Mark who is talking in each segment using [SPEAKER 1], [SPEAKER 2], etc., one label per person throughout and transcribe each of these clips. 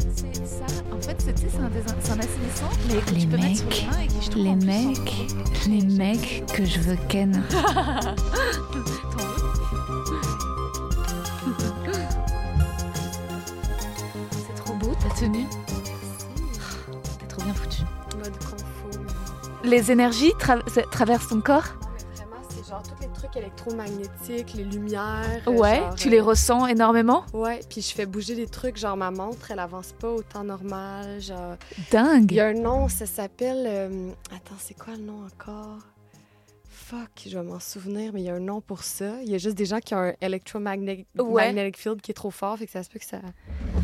[SPEAKER 1] C'est ça, en fait, c'est tu sais, c'est un, un assainissant, mais que
[SPEAKER 2] Les
[SPEAKER 1] tu peux mettre sur
[SPEAKER 2] mecs,
[SPEAKER 1] les mains et qui je trouve
[SPEAKER 2] Les
[SPEAKER 1] plus
[SPEAKER 2] mecs, les mecs que je veux ken.
[SPEAKER 1] C'est trop beau ta tenue. T'es trop bien foutu.
[SPEAKER 3] mode.
[SPEAKER 1] Les énergies tra- traversent ton corps
[SPEAKER 3] Vraiment, c'est genre les trucs électromagnétiques, les lumières. euh,
[SPEAKER 1] Ouais,
[SPEAKER 3] genre,
[SPEAKER 1] tu les
[SPEAKER 3] euh,
[SPEAKER 1] ressens énormément?
[SPEAKER 3] Ouais, puis je fais bouger des trucs, genre ma montre, elle avance pas au temps normal. Genre...
[SPEAKER 1] Dingue
[SPEAKER 3] Il y a un nom, ça s'appelle. euh, Attends, c'est quoi le nom encore? Fuck, je vais m'en souvenir, mais il y a un nom pour ça. Il y a juste des gens qui ont un electromagnetic
[SPEAKER 1] Ouais.
[SPEAKER 3] field qui est trop fort, fait que ça se peut que ça.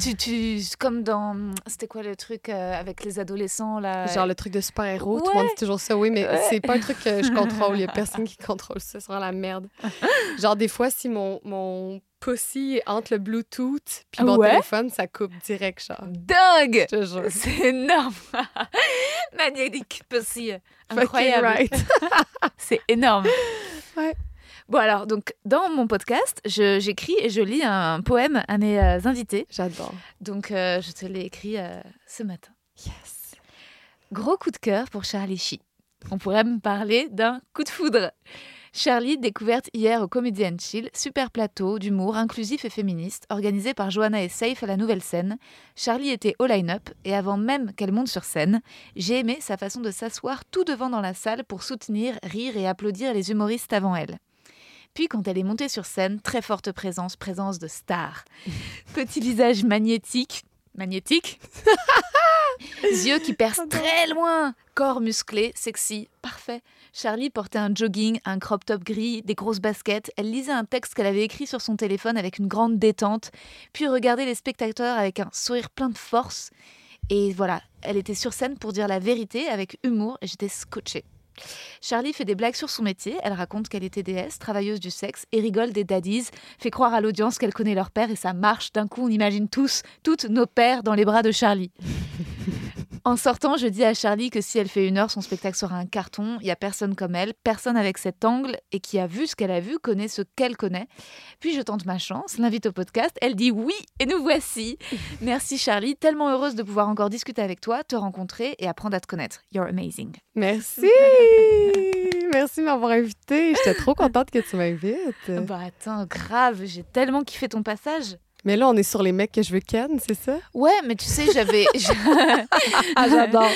[SPEAKER 1] tu, tu, Comme dans... C'était quoi le truc euh, avec les adolescents, là?
[SPEAKER 3] Genre le truc de super-héros, tout le
[SPEAKER 1] Ouais.
[SPEAKER 3] monde dit toujours ça, oui, mais
[SPEAKER 1] Ouais.
[SPEAKER 3] c'est pas un truc que je contrôle. Il y a personne qui contrôle ça, c'est vraiment la merde. Genre, des fois, si mon, mon pussy entre le Bluetooth puis mon
[SPEAKER 1] Ouais.
[SPEAKER 3] téléphone, ça coupe direct, genre.
[SPEAKER 1] Dingue
[SPEAKER 3] Je te jure.
[SPEAKER 1] C'est énorme Magnétique aussi
[SPEAKER 3] Fucking
[SPEAKER 1] Incroyable
[SPEAKER 3] right.
[SPEAKER 1] C'est énorme.
[SPEAKER 3] Ouais.
[SPEAKER 1] Bon alors, donc dans mon podcast, j'écris et je lis un poème à mes euh, invités.
[SPEAKER 3] J'adore.
[SPEAKER 1] Donc euh, je te l'ai écrit euh, ce matin.
[SPEAKER 3] Yes.
[SPEAKER 1] Gros coup de cœur pour Charlie Sheen. On pourrait me parler d'un coup de foudre. Charlie, découverte hier au Comedy and Chill, super plateau d'humour inclusif et féministe, organisé par Johanna et Safe à la nouvelle scène. Charlie était au line-up et avant même qu'elle monte sur scène, j'ai aimé sa façon de s'asseoir tout devant dans la salle pour soutenir, rire et applaudir les humoristes avant elle. Puis quand elle est montée sur scène, très forte présence, présence de star. Petit visage magnétique, magnétique Yeux qui percent très loin, corps musclé, sexy, parfait. Charlie portait un jogging, un crop top gris, des grosses baskets. Elle lisait un texte qu'elle avait écrit sur son téléphone avec une grande détente, puis regardait les spectateurs avec un sourire plein de force. Et voilà, elle était sur scène pour dire la vérité avec humour et j'étais scotchée. Charlie fait des blagues sur son métier, elle raconte qu'elle était déesse, travailleuse du sexe, et rigole des daddies, fait croire à l'audience qu'elle connaît leur père et ça marche. D'un coup, on imagine tous, toutes nos pères dans les bras de Charlie. En sortant, je dis à Charlie que si elle fait une heure, son spectacle sera un carton. Il y a personne comme elle, personne avec cet angle et qui a vu ce qu'elle a vu, connaît ce qu'elle connaît. Puis je tente ma chance, l'invite au podcast. Elle dit oui et nous voici. Merci Charlie, tellement heureuse de pouvoir encore discuter avec toi, te rencontrer et apprendre à te connaître. You're amazing.
[SPEAKER 3] Merci. Merci de m'avoir invitée. J'étais trop contente que tu m'invites.
[SPEAKER 1] Bah attends, grave, j'ai tellement kiffé ton passage.
[SPEAKER 3] Mais là, on est sur les mecs que je veux ken, c'est ça?
[SPEAKER 1] Ouais, mais tu sais, j'avais
[SPEAKER 3] Ah, j'adore.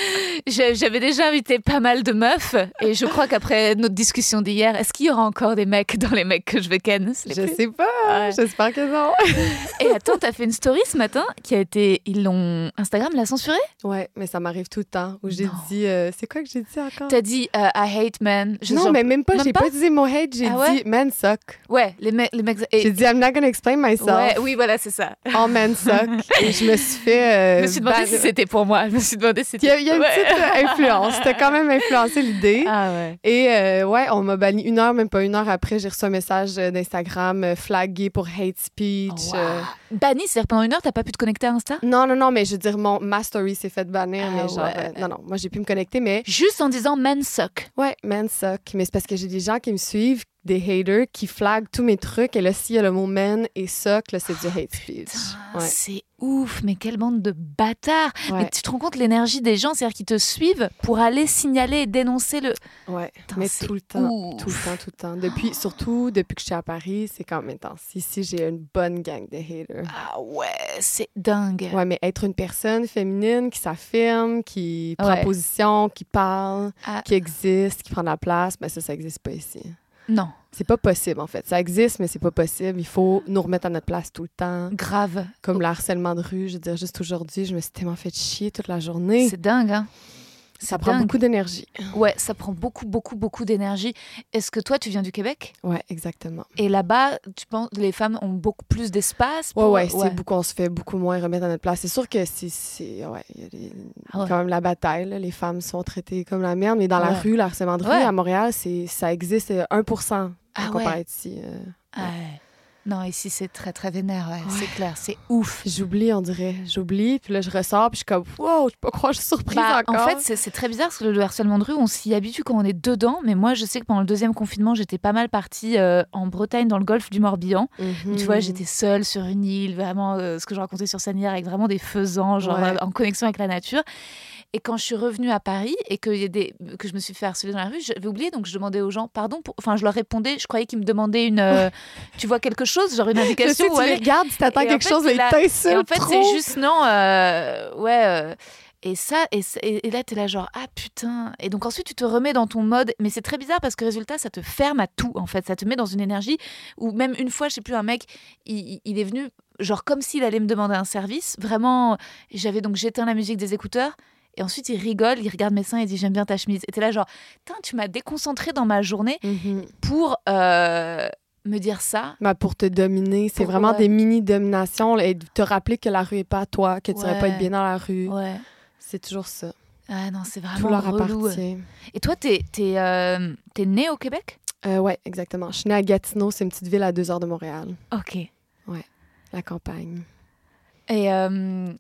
[SPEAKER 1] J'avais déjà invité pas mal de meufs et je crois qu'après notre discussion d'hier, est-ce qu'il y aura encore des mecs dans les mecs que je veux ken?
[SPEAKER 3] Je
[SPEAKER 1] plus-
[SPEAKER 3] sais pas.
[SPEAKER 1] Ouais.
[SPEAKER 3] J'espère que non.
[SPEAKER 1] Et attends, t'as fait une story ce matin qui a été. Ils l'ont. Instagram l'a censuré?
[SPEAKER 3] Ouais, mais ça m'arrive tout le temps où j'ai dit. euh, c'est quoi que j'ai dit encore?
[SPEAKER 1] T'as dit euh, I hate men. Je
[SPEAKER 3] non,
[SPEAKER 1] genre-
[SPEAKER 3] mais même pas. J'ai
[SPEAKER 1] pas?
[SPEAKER 3] pas utilisé mon hate. J'ai
[SPEAKER 1] Ah ouais?
[SPEAKER 3] dit men suck.
[SPEAKER 1] Ouais, les, mecs les mecs. et-
[SPEAKER 3] J'ai dit I'm not gonna explain myself.
[SPEAKER 1] Ouais, oui, voilà, c'est ça.
[SPEAKER 3] All men suck. Et je me suis fait. euh,
[SPEAKER 1] je me suis demandé
[SPEAKER 3] ban-
[SPEAKER 1] si c'était pour moi. Je me suis demandé si
[SPEAKER 3] Il y
[SPEAKER 1] c'était.
[SPEAKER 3] a, il y a une
[SPEAKER 1] Ouais.
[SPEAKER 3] petite influence. C'était quand même influencé l'idée.
[SPEAKER 1] Ah ouais.
[SPEAKER 3] Et ouais, on m'a banni une heure, même pas une heure après, j'ai reçu un message d'Instagram euh, flagué pour hate speech.
[SPEAKER 1] Wow.
[SPEAKER 3] euh.
[SPEAKER 1] Banni, c'est-à-dire pendant une heure, t'as pas pu te connecter à Insta
[SPEAKER 3] Non, non, non, mais je veux dire, mon, ma story s'est fait bannir,
[SPEAKER 1] Ah
[SPEAKER 3] mais genre,
[SPEAKER 1] ouais.
[SPEAKER 3] euh, non, non, moi j'ai pu me connecter, mais
[SPEAKER 1] Juste en disant men suck.
[SPEAKER 3] ouais, man suck. Mais c'est parce que j'ai des gens qui me suivent, des haters, qui flaguent tous mes trucs, et là, s'il y a le mot man et suck, là, c'est du hate speech. Ouais.
[SPEAKER 1] C'est ouf, mais quelle bande de bâtards.
[SPEAKER 3] Ouais,
[SPEAKER 1] Mais tu te rends compte l'énergie des gens, c'est-à-dire qu'ils te suivent pour aller signaler et dénoncer le.
[SPEAKER 3] ouais. Mais tout le temps.
[SPEAKER 1] ouf.
[SPEAKER 3] Tout le temps, tout le temps. Depuis, surtout depuis que je suis à Paris, c'est quand même intense. Ici, j'ai une bonne gang de haters.
[SPEAKER 1] Ah ouais, c'est dingue.
[SPEAKER 3] Ouais, mais être une personne féminine qui s'affirme, qui prend position, qui parle,
[SPEAKER 1] Ah.
[SPEAKER 3] qui existe, qui prend de la place, ben ça, ça existe pas ici.
[SPEAKER 1] Non,
[SPEAKER 3] C'est pas possible, en fait. Ça existe, mais c'est pas possible. Il faut nous remettre à notre place tout le temps.
[SPEAKER 1] grave.
[SPEAKER 3] Comme le harcèlement de rue, je veux dire, juste aujourd'hui, je me suis tellement fait chier toute la journée.
[SPEAKER 1] C'est dingue, hein.
[SPEAKER 3] Ça prend beaucoup d'énergie.
[SPEAKER 1] Ouais, ça prend beaucoup, beaucoup, beaucoup d'énergie. Est-ce que toi, tu viens du Québec?
[SPEAKER 3] Ouais, exactement.
[SPEAKER 1] Et là-bas, tu penses les femmes ont beaucoup plus d'espace
[SPEAKER 3] Ouais, ouais, c'est beaucoup, on se fait beaucoup moins remettre à notre place. C'est sûr que c'est, ouais, il y a ah quand même la bataille. Les femmes sont traitées comme la merde, mais dans la rue, l'harcèlement de rue à Montréal, ça existe 1% ah, comparé ici. Euh,
[SPEAKER 1] ouais. Non, ici, c'est très, très vénère, c'est clair, c'est ouf.
[SPEAKER 3] J'oublie, on dirait. J'oublie, puis là, je ressors, puis je suis comme, wow, je peux pas croire, je suis surprise bah,
[SPEAKER 1] encore. En fait, c'est très bizarre, parce que le harcèlement de rue, on s'y habitue quand on est dedans, mais moi, je sais que pendant le deuxième confinement, j'étais pas mal partie euh, en Bretagne, dans le golfe du Morbihan. Tu vois, j'étais seule sur une île, vraiment, euh, ce que je racontais sur scène hier, avec vraiment des faisans, genre, euh, en connexion avec la nature. Et quand je suis revenue à Paris et que, y a des, que je me suis fait harceler dans la rue, j'avais oublié, donc je demandais aux gens pardon. Pour... Enfin, je leur répondais, je croyais qu'ils me demandaient une. Euh, tu vois quelque chose, genre une indication.
[SPEAKER 3] Je sais, tu les regardes, si t'attends quelque chose, mais ils
[SPEAKER 1] Et en fait, c'est juste non, euh, ouais. Euh, et ça, et, et là, t'es là genre, ah putain. Et donc ensuite, tu te remets dans ton mode. Mais c'est très bizarre parce que résultat, ça te ferme à tout, en fait. Ça te met dans une énergie où même une fois, je sais plus, un mec, il, il est venu, genre comme s'il allait me demander un service. Vraiment, j'avais donc j'éteins la musique des écouteurs. Et ensuite, il rigole, il regarde mes seins et dit J'aime bien ta chemise. Et t'es là, genre, tu m'as déconcentré dans ma journée mhm. pour euh, me dire ça.
[SPEAKER 3] Bah, pour te dominer. C'est vraiment des mini-dominations et te rappeler que la rue est pas à toi, que tu ouais. pas être bien dans la rue. Ouais. C'est toujours ça.
[SPEAKER 1] Ah non, c'est vraiment Tout leur appartient. Et toi, t'es es, euh, né au Québec?
[SPEAKER 3] Euh, Ouais, exactement. Je suis née à Gatineau, c'est une petite ville à deux heures de Montréal.
[SPEAKER 1] OK.
[SPEAKER 3] Ouais, la campagne.
[SPEAKER 1] Et euh,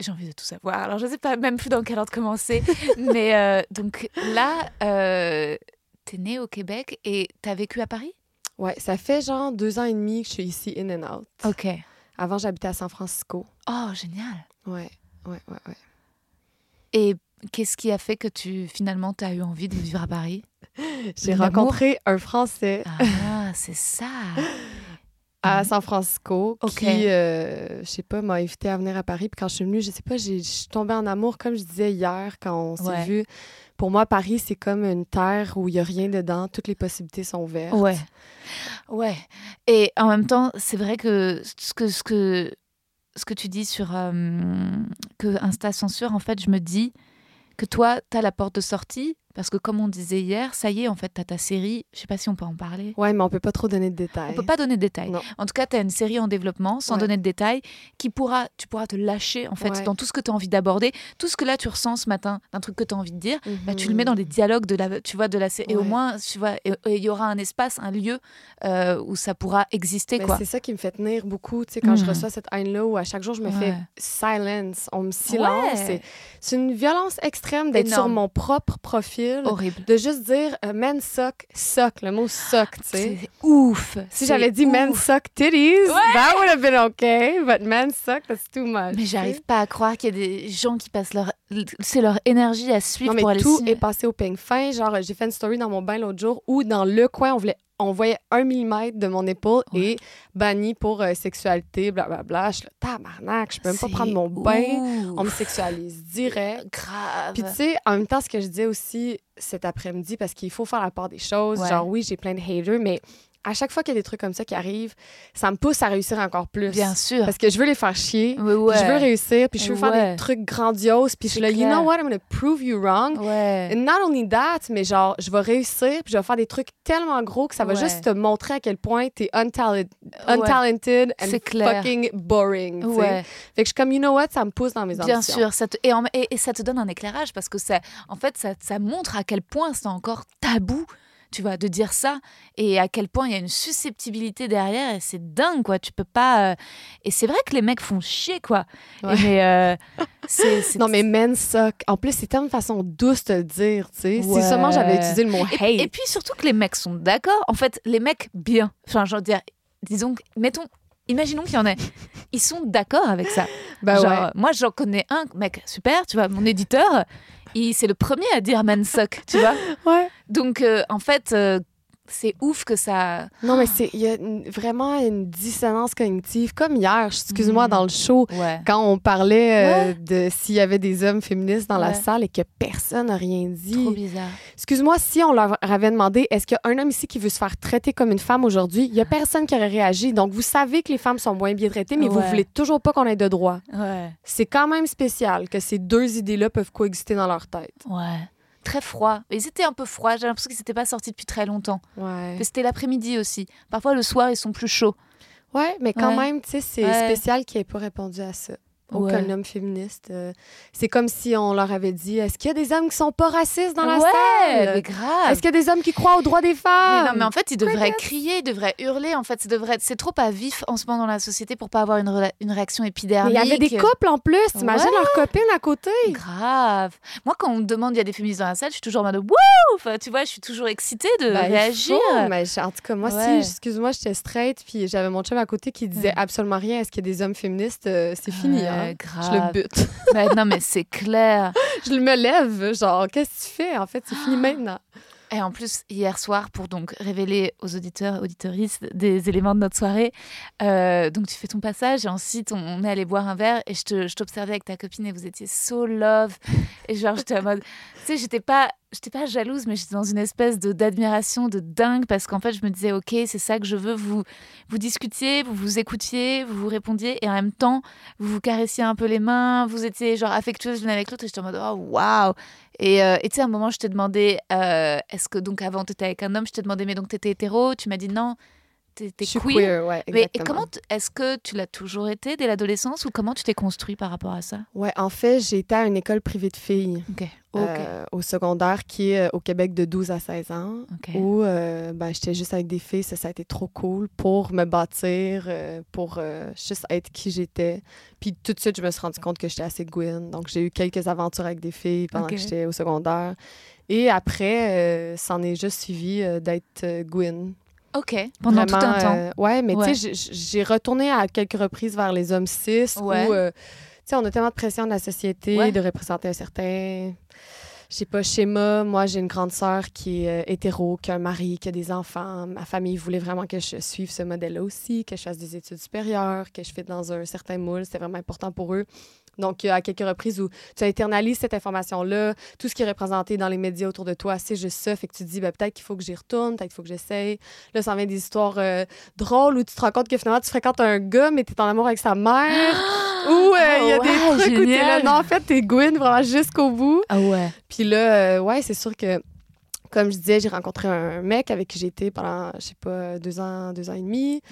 [SPEAKER 1] j'ai envie de tout savoir. Alors, je ne sais pas même plus dans quel ordre commencer. mais euh, donc là, euh, tu es né au Québec et tu as vécu à Paris?
[SPEAKER 3] Ouais, ça fait genre deux ans et demi que je suis ici in and out.
[SPEAKER 1] OK.
[SPEAKER 3] Avant, j'habitais à San Francisco.
[SPEAKER 1] Oh, génial.
[SPEAKER 3] Ouais, ouais, ouais, ouais.
[SPEAKER 1] Et qu'est-ce qui a fait que tu, finalement, tu as eu envie de vivre à Paris?
[SPEAKER 3] J'ai rencontré un Français.
[SPEAKER 1] Ah, c'est ça.
[SPEAKER 3] à San Francisco qui, euh, je sais pas, m'a invité à venir à Paris. Puis quand je suis venue, je sais pas, je suis tombée en amour, comme je disais hier quand on s'est vu. Pour moi, Paris, c'est comme une terre où il y a rien dedans. Toutes les possibilités sont ouvertes.
[SPEAKER 1] Ouais. Ouais. Et en même temps, c'est vrai que ce que, ce que, ce que tu dis sur euh, que Insta censure, en fait, je me dis que toi, tu as la porte de sortie, parce que comme on disait hier, ça y est, en fait, tu as ta série. Je sais pas si on peut en parler.
[SPEAKER 3] Ouais, mais on peut pas trop donner de détails.
[SPEAKER 1] On peut pas donner de détails. En tout cas, tu as une série en développement, sans donner de détails, qui pourra, tu pourras te lâcher, en fait, dans tout ce que tu as envie d'aborder. Tout ce que là, tu ressens ce matin, d'un truc que tu as envie de dire, bah, tu le mets dans les dialogues de la, tu vois, de la série. Et au moins, tu vois, il y aura un espace, un lieu euh, où ça pourra exister.
[SPEAKER 3] C'est ça qui me fait tenir beaucoup, tu sais, quand je mhm. reçois cette haine-là, où à chaque jour, je me fais silence, on me silence. C'est une violence extrême d'être sur mon propre profil.
[SPEAKER 1] Horrible.
[SPEAKER 3] De juste dire euh, men suck, suck, le mot suck, tu sais.
[SPEAKER 1] C'est ouf.
[SPEAKER 3] Si j'avais dit men suck titties, that would have been okay, but men suck, that's too much.
[SPEAKER 1] Mais j'arrive pas à croire qu'il y a des gens qui passent leur c'est leur énergie à suivre non, mais
[SPEAKER 3] tout est passé au ping fin. Genre, j'ai fait une story dans mon bain l'autre jour où dans le coin, on voulait on voyait un millimètre de mon épaule et banni pour euh, sexualité, blablabla. Bla, bla. Je suis là, tabarnak, je peux même pas prendre mon bain. On me sexualise direct.
[SPEAKER 1] Grave.
[SPEAKER 3] Puis tu sais, en même temps, ce que je disais aussi cet après-midi, parce qu'il faut faire la part des choses. Genre, oui, j'ai plein de haters, mais à chaque fois qu'il y a des trucs comme ça qui arrivent, ça me pousse à réussir encore plus.
[SPEAKER 1] Bien sûr.
[SPEAKER 3] Parce que je veux les faire chier. je veux réussir, puis je veux faire des trucs grandioses. Puis je suis là, you know what, I'm gonna prove you wrong.
[SPEAKER 1] Ouais.
[SPEAKER 3] And not only that, mais genre, je vais réussir, puis je vais faire des trucs tellement gros que ça va juste te montrer à quel point t'es untalented, untalented and fucking boring. Ouais. Fait que je suis comme, you know what, ça me pousse dans mes
[SPEAKER 1] ambitions. Bien sûr. Ça te... et, et, ça te donne un éclairage parce que ça, en fait, ça, ça montre à quel point c'est encore tabou tu vois, de dire ça et à quel point il y a une susceptibilité derrière et c'est dingue, quoi. Tu peux pas. Euh, et c'est vrai que les mecs font chier, quoi. Mais euh, c'est,
[SPEAKER 3] Non, mais men suck. En plus, c'est tellement une façon douce de le dire, tu sais. Si seulement j'avais utilisé le mot hate.
[SPEAKER 1] Et, puis surtout que les mecs sont d'accord. En fait, les mecs bien. Enfin, je veux dire, disons, mettons, imaginons qu'il y en ait. Ils sont d'accord avec ça.
[SPEAKER 3] Bah Genre,
[SPEAKER 1] moi, j'en connais un mec super, tu vois, mon éditeur, c'est le premier à dire man suck, tu vois.
[SPEAKER 3] Ouais.
[SPEAKER 1] Donc, euh, en fait, euh, c'est ouf que ça.
[SPEAKER 3] Non, mais c'est il y a vraiment une dissonance cognitive. Comme hier, excuse-moi, mm. dans le show, quand on parlait euh, de s'il y avait des hommes féministes dans la salle et que personne n'a rien dit.
[SPEAKER 1] Trop bizarre.
[SPEAKER 3] Excuse-moi, si on leur avait demandé est-ce qu'il y a un homme ici qui veut se faire traiter comme une femme aujourd'hui, il y a personne qui aurait réagi. Donc, vous savez que les femmes sont moins bien traitées, mais vous voulez toujours pas qu'on ait de droit. C'est quand même spécial que ces deux idées-là peuvent coexister dans leur tête.
[SPEAKER 1] Ouais très froid. Ils étaient un peu froids. J'ai l'impression qu'ils n'étaient pas sortis depuis très longtemps.
[SPEAKER 3] Ouais.
[SPEAKER 1] C'était l'après-midi aussi. Parfois, le soir, ils sont plus chauds.
[SPEAKER 3] Ouais, mais quand même, tu sais, c'est spécial qu'ils n'aient pas répondu à ça aucun homme féministe. Euh, c'est comme si on leur avait dit est-ce qu'il y a des hommes qui sont pas racistes dans la
[SPEAKER 1] salle? mais grave.
[SPEAKER 3] Est-ce qu'il y a des hommes qui croient aux droits des femmes
[SPEAKER 1] mais Non, mais en fait, ils devraient crier, ils devraient hurler. En fait, c'est trop pas vif en ce moment dans la société pour pas avoir une, une réaction épidermique.
[SPEAKER 3] il y avait des couples en plus. T'imagines ouais. leurs copines à côté
[SPEAKER 1] Grave. Moi, quand on me demande il y a des féministes dans la salle, je suis toujours en mode wouh Tu vois, je suis toujours excitée de ben, réagir.
[SPEAKER 3] mais en tout cas, moi, si, excuse-moi, j'étais straight, puis j'avais mon chum à côté qui disait absolument rien. Est-ce qu'il y a des hommes féministes? Euh, C'est fini. Hein?
[SPEAKER 1] Grave. Ben, non, mais c'est clair.
[SPEAKER 3] je me lève, genre, qu'est-ce que tu fais? En fait, c'est fini maintenant.
[SPEAKER 1] Et en plus, hier soir, pour donc révéler aux auditeurs et auditoristes des éléments de notre soirée, euh, donc tu fais ton passage et ensuite on, est allé boire un verre et je t'observais avec ta copine et vous étiez so love. Et genre, j'étais en mode, sais, j'étais pas j'étais pas jalouse, mais j'étais dans une espèce de d'admiration de dingue parce qu'en fait, je me disais, ok, c'est ça que je veux. Vous vous discutiez, vous vous écoutiez, vous vous répondiez, et en même temps, vous vous caressiez un peu les mains, vous étiez genre affectueuses l'une avec l'autre, et j'étais en mode, oh waouh. Et euh, tu sais, à un moment, je t'ai demandé, euh, est-ce que donc avant, tu étais avec un homme, je t'ai demandé, mais donc tu étais hétéro, tu m'as dit non
[SPEAKER 3] t'es queer. ouais,
[SPEAKER 1] Mais comment est-ce que tu l'as toujours été dès l'adolescence ou comment tu t'es construit par rapport à ça?
[SPEAKER 3] Ouais, en fait, été à une école privée de filles euh, au secondaire qui est euh, au Québec de 12 à 16 ans où euh, ben, j'étais juste avec des filles, ça, ça a été trop cool pour me bâtir, pour juste être qui j'étais. Puis tout de suite, je me suis rendu compte que j'étais assez Gwyn. Donc j'ai eu quelques aventures avec des filles pendant que j'étais au secondaire. Et après, ça est juste suivi d'être Gwyn.
[SPEAKER 1] OK. Pendant tout un temps.
[SPEAKER 3] Euh, ouais, mais tu sais, j'ai retourné à quelques reprises vers les hommes cis ouais. où, euh, tu sais, on a tellement de pression de la société de représenter un certain, je sais pas, schéma. Moi, j'ai une grande sœur qui est euh, hétéro, qui a un mari, qui a des enfants. Ma famille voulait vraiment que je suive ce modèle-là aussi, que je fasse des études supérieures, que je fais dans un certain moule. C'était vraiment important pour eux. Donc, à quelques reprises où tu internalises cette information-là, tout ce qui est représenté dans les médias autour de toi, c'est juste ça. Fait que tu te dis, ben, peut-être qu'il faut que j'y retourne, peut-être qu'il faut que j'essaye. Là, ça en vient des histoires euh, drôles où tu te rends compte que finalement, tu fréquentes un gars, mais tu es en amour avec sa mère. ou euh, il y a oh, des trucs où tu es là. Non, en fait, t'es Gwyn vraiment jusqu'au bout.
[SPEAKER 1] Ah ouais.
[SPEAKER 3] Puis là, euh, ouais, c'est sûr que comme je disais, j'ai rencontré un mec avec qui j'ai été pendant, je sais pas, deux ans, deux ans et demi.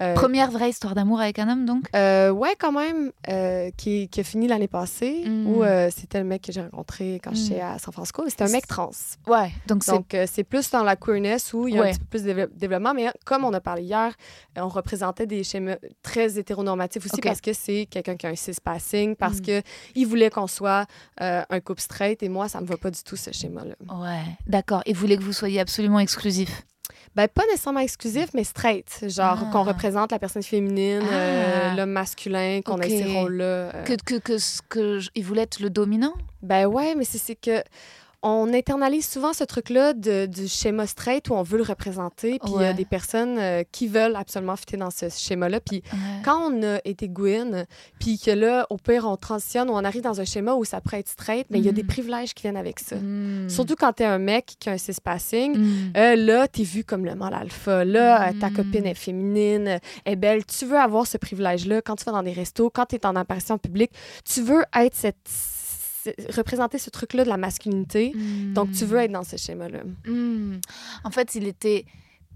[SPEAKER 1] Euh, Première vraie histoire d'amour avec un homme, donc?
[SPEAKER 3] Euh, ouais, quand même, euh, qui, qui, a fini l'année passée, mm. où euh, c'était le mec que j'ai rencontré quand j'étais mm. à San Francisco. C'était un mec trans.
[SPEAKER 1] Ouais, donc
[SPEAKER 3] c'est... c'est plus dans la queerness où il y a un petit peu plus de développement, mais comme on a parlé hier, on représentait des schémas très hétéronormatifs aussi parce que c'est quelqu'un qui a un cis-passing, parce mm. que il voulait qu'on soit un couple straight, et moi, ça me va pas du tout, ce schéma-là.
[SPEAKER 1] Ouais, d'accord et voulait que vous soyez absolument exclusif
[SPEAKER 3] ben, pas nécessairement exclusif, mais straight. Genre qu'on ah. représente la personne féminine, euh, ah. l'homme masculin, qu'on ait ces rôles-là. Euh.
[SPEAKER 1] Que, que, que, que, il voulait être le dominant?
[SPEAKER 3] Ben ouais, mais c'est que on internalise souvent ce truc-là du schéma straight où on veut le représenter. Puis il y a des personnes euh, qui veulent absolument fitter dans ce schéma-là. Puis quand on a été Gwyn, puis que là, au pire, on transitionne ou on arrive dans un schéma où ça pourrait être straight, mais il y a des mm. privilèges qui viennent avec ça. Mm. Surtout quand t'es un mec qui a un cis-passing, mm. euh, là, t'es vu comme le mâle alpha. Là, euh, ta copine est féminine, est belle. Tu veux avoir ce privilège-là quand tu vas dans des restos, quand tu es en apparition publique. Tu veux être cette représenter ce truc-là de la masculinité. Donc, tu veux être dans ce schéma-là.
[SPEAKER 1] Hmm. En fait, il était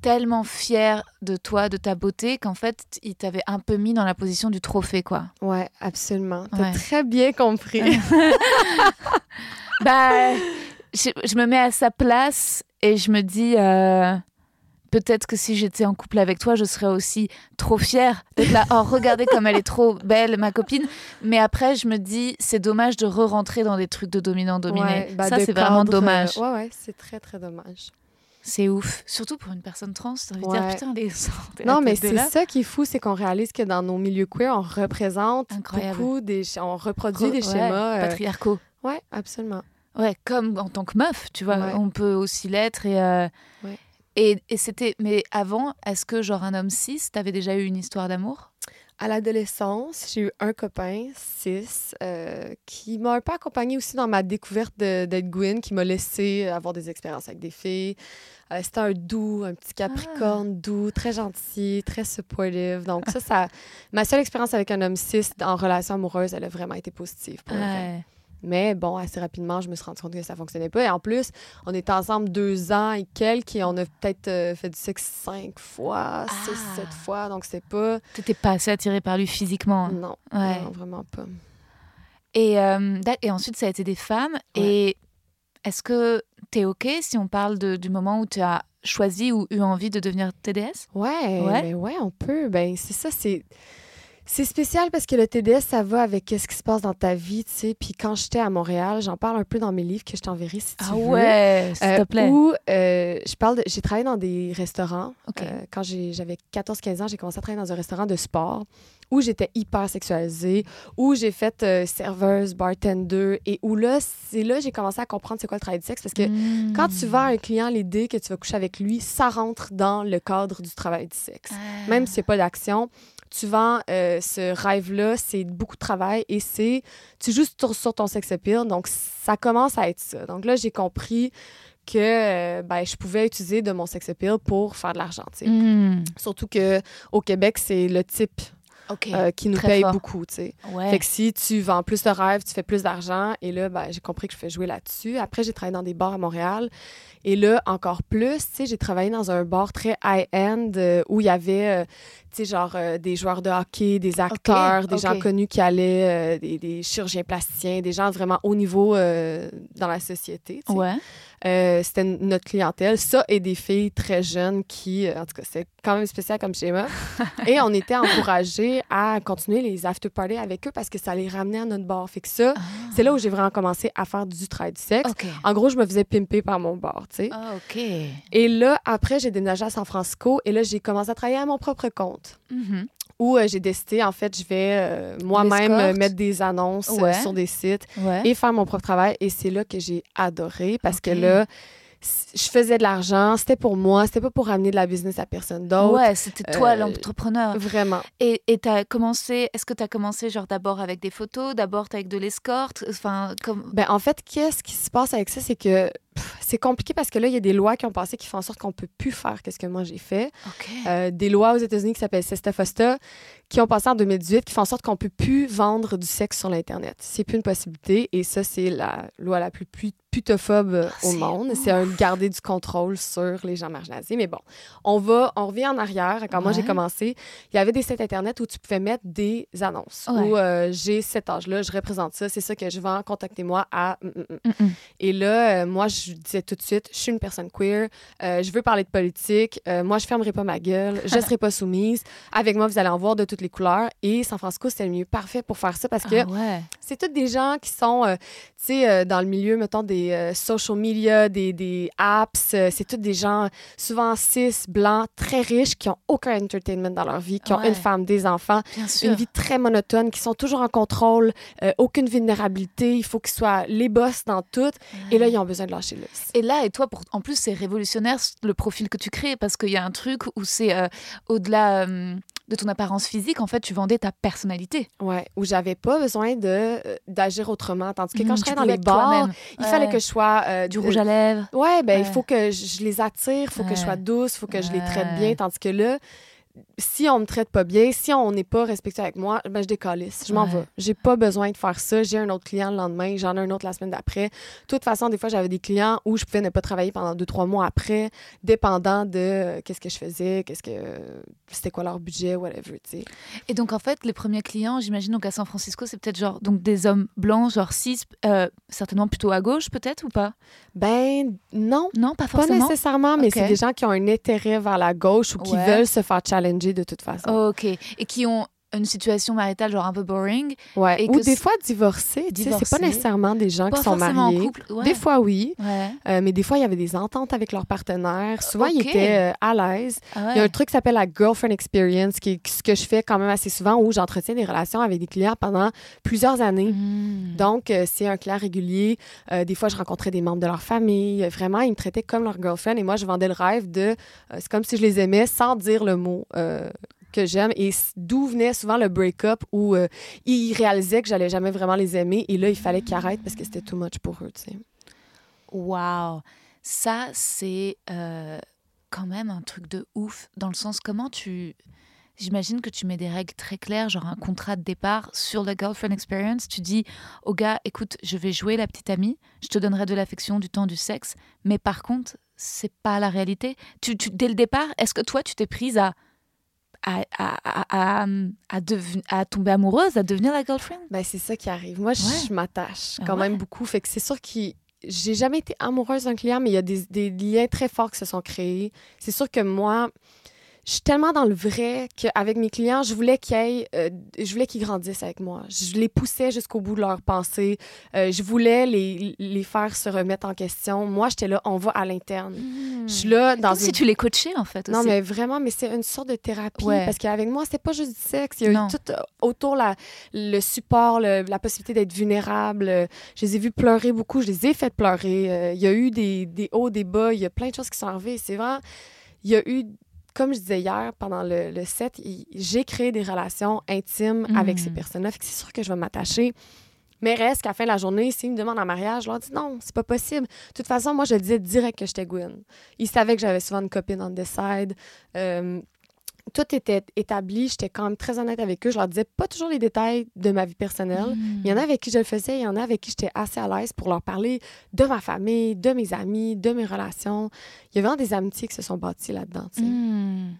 [SPEAKER 1] tellement fier de toi, de ta beauté, qu'en fait, il t'avait un peu mis dans la position du trophée, quoi.
[SPEAKER 3] Ouais, absolument. T'as très bien compris.
[SPEAKER 1] bah, je, me mets à sa place et je me dis... Euh, peut-être que si j'étais en couple avec toi, je serais aussi trop fière d'être là. Oh, regardez comme elle est trop belle, ma copine. Mais après, je me dis, c'est dommage de re-rentrer dans des trucs de dominant-dominé. Bah, ça, c'est vraiment dommage.
[SPEAKER 3] Ouais, ouais, c'est très, très dommage.
[SPEAKER 1] C'est ouf. Surtout pour une personne trans, t'as envie dire, putain, les
[SPEAKER 3] Non, mais c'est ça qui est fou, c'est qu'on réalise que dans nos milieux queer, on représente beaucoup des... On reproduit des schémas...
[SPEAKER 1] Euh, patriarcaux.
[SPEAKER 3] Ouais, absolument.
[SPEAKER 1] Ouais, comme en tant que meuf, tu vois, on peut aussi l'être et... Euh, Et, et c'était, mais avant, est-ce que genre un homme cis, t'avais déjà eu une histoire d'amour?
[SPEAKER 3] À l'adolescence, j'ai eu un copain, cis, euh, qui m'a un peu accompagné aussi dans ma découverte d'être Gwyn, qui m'a laissé avoir des expériences avec des filles. Euh, c'était un doux, un petit capricorne ah. doux, très gentil, très supportive. Donc ça, ça, ma seule expérience avec un homme cis en relation amoureuse, elle a vraiment été positive pour ouais. Mais bon, assez rapidement, je me suis rendu compte que ça fonctionnait pas. Et en plus, on était ensemble deux ans et quelques et on a peut-être euh, fait du sexe cinq fois, six, ah. sept fois. Donc, c'est pas.
[SPEAKER 1] T'étais pas assez attirée par lui physiquement.
[SPEAKER 3] Non, non vraiment pas.
[SPEAKER 1] Et, euh, et, ensuite, ça a été des femmes. Et est-ce que tu es OK si on parle de, du moment où tu as choisi ou eu envie de devenir TDS?
[SPEAKER 3] Ouais, ouais, ouais on peut. Ben, c'est ça, c'est. C'est spécial parce que le TDS, ça va avec ce qui se passe dans ta vie, tu sais. Puis quand j'étais à Montréal, j'en parle un peu dans mes livres que je t'enverrai si tu
[SPEAKER 1] ah
[SPEAKER 3] veux.
[SPEAKER 1] Ah ouais, s'il te euh, plaît.
[SPEAKER 3] Où euh, je parle j'ai travaillé dans des restaurants. Euh, quand j'avais 14-15 ans, j'ai commencé à travailler dans un restaurant de sport où j'étais hyper sexualisée, où j'ai fait serveuse, bartender, et où là, c'est là j'ai commencé à comprendre c'est quoi le travail de sexe. Parce que quand tu vas à un client l'idée que tu vas coucher avec lui, ça rentre dans le cadre du travail du sexe. Ah. Même s'il n'y a pas d'action vends euh, ce rêve-là, c'est beaucoup de travail et c'est. Tu joues sur, ton sex appeal, donc ça commence à être ça. Donc là, j'ai compris que euh, ben, je pouvais utiliser de mon sex appeal pour faire de l'argent. Mm. Surtout qu'au Québec, c'est le type euh, qui nous paye beaucoup, tu sais. Fait que si tu vends plus de rêves, tu fais plus d'argent. Et là, ben, j'ai compris que je fais jouer là-dessus. Après, j'ai travaillé dans des bars à Montréal. Et là, encore plus, j'ai travaillé dans un bar très high-end euh, où il y avait, euh, tu sais, genre des joueurs de hockey, des acteurs, des gens connus qui allaient, des, des, chirurgiens plasticiens, des gens vraiment haut niveau dans la société.
[SPEAKER 1] Ouais.
[SPEAKER 3] Euh, c'était notre clientèle. Ça et des filles très jeunes qui, euh, en tout cas, c'est quand même spécial comme schéma. et on était encouragés à continuer les after parties avec eux parce que ça les ramenait à notre bar. Fait que ça, c'est là où j'ai vraiment commencé à faire du travail du sexe. En gros, je me faisais pimper par mon bar, tu sais.
[SPEAKER 1] Ah, OK.
[SPEAKER 3] Et là, après, j'ai déménagé à San Francisco et là, j'ai commencé à travailler à mon propre compte. Mm-hmm où euh, j'ai décidé, en fait, je vais euh, moi-même euh, mettre des annonces sur des sites et faire mon propre travail. Et c'est là que j'ai adoré parce que là, je faisais de l'argent, c'était pour moi, c'était pas pour ramener de la business à personne d'autre.
[SPEAKER 1] Ouais, c'était toi l'entrepreneur.
[SPEAKER 3] Vraiment.
[SPEAKER 1] Et tu as commencé, est-ce que tu as commencé genre d'abord avec des photos, d'abord avec de l'escorte? Enfin, comme.
[SPEAKER 3] Ben, en fait, qu'est-ce qui se passe avec ça, c'est que c'est compliqué parce que là, il y a des lois qui ont passé qui font en sorte qu'on peut plus faire ce que moi j'ai fait.
[SPEAKER 1] Euh,
[SPEAKER 3] des lois aux États-Unis qui s'appellent Fosta qui ont passé en 2018 qui font en sorte qu'on peut plus vendre du sexe sur l'Internet. C'est plus une possibilité et ça, c'est la loi la plus, putophobe ah, au monde. C'est un garder du contrôle sur les gens marginalisés. Mais bon, on va, on revient en arrière. Quand moi j'ai commencé, il y avait des sites Internet où tu pouvais mettre des annonces. Où euh, j'ai cet âge-là, je représente ça, c'est ça que je vends, contactez-moi à. Mm, mm, mm. Et là, euh, moi, je disais tout de suite, je suis une personne queer, euh, je veux parler de politique, moi, je fermerai pas ma gueule, je serai pas soumise. Avec moi, vous allez en voir de toutes les couleurs. Et San Francisco, c'était le mieux parfait pour faire ça parce que
[SPEAKER 1] ah
[SPEAKER 3] c'est tous des gens qui sont, tu sais, dans le milieu, mettons, des social media, des, des apps. c'est tous des gens souvent cis, blancs, très riches, qui ont aucun entertainment dans leur vie, qui ont une femme, des enfants, une vie très monotone, qui sont toujours en contrôle, aucune vulnérabilité. Il faut qu'ils soient les boss dans tout. Et là, ils ont besoin de lâcher
[SPEAKER 1] et là, et toi, pour... en plus, c'est révolutionnaire le profil que tu crées parce qu'il y a un truc où c'est euh, au-delà euh, de ton apparence physique, en fait, tu vendais ta personnalité.
[SPEAKER 3] Ouais, où j'avais pas besoin de euh, d'agir autrement. Tandis que quand mmh, je travaillais dans les bars, il fallait que je sois.
[SPEAKER 1] du rouge à lèvres.
[SPEAKER 3] Ouais, ben, il faut que je, les attire, il faut que je sois douce, il faut que je les traite bien. Tandis que là, si on me traite pas bien, si on n'est pas respectueux avec moi, ben je décalisse, je m'en vais. J'ai pas besoin de faire ça. J'ai un autre client le lendemain, j'en ai un autre la semaine d'après. De toute façon, des fois, j'avais des clients où je pouvais ne pas travailler pendant deux, trois mois après, dépendant de euh, qu'est-ce que je faisais, qu'est-ce que c'était quoi leur budget, whatever, tu sais.
[SPEAKER 1] Et donc, en fait, les premiers clients, j'imagine, donc à San Francisco, c'est peut-être genre donc des hommes blancs, genre cis, euh, certainement plutôt à gauche, peut-être, ou pas?
[SPEAKER 3] Ben, non.
[SPEAKER 1] Non, pas forcément?
[SPEAKER 3] Pas nécessairement, mais c'est des gens qui ont un intérêt vers la gauche ou qui veulent se faire challenger de toute façon.
[SPEAKER 1] OK. Et qui ont une situation maritale genre un peu boring.
[SPEAKER 3] Ouais. Ou des fois divorcés. C'est pas nécessairement des gens qui sont mariés. En couple. Des fois, oui. Euh, mais des fois, il y avait des ententes avec leurs partenaires. Souvent, ils étaient euh, à l'aise. Ah il y a un truc qui s'appelle la girlfriend experience, qui est ce que je fais quand même assez souvent, où j'entretiens des relations avec des clients pendant plusieurs années. Hmm. Donc, euh, c'est un client régulier. des fois, je rencontrais des membres de leur famille. Vraiment, ils me traitaient comme leur girlfriend. Et moi, je vendais le rêve de... c'est comme si je les aimais sans dire le mot que j'aime et d'où venait souvent le break-up où euh, ils réalisaient que j'allais jamais vraiment les aimer et là, il fallait qu'ils arrêtent parce que c'était too much pour eux, tu sais.
[SPEAKER 1] Wow! Ça, c'est euh, quand même un truc de ouf dans le sens comment tu... J'imagine que tu mets des règles très claires, genre un contrat de départ sur la girlfriend experience. Tu dis au gars, écoute, je vais jouer la petite amie, je te donnerai de l'affection, du temps, du sexe, mais par contre, c'est pas la réalité. Tu dès le départ, est-ce que toi, tu t'es prise à à, à, à, à, tomber amoureuse, à devenir la girlfriend?
[SPEAKER 3] Ben, c'est ça qui arrive. Moi, je m'attache quand même beaucoup. Fait que c'est sûr que j'ai jamais été amoureuse d'un client, mais il y a des, des, liens très forts qui se sont créés. C'est sûr que moi, je suis tellement dans le vrai qu'avec mes clients, je voulais qu'ils euh, je voulais qu'ils grandissent avec moi. Je les poussais jusqu'au bout de leur pensée. Euh, je voulais les, les, faire se remettre en question. Moi, j'étais là, on va à l'interne. Je suis là dans
[SPEAKER 1] Comme si tu les coachais, en fait.
[SPEAKER 3] Non, mais vraiment, mais c'est une sorte de thérapie. Parce qu'avec moi, c'est pas juste du sexe. Il y a eu tout euh, autour la, le support, la possibilité d'être vulnérable. Je les ai vus pleurer beaucoup. Je les ai fait pleurer. il y a eu des, des hauts, des bas. Il y a plein de choses qui sont arrivées. C'est vraiment il y a eu comme je disais hier pendant le, le set, j'ai créé des relations intimes avec ces mm. personnes-là. c'est sûr que je vais m'attacher. Mais reste qu'à la fin de la journée, s'ils me demandent en mariage, je leur dis non, c'est pas possible. De toute façon, moi, je disais direct que j'étais Gwen. Ils savaient que j'avais souvent une copine on the side. Euh, tout était établi. J'étais quand même très honnête avec eux. Je leur disais pas toujours les détails de ma vie personnelle. Hmm. Il y en a avec qui je le faisais, il y en a avec qui j'étais assez à l'aise pour leur parler de ma famille, de mes amis, de mes relations. Il y a vraiment des amitiés qui se sont bâties là-dedans. Hmm.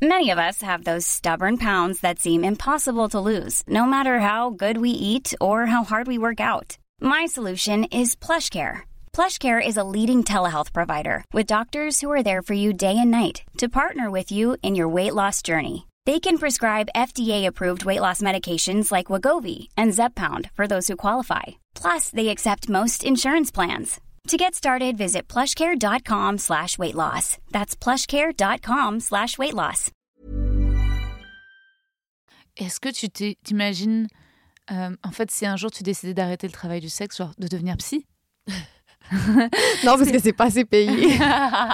[SPEAKER 4] Many of us have those stubborn pounds that seem impossible to lose, no matter how good we eat or how hard we work out. My solution is PlushCare. PlushCare is a leading telehealth provider with doctors who are there for you day and night to partner with you in your weight loss journey. They can prescribe FDA-approved weight loss medications like Wagovi and Zepbound for those who qualify. Plus, they accept most insurance plans. To get started, visit plushcare.com slash weight loss. That's plushcare.com slash weight loss.
[SPEAKER 1] Est-ce que tu t'imagines, euh, en fait, si un jour tu décidais d'arrêter le travail du sexe, genre de devenir psy
[SPEAKER 3] non, parce que c'est pas assez payé.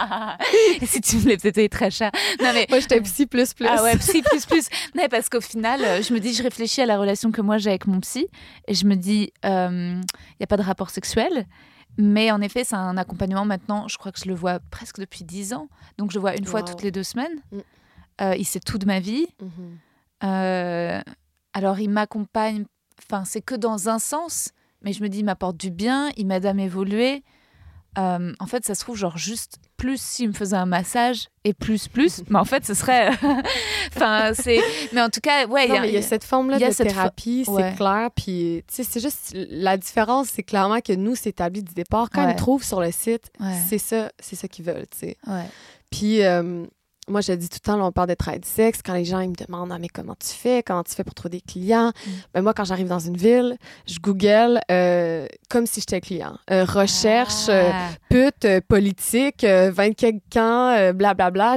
[SPEAKER 1] si tu voulais peut-être être très cher.
[SPEAKER 3] Non, mais... Moi, j'étais psy plus plus.
[SPEAKER 1] Ah ouais, psy plus plus. Non, parce qu'au final, euh, je me dis, je réfléchis à la relation que moi j'ai avec mon psy et je me dis, il euh, n'y a pas de rapport sexuel. Mais en effet, c'est un accompagnement maintenant, je crois que je le vois presque depuis 10 ans. Donc, je le vois une fois toutes les deux semaines. Mm. Euh, il sait tout de ma vie. Mm-hmm. alors, il m'accompagne, enfin, c'est que dans un sens mais je me dis, il m'apporte du bien, il m'aide à m'évoluer. Euh, en fait, ça se trouve, genre, juste plus s'il me faisait un massage et plus, plus. mais en fait, ce serait. enfin, c'est. Mais en tout cas, ouais.
[SPEAKER 3] il y, a cette forme-là de thérapie, c'est clair. Puis, tu sais, c'est juste. La différence, c'est clairement que nous, c'est établi du départ. Quand ils trouvent sur le site, c'est ça, c'est ça qu'ils veulent, tu sais. Puis. Euh, moi, je dis tout le temps, là, on parle de travail de sexe. Quand les gens ils me demandent ah, mais comment tu fais, comment tu fais pour trouver des clients, mm. ben, moi, quand j'arrive dans une ville, je Google euh, comme si j'étais client. Euh, recherche, euh, ah. pute, politique, 24 ans, blablabla.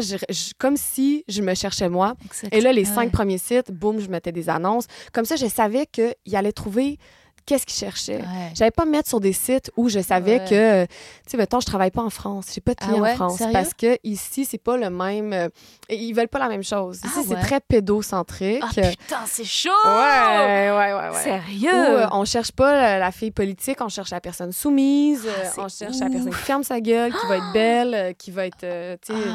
[SPEAKER 3] comme si je me cherchais moi. Et là, les cinq premiers sites, boum, je mettais des annonces. Comme ça, je savais qu'il allait trouver qu'est-ce qu'ils cherchaient? J'avais pas me mettre sur des sites où je savais que, tu sais, mettons, je travaille pas en France, j'ai pas de clients ah en France parce que ici, c'est pas le même. Euh, ils veulent pas la même chose. Ici, ah c'est très pédocentrique.
[SPEAKER 1] Ah putain, c'est chaud!
[SPEAKER 3] Ouais, ouais, ouais. ouais.
[SPEAKER 1] Sérieux?
[SPEAKER 3] Euh, on cherche pas la, fille politique, on cherche la personne soumise, euh, on cherche la personne qui ferme sa gueule, qui va être belle, qui va être, tu sais,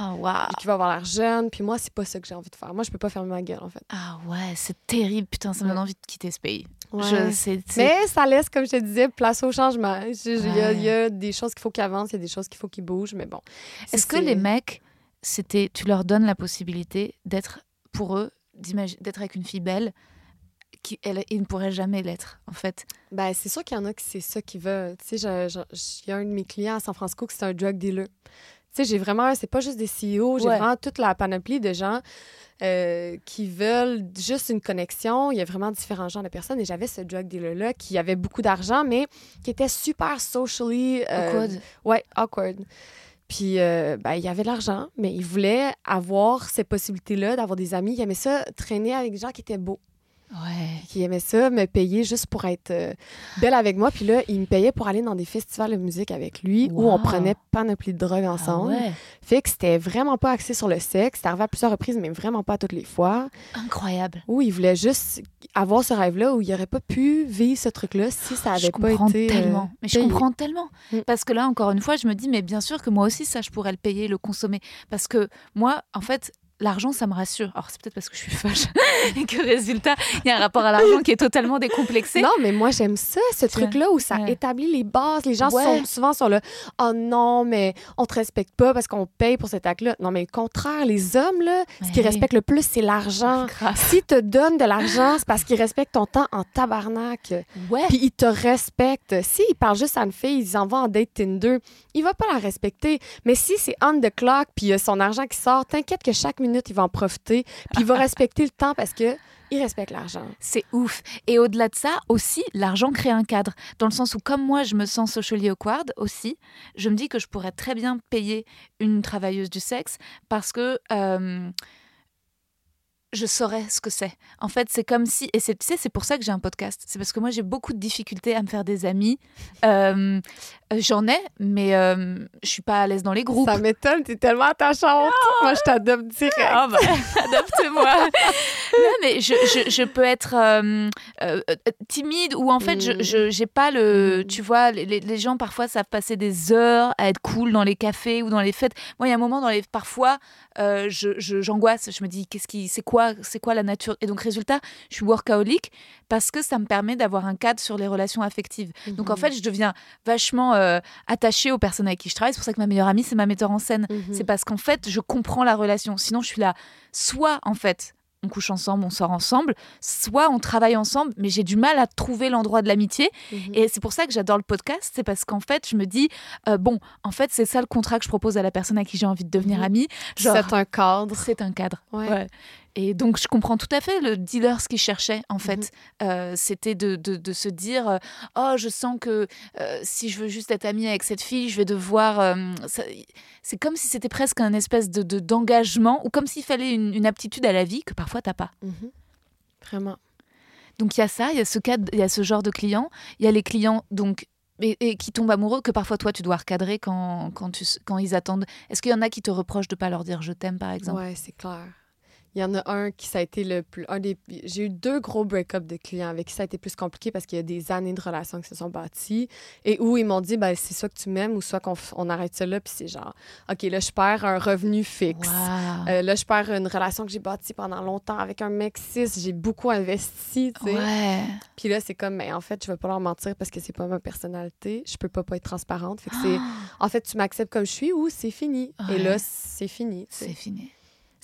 [SPEAKER 3] qui va avoir l'air jeune. Puis moi, c'est pas ça que j'ai envie de faire. Moi, je peux pas fermer ma gueule, en fait.
[SPEAKER 1] Ah ouais, c'est terrible. Putain, ça me donne envie de quitter ce pays.
[SPEAKER 3] Mais ça laisse, comme je te disais, place au changement. Il y, a des choses qu'il faut qu'ils avancent, il y a des choses qu'il faut qu'ils bougent, mais bon.
[SPEAKER 1] Est-ce que les mecs, c'était, tu leur donnes la possibilité d'être, pour eux, d'être avec une fille belle qui elle, ils ne pourraient jamais l'être, en fait?
[SPEAKER 3] Ben, c'est sûr qu'il y en a qui c'est ça qu'ils veulent. Tu sais, il y a un de mes clients à San Francisco qui c'est un drug dealer. Sais, j'ai vraiment, c'est pas juste des CEO, j'ai vraiment toute la panoplie de gens euh, qui veulent juste une connexion. Il y a vraiment différents genres de personnes. Et j'avais ce drug dealer-là qui avait beaucoup d'argent, mais qui était super socially...
[SPEAKER 1] Euh, awkward.
[SPEAKER 3] Ouais, awkward. Puis, euh, ben, il avait de l'argent, mais il voulait avoir ces possibilités-là, d'avoir des amis. Il aimait ça, traîner avec des gens qui étaient beaux.
[SPEAKER 1] Ouais.
[SPEAKER 3] Qui aimait ça, me payer juste pour être euh, belle avec moi. Puis là, il me payait pour aller dans des festivals de musique avec lui où on prenait panoplie de drogue ah ensemble. Fait que c'était vraiment pas axé sur le sexe. C'était arrivé à plusieurs reprises, mais vraiment pas toutes les fois.
[SPEAKER 1] Incroyable.
[SPEAKER 3] Où il voulait juste avoir ce rêve-là où il aurait pas pu vivre ce truc-là si ça avait pas été.
[SPEAKER 1] Euh, mais je comprends tellement. Mm. Parce que là, encore une fois, je me dis, mais bien sûr que moi aussi, ça, je pourrais le payer, le consommer. Parce que moi, en fait, l'argent, ça me rassure. Alors, c'est peut-être parce que je suis fâche et que résultat, il y a un rapport à l'argent qui est totalement décomplexé.
[SPEAKER 3] Non, mais moi, j'aime ça, ce truc-là où ça établit les bases. Les gens sont souvent sur le Oh non, mais on te respecte pas parce qu'on paye pour cet acte-là. Non, mais au contraire, les hommes, là, ce qu'ils respectent le plus, c'est l'argent. S'ils te donnent de l'argent, c'est parce qu'ils respectent ton temps en tabarnak.
[SPEAKER 1] Ouais.
[SPEAKER 3] Puis ils te respectent. S'ils parlent juste à une fille, ils en vont en date Tinder, il va pas la respecter. Mais si c'est on the clock, puis il y a son argent qui sort, t'inquiète que chaque minute, il va en profiter, puis il va respecter le temps parce que il respecte l'argent.
[SPEAKER 1] C'est ouf. Et au-delà de ça, aussi, l'argent crée un cadre. Dans le sens où, comme moi, je me sens socially awkward aussi, je me dis que je pourrais très bien payer une travailleuse du sexe parce que euh, je saurais ce que c'est. En fait, c'est comme si, et c'est, tu sais, c'est pour ça que j'ai un podcast. C'est parce que moi, j'ai beaucoup de difficultés à me faire des amis. Euh, j'en ai, mais euh, je suis pas à l'aise dans les groupes.
[SPEAKER 3] Ça m'étonne, t'es tellement attachante. Oh moi, je t'adopte direct.
[SPEAKER 1] Oh, bah, adopte-moi. non, mais je, je, je peux être euh, timide ou en fait, je j'ai pas le. Mm. Tu vois, les, les, gens parfois savent passer des heures à être cool dans les cafés ou dans les fêtes. Moi, il y a un moment dans les. Parfois, je, j'angoisse. Je me dis, qu'est-ce qui. C'est quoi c'est quoi la nature. Et donc, résultat, je suis workaholic parce que ça me permet d'avoir un cadre sur les relations affectives. Donc, en mhm. fait, je deviens vachement euh, attachée aux personnes avec qui je travaille. C'est pour ça que ma meilleure amie, c'est ma metteur en scène. Mhm. C'est parce qu'en fait, je comprends la relation. Sinon, je suis là, soit en fait, on couche ensemble, on sort ensemble, soit on travaille ensemble, mais j'ai du mal à trouver l'endroit de l'amitié. Mhm. Et c'est pour ça que j'adore le podcast, c'est parce qu'en fait, je me dis, euh, bon, en fait, c'est ça le contrat que je propose à la personne à qui j'ai envie de devenir amie.
[SPEAKER 3] C'est un cadre.
[SPEAKER 1] C'est un cadre. ouais. Et donc, je comprends tout à fait le dealer ce qu'il cherchait, en fait. Mhm. Euh, c'était de, de, se dire euh, Oh, je sens que euh, si je veux juste être amie avec cette fille, je vais devoir. c'est comme si c'était presque un espèce d'engagement, de, d'engagement ou comme s'il fallait une, aptitude à la vie que parfois t'as pas.
[SPEAKER 3] Mhm. Vraiment.
[SPEAKER 1] Donc, il y a ça, il y a ce cas, il y a ce genre de clients. Il y a les clients, donc. Et, qui tombent amoureux, que parfois toi tu dois recadrer quand, quand, tu, quand ils attendent. Est-ce qu'il y en a qui te reprochent de ne pas leur dire je t'aime par exemple?
[SPEAKER 3] Ouais, c'est clair. Il y en a un qui ça a été le plus. Un des, j'ai eu deux gros break-ups de clients avec qui ça a été plus compliqué parce qu'il y a des années de relations qui se sont bâties et où ils m'ont dit ben, c'est soit que tu m'aimes ou soit qu'on on arrête ça là. Puis c'est genre, OK, là, je perds un revenu fixe. Euh, là, je perds une relation que j'ai bâtie pendant longtemps avec un mec cis. J'ai beaucoup investi, tu sais.
[SPEAKER 1] Ouais.
[SPEAKER 3] Puis là, c'est comme, mais ben, en fait, je vais pas leur mentir parce que c'est pas ma personnalité. Je peux pas, pas être transparente. Fait que c'est, en fait, tu m'acceptes comme je suis ou c'est fini. Et là, c'est fini.
[SPEAKER 1] C'est fini.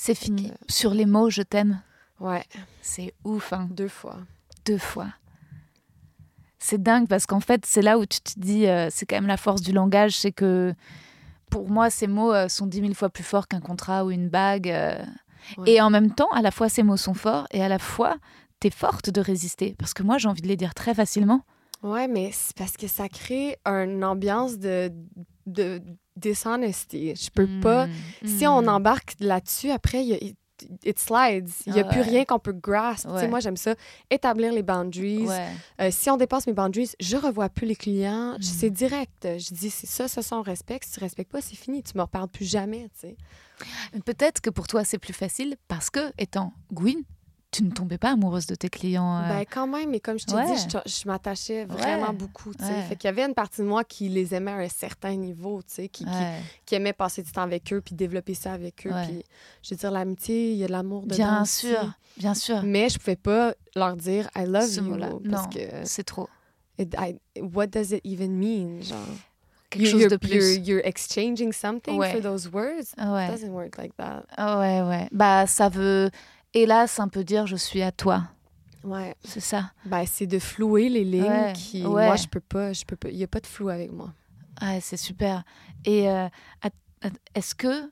[SPEAKER 1] C'est fini. Sur les mots, je t'aime.
[SPEAKER 3] Ouais.
[SPEAKER 1] C'est ouf. Hein.
[SPEAKER 3] Deux fois.
[SPEAKER 1] Deux fois. C'est dingue parce qu'en fait, c'est là où tu te dis, euh, c'est quand même la force du langage, c'est que pour moi, ces mots euh, sont dix mille fois plus forts qu'un contrat ou une bague. Euh. Et en même temps, à la fois, ces mots sont forts et à la fois, t'es forte de résister. Parce que moi, j'ai envie de les dire très facilement.
[SPEAKER 3] Ouais, mais c'est parce que ça crée une ambiance de, de dishonesty. Je peux pas. Mm, si on mm. embarque là-dessus, après, il it slides. Il n'y a plus rien qu'on peut grasp. Moi, j'aime ça. Établir les boundaries. Euh, si on dépasse mes boundaries, je revois plus les clients. Mm. C'est direct. Je dis, c'est ça, ça, son respect. Si tu ne respectes pas, c'est fini. Tu ne me reparles plus jamais.
[SPEAKER 1] Peut-être que pour toi, c'est plus facile parce que, étant Gwyn, tu ne tombais pas amoureuse de tes clients.
[SPEAKER 3] Euh? Ben quand même, mais comme je t'ai dit, je, m'attachais vraiment beaucoup. Fait qu'il y avait une partie de moi qui les aimait à un certain niveau, qui, qui, qui, aimait passer du temps avec eux puis développer ça avec eux. Puis, je veux dire, l'amitié, il y a de l'amour dedans.
[SPEAKER 1] Bien sûr, bien sûr.
[SPEAKER 3] Mais je pouvais pas leur dire I love you.
[SPEAKER 1] non, c'est trop.
[SPEAKER 3] what does it even mean? Genre?
[SPEAKER 1] Quelque chose de plus.
[SPEAKER 3] You're, you're exchanging something for those words? It doesn't work like that.
[SPEAKER 1] Ouais, ouais. Bah, ça veut hélas, un peu dire je suis à toi.
[SPEAKER 3] Ouais.
[SPEAKER 1] C'est ça.
[SPEAKER 3] Ben, c'est de flouer les lignes qui. Moi, je peux pas. Je peux. Il n'y a pas de flou avec moi.
[SPEAKER 1] Ouais, c'est super. Et euh, est-ce que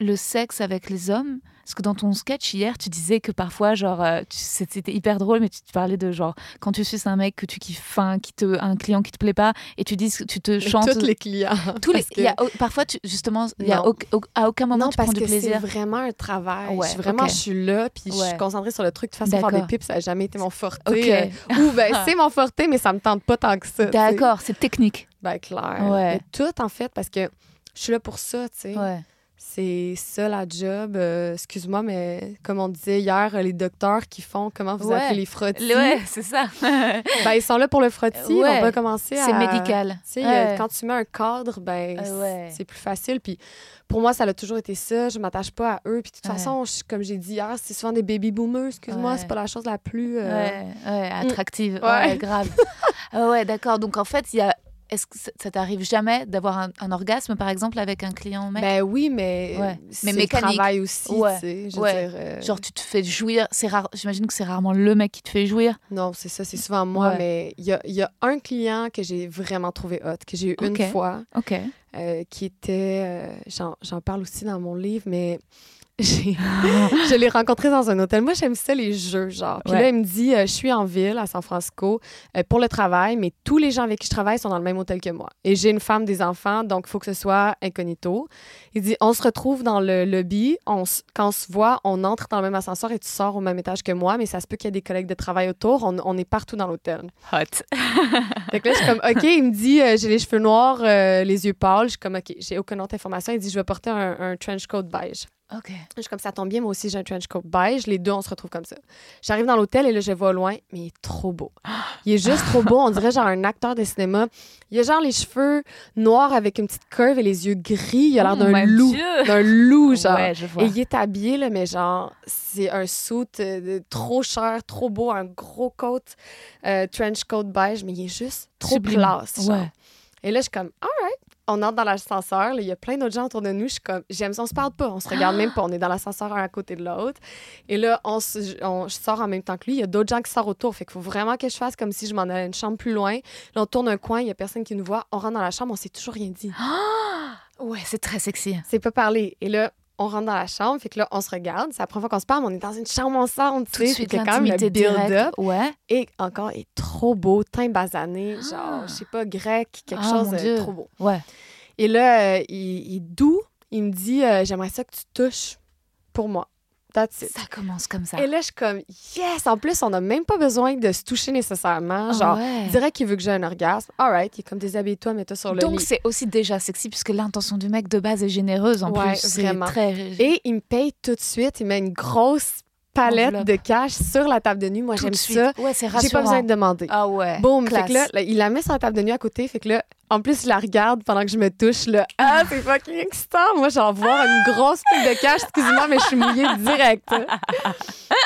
[SPEAKER 1] le sexe avec les hommes? Parce que dans ton sketch hier, tu disais que parfois, genre, euh, c'était hyper drôle, mais tu, parlais de genre, quand tu suis un mec que tu kiffes, fin, qui te, un client qui te plaît pas, et tu dis, tu te chantes.
[SPEAKER 3] Tous les clients.
[SPEAKER 1] Tous les, y a, parfois, tu, justement, y a à aucun moment
[SPEAKER 3] non,
[SPEAKER 1] tu prends du plaisir.
[SPEAKER 3] c'est vraiment un travail. je suis vraiment, je suis là, puis je suis concentrée sur le truc. De toute façon, faire des pips, ça n'a jamais été mon forte. Euh, ou ben, c'est mon forte, mais ça me tente pas tant que ça.
[SPEAKER 1] D'accord, c'est technique.
[SPEAKER 3] Ben, clair. tout, en fait, parce que je suis là pour ça, tu sais.
[SPEAKER 1] Ouais.
[SPEAKER 3] C'est ça la job. Euh, excuse-moi, mais comme on disait hier, les docteurs qui font, comment vous appelez les frottis?
[SPEAKER 1] Ouais, c'est ça.
[SPEAKER 3] ben, ils sont là pour le frottis. On va commencer à.
[SPEAKER 1] C'est médical.
[SPEAKER 3] Tu sais, quand tu mets un cadre, ben, c'est plus facile. Puis pour moi, ça a toujours été ça. Je m'attache pas à eux. Puis de toute façon, comme j'ai dit hier, c'est souvent des baby boomers. Excuse-moi, c'est pas la chose la plus.
[SPEAKER 1] Euh, attractive. Ouais, grave. ouais, d'accord. Donc en fait, il y a est-ce que ça t'arrive jamais d'avoir un, orgasme, par exemple, avec un client mec?
[SPEAKER 3] Ben oui, mais ouais. c'est le travail aussi, ouais. tu sais. Je
[SPEAKER 1] ouais. dire, euh, Genre, tu te fais jouir. C'est rare. J'imagine que c'est rarement le mec qui te fait jouir.
[SPEAKER 3] Non, c'est ça. C'est souvent moi. Mais il y a, y a, un client que j'ai vraiment trouvé hot, que j'ai eu une fois. Euh, qui était... Euh, j'en parle aussi dans mon livre, mais je l'ai rencontré dans un hôtel. Moi, j'aime ça, les jeux, genre. Puis là, il me dit, euh, je suis en ville, à San Francisco, euh, pour le travail, mais tous les gens avec qui je travaille sont dans le même hôtel que moi. Et j'ai une femme, des enfants, donc il faut que ce soit incognito. Il dit, on se retrouve dans le lobby, on quand on se voit, on entre dans le même ascenseur et tu sors au même étage que moi, mais ça se peut qu'il y ait des collègues de travail autour. On, est partout dans l'hôtel.
[SPEAKER 1] Hot.
[SPEAKER 3] donc là, je suis comme, OK, il me dit, euh, j'ai les cheveux noirs, les yeux pâles. Je suis comme, OK, j'ai aucune autre information. Il dit, je vais porter un, un trench coat beige.
[SPEAKER 1] OK.
[SPEAKER 3] Je suis comme ça tombe bien, moi aussi j'ai un trench coat beige. Les deux, on se retrouve comme ça. J'arrive dans l'hôtel et là, je vois au loin, mais il est trop beau. Il est juste trop beau. On dirait genre un acteur de cinéma. Il a genre les cheveux noirs avec une petite curve et les yeux gris. Il a l'air oh d'un loup. D'un loup, genre.
[SPEAKER 1] Ouais, je vois.
[SPEAKER 3] Et il est habillé, là, mais genre, c'est un suit euh, trop cher, trop beau, un gros coat, euh, trench coat beige, mais il est juste trop classe. Ouais. Et là, je suis comme, alright on entre dans l'ascenseur, il y a plein d'autres gens autour de nous. Je suis comme, j'aime ça, on se parle pas, on se regarde même pas, on est dans l'ascenseur un à côté de l'autre. Et là, on, je sors en même temps que lui. Il y a d'autres gens qui sortent autour. Fait qu'il faut vraiment que je fasse comme si je m'en allais une chambre plus loin. Là, on tourne un coin, il y a personne qui nous voit. On rentre dans la chambre, on s'est toujours rien dit.
[SPEAKER 1] ouais, c'est très sexy.
[SPEAKER 3] C'est pas parler. Et là, on rentre dans la chambre, fait que là, on se regarde. C'est la première fois qu'on se parle, mais on est dans une chambre ensemble,
[SPEAKER 1] tu sais. Tout quand même le build-up. Ouais.
[SPEAKER 3] Et encore, il est trop beau, teint basané, genre, je sais pas, grec, quelque ah, chose de trop beau.
[SPEAKER 1] Ouais.
[SPEAKER 3] Et là, euh, il, est doux. Il me dit euh, J'aimerais ça que tu touches pour moi. That's
[SPEAKER 1] Ça commence comme ça.
[SPEAKER 3] Et là, je suis comme Yes! En plus, on n'a même pas besoin de se toucher nécessairement. Ah genre, il dirait qu'il veut que j'ai un orgasme. All right, il est comme déshabille-toi, mets-toi sur le
[SPEAKER 1] Donc, lit. Donc, c'est aussi déjà sexy puisque l'intention du mec de base est généreuse en
[SPEAKER 3] ouais,
[SPEAKER 1] plus.
[SPEAKER 3] Vraiment.
[SPEAKER 1] Très...
[SPEAKER 3] Et il me paye tout de suite. Il met une grosse palette de cash sur la table de nuit. Moi, j'aime ça.
[SPEAKER 1] Ouais, c'est rassurant.
[SPEAKER 3] J'ai pas besoin de demander.
[SPEAKER 1] Ah ouais.
[SPEAKER 3] Boum. Fait que là, il la met sur la table de nuit à côté. Fait que là, en plus, je la regarde pendant que je me touche. Là. Ah, c'est fucking excitant. Moi, j'en vois une grosse pile de cash. Excusez-moi, mais je suis mouillée direct.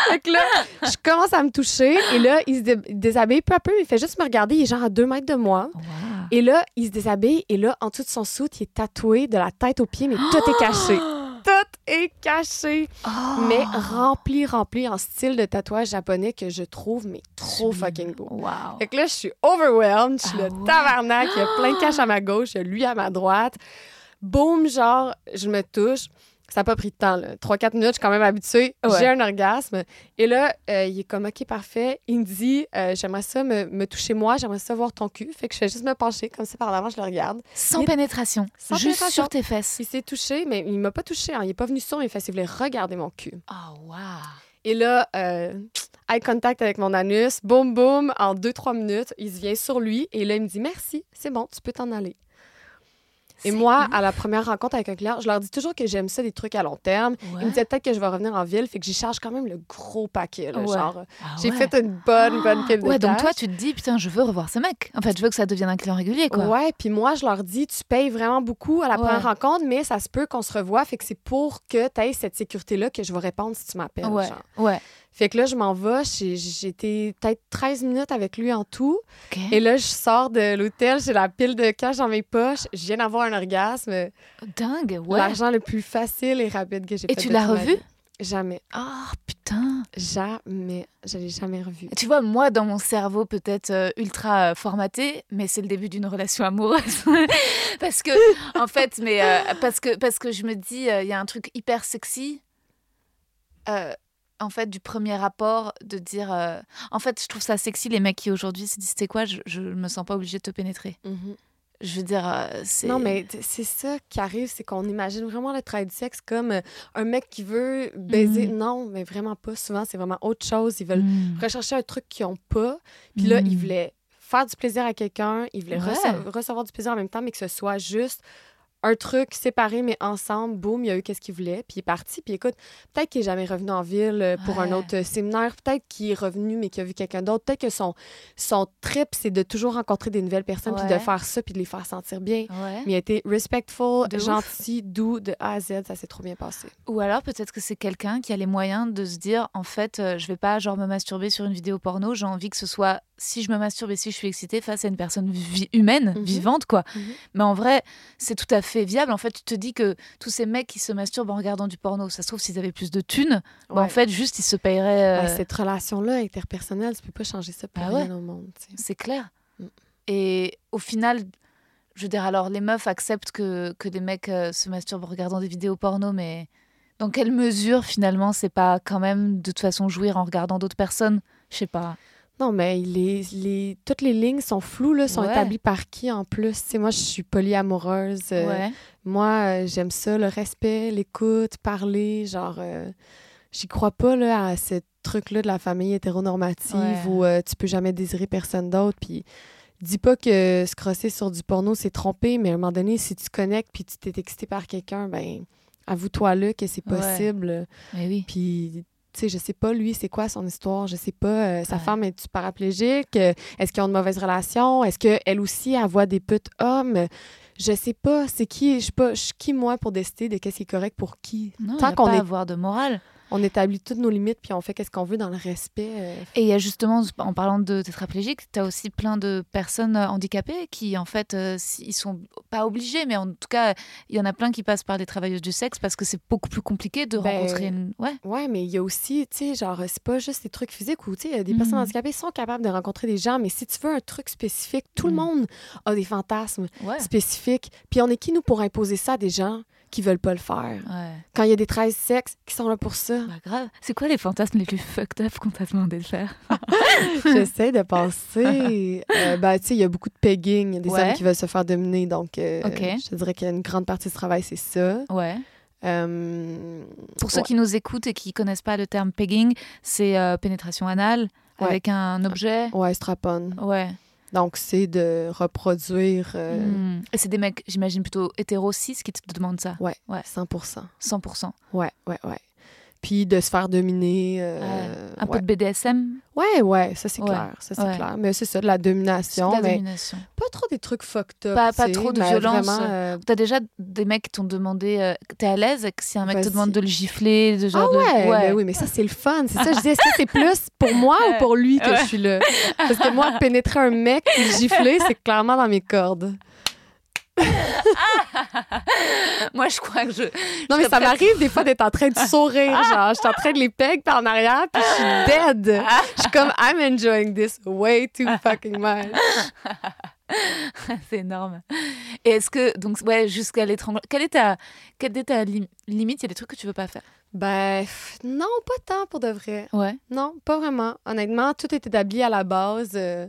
[SPEAKER 3] fait que là, je commence à me toucher. Et là, il se déshabille peu à peu. Il fait juste me regarder. Il est genre à deux mètres de moi. Et là, il se déshabille. Et là, en dessous de son soute, il est tatoué de la tête aux pieds, mais tout est caché est caché. Mais ah! rempli, rempli en style de tatouage japonais que je trouve mais trop fucking beau.
[SPEAKER 1] Wow.
[SPEAKER 3] Fait que là, je suis overwhelmed. Je suis le ah tabarnak. Il y a plein de cash à ma gauche, lui à ma droite. Boum, genre, je me touche. Ça n'a pas pris de temps, là. 3-4 minutes, je suis quand même habituée. J'ai un orgasme. Et là, euh, il est comme, OK, parfait. Il me dit, euh, j'aimerais ça me, toucher moi, j'aimerais ça voir ton cul. Fait que je fais juste me pencher, comme ça, par l'avant, je le regarde.
[SPEAKER 1] Sans pénétration. Sans juste sur tes fesses.
[SPEAKER 3] Il s'est touché, mais il m'a pas touché. Hein. Il est pas venu sur mes fesses. Il voulait regarder mon cul.
[SPEAKER 1] Oh, wow.
[SPEAKER 3] Et là, euh, eye contact avec mon anus. Boum, boum. En 2-3 minutes, il se vient sur lui. Et là, il me dit, merci, c'est bon, tu peux t'en aller. Et moi, à la première rencontre avec un client, je leur dis toujours que j'aime ça, des trucs à long terme. Ils me disaient peut-être que je vais revenir en ville, fait que j'y charge quand même le gros paquet. Genre, ah j'ai fait une bonne, bonne pile de
[SPEAKER 1] Ouais, donc toi, tu te dis, putain, je veux revoir ce mec. En fait, je veux que ça devienne un client régulier, quoi.
[SPEAKER 3] Ouais, puis moi, je leur dis, tu payes vraiment beaucoup à la première rencontre, mais ça se peut qu'on se revoie, fait que c'est pour que tu aies cette sécurité-là que je vais répondre si tu m'appelles.
[SPEAKER 1] Ouais.
[SPEAKER 3] Genre.
[SPEAKER 1] Ouais.
[SPEAKER 3] Fait que là, je m'en vais. Été peut-être 13 minutes avec lui en tout. Et là, je sors de l'hôtel, j'ai la pile de cash dans mes poches. Je viens d'avoir un orgasme.
[SPEAKER 1] Dingue, ouais.
[SPEAKER 3] L'argent le plus facile et rapide que j'ai
[SPEAKER 1] fait. Et tu l'as revu?
[SPEAKER 3] Jamais.
[SPEAKER 1] Ah, putain.
[SPEAKER 3] Jamais. Je l'ai jamais revu.
[SPEAKER 1] Tu vois, moi, dans mon cerveau, peut-être euh, ultra euh, formaté, mais c'est le début d'une relation amoureuse. parce que, en fait, mais euh, parce, que, parce que je me dis, il y a un truc hyper sexy. En fait, du premier rapport, de dire. En fait, je trouve ça sexy, les mecs qui aujourd'hui se disent, c'est quoi, je, je me sens pas obligée de te pénétrer.
[SPEAKER 3] Mhm.
[SPEAKER 1] Je veux dire, euh, c'est.
[SPEAKER 3] Non, mais c'est ça qui arrive, c'est qu'on imagine vraiment le travail du sexe comme euh, un mec qui veut baiser.
[SPEAKER 1] Mhm.
[SPEAKER 3] Non, mais vraiment pas. Souvent, c'est vraiment autre chose. Ils veulent
[SPEAKER 1] Mm.
[SPEAKER 3] rechercher un truc qu'ils n'ont pas. Puis là, ils
[SPEAKER 1] Mm.
[SPEAKER 3] voulaient faire du plaisir à quelqu'un, ils voulaient
[SPEAKER 1] Ouais.
[SPEAKER 3] rece- recevoir du plaisir en même temps, mais que ce soit juste un truc séparé, mais ensemble, boum, il y a eu qu'est-ce qu'il voulait, puis il est parti. Puis écoute, peut-être qu'il est jamais revenu en ville euh, pour un autre euh, séminaire, peut-être qu'il est revenu, mais qu'il a vu quelqu'un d'autre, peut-être que son, son trip, c'est de toujours rencontrer des nouvelles personnes, puis de faire ça, puis de les faire sentir bien.
[SPEAKER 1] Ouais.
[SPEAKER 3] Mais il a été respectful,
[SPEAKER 1] De ouf.
[SPEAKER 3] gentil, doux, de A à Z, ça s'est trop bien passé.
[SPEAKER 1] Ou alors peut-être que c'est quelqu'un qui a les moyens de se dire en fait euh, je vais pas genre me masturber sur une vidéo porno, j'ai envie que ce soit si je me masturbe et si je suis excitée face à une personne vi- humaine,
[SPEAKER 3] Mhm.
[SPEAKER 1] vivante quoi.
[SPEAKER 3] Mhm.
[SPEAKER 1] Mais en vrai, c'est tout à fait viable. En fait, tu te dis que tous ces mecs qui se masturbent en regardant du porno, ça se trouve s'ils avaient plus de thunes, bah, en fait juste ils se paieraient euh,
[SPEAKER 3] cette relation-là interpersonnelle, tu peux pas changer ça pour
[SPEAKER 1] Ah
[SPEAKER 3] rien
[SPEAKER 1] ouais.
[SPEAKER 3] au monde.
[SPEAKER 1] c'est clair.
[SPEAKER 3] Mm.
[SPEAKER 1] Et au final, je veux dire alors les meufs acceptent que que des mecs euh, se masturbent en regardant des vidéos porno mais dans quelle mesure finalement c'est pas quand même de toute façon jouir en regardant d'autres personnes? Je sais pas.
[SPEAKER 3] Non, mais les, les, toutes les lignes sont floues, là, sont
[SPEAKER 1] Ouais.
[SPEAKER 3] établies par qui en plus? Tu sais, moi, je suis polyamoureuse. euh,
[SPEAKER 1] ouais.
[SPEAKER 3] Moi, euh, j'aime ça, le respect, l'écoute, parler. Genre, euh, j'y crois pas là, à ce truc-là de la famille hétéronormative
[SPEAKER 1] Ouais.
[SPEAKER 3] où tu peux jamais désirer personne d'autre. Puis, dis pas que se crosser sur du porno, c'est tromper, mais à un moment donné, si tu connectes puis tu t'es excité par quelqu'un, ben, avoue-toi là que c'est possible.
[SPEAKER 1] Mais oui.
[SPEAKER 3] Puis, tu sais, je sais pas, lui, c'est quoi son histoire? Je sais pas. euh, sa
[SPEAKER 1] Ouais.
[SPEAKER 3] femme, est-tu paraplégique? Euh, Est-ce qu'ils ont une mauvaise relation? Est-ce qu'elle aussi, elle voit des putes hommes? Je sais pas. C'est qui? Je sais pas. Je suis qui, moi, pour décider de qu'est-ce qui est correct pour qui?
[SPEAKER 1] Non,
[SPEAKER 3] Tant qu'on est-
[SPEAKER 1] avoir de morale.
[SPEAKER 3] On établit toutes nos limites, puis on fait qu'est-ce qu'on veut dans le respect. euh,
[SPEAKER 1] Et il y a justement, en parlant de tétraplégiques, tu as aussi plein de personnes euh, handicapées qui, en fait, euh, ils sont pas obligés, mais en tout cas, il y en a plein qui passent par des travailleuses du sexe parce que c'est beaucoup plus compliqué de
[SPEAKER 3] Ben,
[SPEAKER 1] rencontrer une. Ouais.
[SPEAKER 3] Ouais, mais il y a aussi, tu sais, genre, c'est pas juste des trucs physiques où, tu sais, des
[SPEAKER 1] Mhm.
[SPEAKER 3] personnes handicapées sont capables de rencontrer des gens, mais si tu veux un truc spécifique, tout le
[SPEAKER 1] Mhm.
[SPEAKER 3] monde a des fantasmes
[SPEAKER 1] Ouais.
[SPEAKER 3] spécifiques. Puis on est qui, nous, pour imposer ça à des gens? Qui veulent pas le faire?
[SPEAKER 1] Ouais.
[SPEAKER 3] Quand il y a des 13 sexes qui sont là pour ça.
[SPEAKER 1] Bah, grave. C'est quoi les fantasmes les plus fucked up qu'on t'a demandé de faire?
[SPEAKER 3] J'essaie de penser. Euh, ben, tu sais, il y a beaucoup de pegging. Il y a des
[SPEAKER 1] Ouais.
[SPEAKER 3] hommes qui veulent se faire dominer. Donc, euh, je te dirais qu'une grande partie du travail, c'est ça.
[SPEAKER 1] Ouais.
[SPEAKER 3] Euh,
[SPEAKER 1] Pour ceux qui nous écoutent et qui connaissent pas le terme pegging, c'est euh, pénétration anale avec un objet?
[SPEAKER 3] Ouais, strap-on.
[SPEAKER 1] Ouais.
[SPEAKER 3] Donc, c'est de reproduire euh,
[SPEAKER 1] Hmm. Et c'est des mecs, j'imagine, plutôt hétéro cis qui te demandent ça.
[SPEAKER 3] ouais,
[SPEAKER 1] Ouais.
[SPEAKER 3] 100
[SPEAKER 1] 100%.
[SPEAKER 3] Ouais, ouais, ouais. Puis de se faire dominer. euh,
[SPEAKER 1] Un
[SPEAKER 3] ouais.
[SPEAKER 1] peu de BDSM,
[SPEAKER 3] ouais, ouais, ça c'est
[SPEAKER 1] Ouais.
[SPEAKER 3] clair. Ça c'est
[SPEAKER 1] Ouais.
[SPEAKER 3] clair. Mais c'est ça, de la domination.
[SPEAKER 1] de la
[SPEAKER 3] mais
[SPEAKER 1] domination.
[SPEAKER 3] pas trop des trucs fucked up.
[SPEAKER 1] Pas- pas trop de violence.
[SPEAKER 3] Euh,
[SPEAKER 1] T'as déjà des mecs qui t'ont demandé, euh, t'es à l'aise si un mec te demande de le gifler, de
[SPEAKER 3] Ah
[SPEAKER 1] genre de...
[SPEAKER 3] ouais, ben oui, mais ça, c'est le fun. C'est ça, je dis, est-ce que c'est plus pour moi ou pour lui que je suis là? Parce que moi, pénétrer un mec et le gifler, c'est clairement dans mes cordes.
[SPEAKER 1] Moi, je crois que je...
[SPEAKER 3] Non, mais ça m'arrive des fois d'être en train de sourire, genre, je suis en train de les peg par en arrière, puis je suis dead. Je suis comme, I'm enjoying this way too fucking much.
[SPEAKER 1] c'est énorme. Et est-ce que, donc, ouais, jusqu'à l'étrangle... Quelle est ta, quelle est ta lim- limite? Il y a des trucs que tu veux pas faire.
[SPEAKER 3] Ben, non, pas tant pour de vrai.
[SPEAKER 1] Ouais.
[SPEAKER 3] Non, pas vraiment. Honnêtement, tout est établi à la base. euh,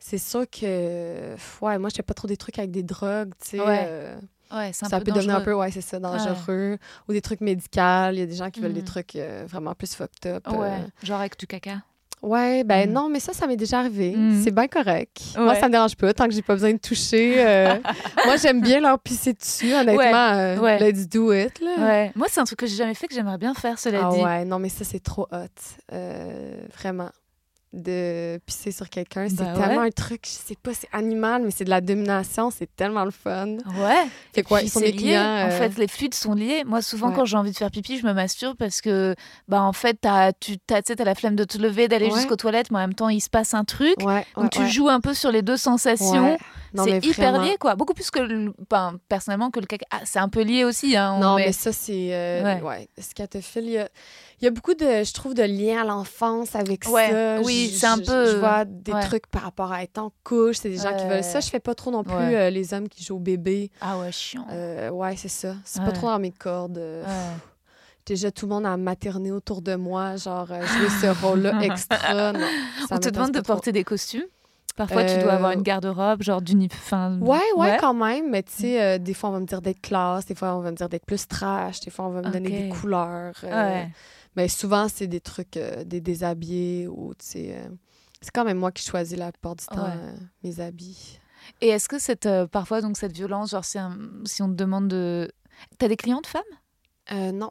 [SPEAKER 3] c'est sûr que, ouais, moi, je fais pas trop des trucs avec des drogues, tu sais.
[SPEAKER 1] Ouais.
[SPEAKER 3] euh,
[SPEAKER 1] Ouais, c'est un
[SPEAKER 3] ça
[SPEAKER 1] peu
[SPEAKER 3] peut devenir un
[SPEAKER 1] dangereux.
[SPEAKER 3] peu, ouais, c'est ça, dangereux. Ou des trucs médicaux. Il y a des gens qui veulent des
[SPEAKER 1] Mhm.
[SPEAKER 3] trucs euh, vraiment plus fucked up. euh.
[SPEAKER 1] Ouais, genre avec du caca.
[SPEAKER 3] Ouais, ben
[SPEAKER 1] Mhm.
[SPEAKER 3] non, mais ça, ça m'est déjà arrivé.
[SPEAKER 1] Mhm.
[SPEAKER 3] C'est bien correct. Moi, ça me dérange pas tant que j'ai pas besoin de toucher. euh. Moi, j'aime bien leur pisser dessus, honnêtement.
[SPEAKER 1] Ouais,
[SPEAKER 3] euh,
[SPEAKER 1] ouais.
[SPEAKER 3] Let's do it, là.
[SPEAKER 1] Ouais. Moi, c'est un truc que j'ai jamais fait que j'aimerais bien faire, cela
[SPEAKER 3] Ah
[SPEAKER 1] dit.
[SPEAKER 3] ouais, non, mais ça, c'est trop hot. Euh, vraiment. De pisser sur quelqu'un. C'est
[SPEAKER 1] Bah
[SPEAKER 3] tellement
[SPEAKER 1] ouais.
[SPEAKER 3] un truc, je sais pas, c'est animal, mais c'est de la domination, c'est tellement le fun.
[SPEAKER 1] Ouais.
[SPEAKER 3] Fait quoi, ils sont
[SPEAKER 1] c'est
[SPEAKER 3] des.
[SPEAKER 1] En
[SPEAKER 3] euh,
[SPEAKER 1] fait, les fluides sont liés. Moi, souvent,
[SPEAKER 3] Ouais.
[SPEAKER 1] quand j'ai envie de faire pipi, je me masturbe parce que, bah, en fait, tu t'as la flemme de te lever, d'aller
[SPEAKER 3] Ouais.
[SPEAKER 1] jusqu'aux toilettes, mais en même temps, il se passe un truc. Donc, tu joues un peu sur les deux sensations. C'est hyper
[SPEAKER 3] vraiment.
[SPEAKER 1] lié, quoi. Beaucoup plus que, le- ben, personnellement, que le caca. Ah, c'est un peu lié aussi. Hein,
[SPEAKER 3] Non,
[SPEAKER 1] mais-
[SPEAKER 3] mais ça, c'est. euh,
[SPEAKER 1] Ouais.
[SPEAKER 3] ouais. Il y a, beaucoup de, je trouve, de liens à l'enfance avec
[SPEAKER 1] Ouais,
[SPEAKER 3] ça.
[SPEAKER 1] oui, c'est un peu-
[SPEAKER 3] Je vois des
[SPEAKER 1] ouais.
[SPEAKER 3] trucs par rapport à être en couche. C'est des gens qui
[SPEAKER 1] Ouais.
[SPEAKER 3] veulent ça. Je fais pas trop non plus
[SPEAKER 1] Ouais.
[SPEAKER 3] euh, les hommes qui jouent au bébé.
[SPEAKER 1] Ah ouais, chiant.
[SPEAKER 3] Euh, ouais, c'est ça. C'est
[SPEAKER 1] Ouais.
[SPEAKER 3] pas trop dans mes cordes. euh,
[SPEAKER 1] Ouais.
[SPEAKER 3] Déjà, tout le monde a materné autour de moi, genre, jouer ce rôle-là extra. Non,
[SPEAKER 1] On te demande de
[SPEAKER 3] trop.
[SPEAKER 1] porter des costumes? Parfois, tu dois avoir une garde-robe, genre d'une. Fin...
[SPEAKER 3] Ouais, ouais, quand même. Mais tu sais, euh, des fois, on va me dire d'être classe, des fois, on va me dire d'être plus trash, des fois, on va me donner des couleurs. euh,
[SPEAKER 1] Ouais.
[SPEAKER 3] Mais souvent, c'est des trucs, euh, des déshabillés ou, tu sais... euh, c'est quand même moi qui choisis la plupart du temps
[SPEAKER 1] Ouais.
[SPEAKER 3] euh, mes habits.
[SPEAKER 1] Et est-ce que cette, parfois, donc, cette violence, genre si, un- si on te demande de. T'as des clientes femmes?
[SPEAKER 3] Non.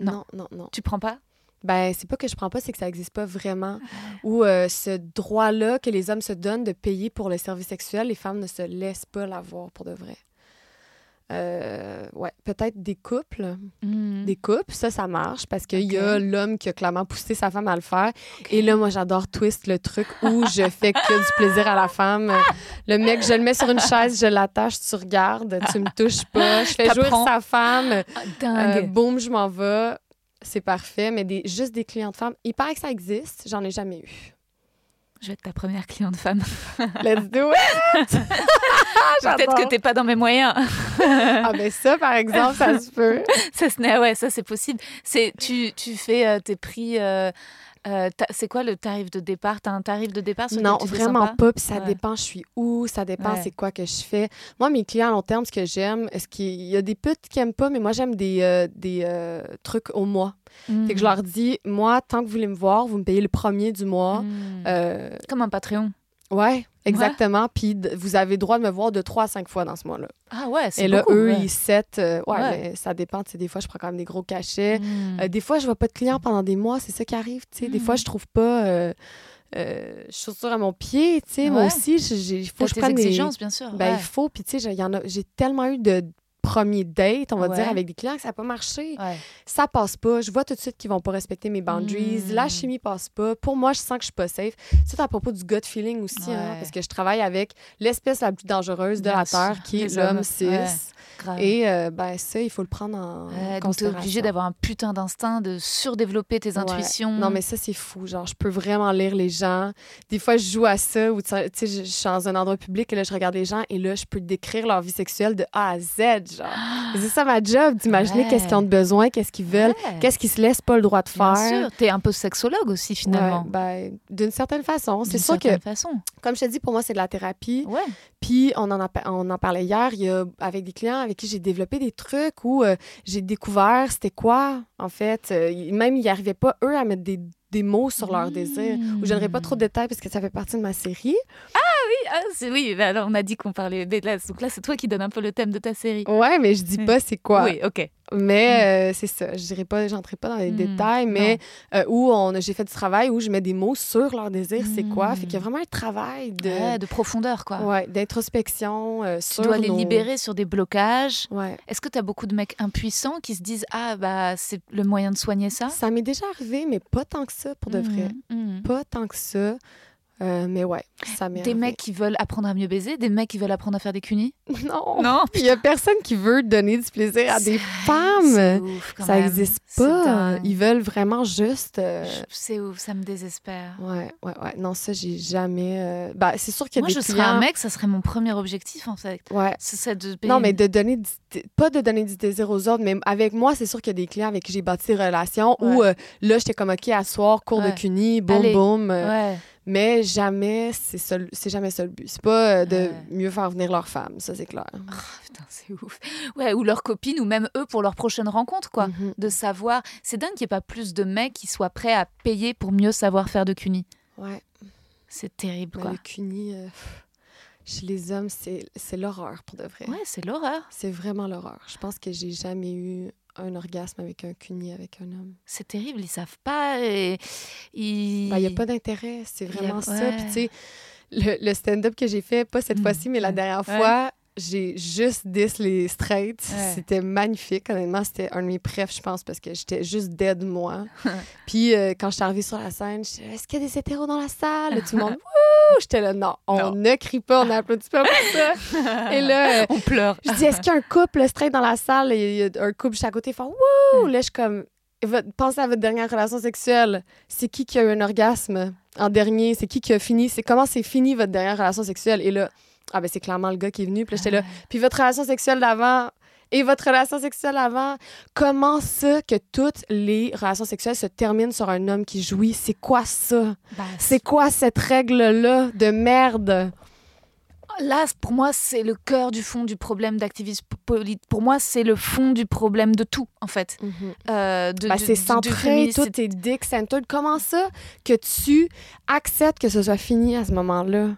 [SPEAKER 1] Non.
[SPEAKER 3] Non, non, non.
[SPEAKER 1] Tu prends pas?
[SPEAKER 3] Ben, c'est pas que je prends pas, c'est que ça existe pas vraiment. Ou euh, ce droit-là que les hommes se donnent de payer pour le service sexuel, les femmes ne se laissent pas l'avoir pour de vrai. Euh, ouais, peut-être des couples.
[SPEAKER 1] Hmm.
[SPEAKER 3] Des couples, ça, ça marche parce qu'il y a l'homme qui a clairement poussé sa femme à le faire. Et là, moi, j'adore twist le truc où je fais que du plaisir à la femme. Le mec, je le mets sur une chaise, je l'attache, tu regardes, tu me touches pas. Je fais jouer sa femme.
[SPEAKER 1] Ah,
[SPEAKER 3] Euh, boum, je m'en vais. C'est parfait. Mais des, juste des clientes femmes, il paraît que ça existe. J'en ai jamais eu.
[SPEAKER 1] Je vais être ta première cliente femme.
[SPEAKER 3] Let's do it!
[SPEAKER 1] Peut-être que t'es pas dans mes moyens.
[SPEAKER 3] Ah, ben ça, par exemple, ça se peut.
[SPEAKER 1] ça, ouais, ça c'est possible. C'est tu, tu fais euh, tes prix. euh, euh, c'est quoi le tarif de départ? T'as un tarif de départ sur
[SPEAKER 3] Non, vraiment
[SPEAKER 1] pas?
[SPEAKER 3] pas. Puis ça
[SPEAKER 1] Ouais.
[SPEAKER 3] dépend, je suis où, ça dépend
[SPEAKER 1] Ouais.
[SPEAKER 3] c'est quoi que je fais. Moi, mes clients à long terme, ce que j'aime, est-ce qu'il y a des putes qui aiment pas, mais moi, j'aime des, euh, des euh, trucs au mois. Fait que je
[SPEAKER 1] Mhm.
[SPEAKER 3] leur dis, moi, tant que vous voulez me voir, vous me payez le premier du mois. Euh,
[SPEAKER 1] Comme un Patreon.
[SPEAKER 3] ouais, exactement. Puis vous avez droit de me voir de 3 à 5 fois dans ce mois-là.
[SPEAKER 1] Ah ouais, c'est
[SPEAKER 3] Et là,
[SPEAKER 1] beaucoup,
[SPEAKER 3] eux,
[SPEAKER 1] ouais.
[SPEAKER 3] ils set. euh, ouais,
[SPEAKER 1] Ouais.
[SPEAKER 3] mais ça dépend. tu sais, Des fois, je prends quand même des gros cachets.
[SPEAKER 1] Mhm.
[SPEAKER 3] Euh, des fois, je vois pas de clients pendant des mois, c'est ça qui arrive. tu sais. Des fois, je trouve pas euh, euh, chaussures à mon pied. tu sais. Moi
[SPEAKER 1] Ouais.
[SPEAKER 3] aussi, il faut que je prenne des-
[SPEAKER 1] exigences, bien sûr.
[SPEAKER 3] Ben,
[SPEAKER 1] ouais.
[SPEAKER 3] il faut. Puis, tu sais, j'ai- il y en a- j'ai tellement eu de premiers dates, on va
[SPEAKER 1] Ouais.
[SPEAKER 3] dire, avec des clients que ça n'a pas marché.
[SPEAKER 1] Ouais.
[SPEAKER 3] Ça passe pas. Je vois tout de suite qu'ils vont pas respecter mes boundaries. La chimie passe pas. Pour moi, je sens que je suis pas safe. C'est à propos du gut feeling aussi, hein,
[SPEAKER 1] Ouais.
[SPEAKER 3] parce que je travaille avec l'espèce la plus dangereuse de
[SPEAKER 1] Bien
[SPEAKER 3] la Terre, qui est l'homme cis.
[SPEAKER 1] Grave.
[SPEAKER 3] Et euh, ben, ça, il faut le prendre en
[SPEAKER 1] Ouais, donc
[SPEAKER 3] considération.
[SPEAKER 1] obligé d'avoir un putain d'instinct, de surdévelopper tes
[SPEAKER 3] Ouais.
[SPEAKER 1] intuitions.
[SPEAKER 3] Non, mais ça, c'est fou. Genre, je peux vraiment lire les gens. Des fois, je joue à ça ou, tu sais, je suis dans un endroit public et là, je regarde les gens et là, je peux décrire leur vie sexuelle de A à Z. Genre, c'est ça ma job, d'imaginer
[SPEAKER 1] Ouais.
[SPEAKER 3] qu'est-ce qu'ils ont de besoin, qu'est-ce qu'ils veulent,
[SPEAKER 1] Ouais.
[SPEAKER 3] qu'est-ce qu'ils se laissent pas le droit de
[SPEAKER 1] Bien
[SPEAKER 3] faire.
[SPEAKER 1] sûr, t'es un peu sexologue aussi finalement.
[SPEAKER 3] Ben, d'une certaine façon. C'est sûr que,
[SPEAKER 1] façon.
[SPEAKER 3] comme je te dis, pour moi, c'est de la thérapie. Puis, on en, a, on en parlait hier, il y a, avec des clients avec qui j'ai développé des trucs où euh, j'ai découvert c'était quoi, en fait. Euh, même, ils n'arrivaient pas, eux, à mettre des, des mots sur leur désir. Ou je donnerai pas trop de détails parce que ça fait partie de ma série.
[SPEAKER 1] Ah, c'est oui, bah alors on a dit qu'on parlait des là, Donc là, c'est toi qui donne un peu le thème de ta série.
[SPEAKER 3] Ouais, mais je dis pas c'est quoi.
[SPEAKER 1] Oui, ok.
[SPEAKER 3] Mais euh, c'est ça. Je dirais pas, j'entrerai pas dans les
[SPEAKER 1] Mm,
[SPEAKER 3] détails, mais euh, où on, j'ai fait du travail où je mets des mots sur leur désir, c'est quoi. Fait qu'il y a
[SPEAKER 1] Mm.
[SPEAKER 3] vraiment un travail de,
[SPEAKER 1] Ouais, de profondeur, quoi.
[SPEAKER 3] ouais, d'introspection euh,
[SPEAKER 1] Tu
[SPEAKER 3] sur
[SPEAKER 1] dois les
[SPEAKER 3] nos-
[SPEAKER 1] libérer sur des blocages.
[SPEAKER 3] Ouais.
[SPEAKER 1] Est-ce que tu as beaucoup de mecs impuissants qui se disent Ah, bah, c'est le moyen de soigner ça?
[SPEAKER 3] Ça m'est déjà arrivé, mais pas tant que ça pour de vrai. Pas tant que ça. Euh, mais ouais, ça m'est
[SPEAKER 1] Des
[SPEAKER 3] arrivé.
[SPEAKER 1] mecs qui veulent apprendre à mieux baiser, des mecs qui veulent apprendre à faire des cunis
[SPEAKER 3] Non.
[SPEAKER 1] Non,
[SPEAKER 3] Il y a personne qui veut donner du plaisir à des femmes.
[SPEAKER 1] ouf, quand
[SPEAKER 3] Ça n'existe pas. Ils veulent vraiment juste. euh,
[SPEAKER 1] Je- C'est ouf, ça me désespère.
[SPEAKER 3] Ouais, ouais, ouais. Non, ça, j'ai jamais. euh, Bah, c'est sûr qu'il y a
[SPEAKER 1] Moi,
[SPEAKER 3] des
[SPEAKER 1] je
[SPEAKER 3] clients.
[SPEAKER 1] serais un mec, ça serait mon premier objectif, en fait.
[SPEAKER 3] Ouais.
[SPEAKER 1] Serait de
[SPEAKER 3] Non, mais de donner du- pas de donner du désir aux autres, mais avec moi, c'est sûr qu'il y a des clients avec qui j'ai bâti des relations où euh, là, j'étais comme OK à soir, cours
[SPEAKER 1] Ouais.
[SPEAKER 3] de CUNY, boum, boum.
[SPEAKER 1] Ouais.
[SPEAKER 3] Mais jamais, c'est jamais ça le but. C'est pas euh, de mieux faire venir leur femme, ça, c'est clair.
[SPEAKER 1] Ah, putain, c'est ouf. Ouais, ou leurs copines, ou même eux pour leur prochaine rencontre, quoi.
[SPEAKER 3] Mhm.
[SPEAKER 1] De savoir. C'est dingue qu'il n'y ait pas plus de mecs qui soient prêts à payer pour mieux savoir faire de cunis.
[SPEAKER 3] Ouais.
[SPEAKER 1] C'est terrible, quoi.
[SPEAKER 3] le CUNY, euh, chez les hommes, c'est l'horreur pour de vrai.
[SPEAKER 1] Ouais, c'est l'horreur.
[SPEAKER 3] C'est vraiment l'horreur. Je pense que j'ai jamais eu un orgasme avec un cuni, avec un homme.
[SPEAKER 1] C'est terrible, ils savent pas. Et
[SPEAKER 3] il n'y ben, a pas d'intérêt, c'est vraiment ça. Puis, tu sais, le, stand-up que j'ai fait, pas cette mm. fois-ci, mais la dernière fois, j'ai juste dis les straights. C'était magnifique. Honnêtement, c'était un de mes préfs, je pense, parce que j'étais juste dead moi. Puis euh, quand je suis arrivée sur la scène, je Est-ce qu'il y a des hétéros dans la salle? Tout le monde Wouh J'étais là, non, on ne crie pas, on n'applaudit pas pour ça. Et là,
[SPEAKER 1] euh, on pleure.
[SPEAKER 3] Je dis Est-ce qu'il y a un couple straight dans la salle? Et il y a un couple juste à côté, ils font Wouh Là, je suis comme Pensez à votre dernière relation sexuelle. C'est qui qui a eu un orgasme en dernier? C'est qui qui a fini? C'est comment c'est fini votre dernière relation sexuelle? Et là, ah ben c'est clairement le gars qui est venu. Puis j'étais là. Puis votre relation sexuelle d'avant et votre relation sexuelle avant, comment ça que toutes les relations sexuelles se terminent sur un homme qui jouit? C'est quoi ça? Ben, c'est quoi cette règle-là de merde?
[SPEAKER 1] Là, pour moi, c'est le cœur du fond du problème d'activisme politique. Pour moi, c'est le fond du problème de tout, en fait.
[SPEAKER 3] Mhm. Euh, bah, c'est centré, tout est dick centered. Comment ça que tu acceptes que ce soit fini à ce moment-là?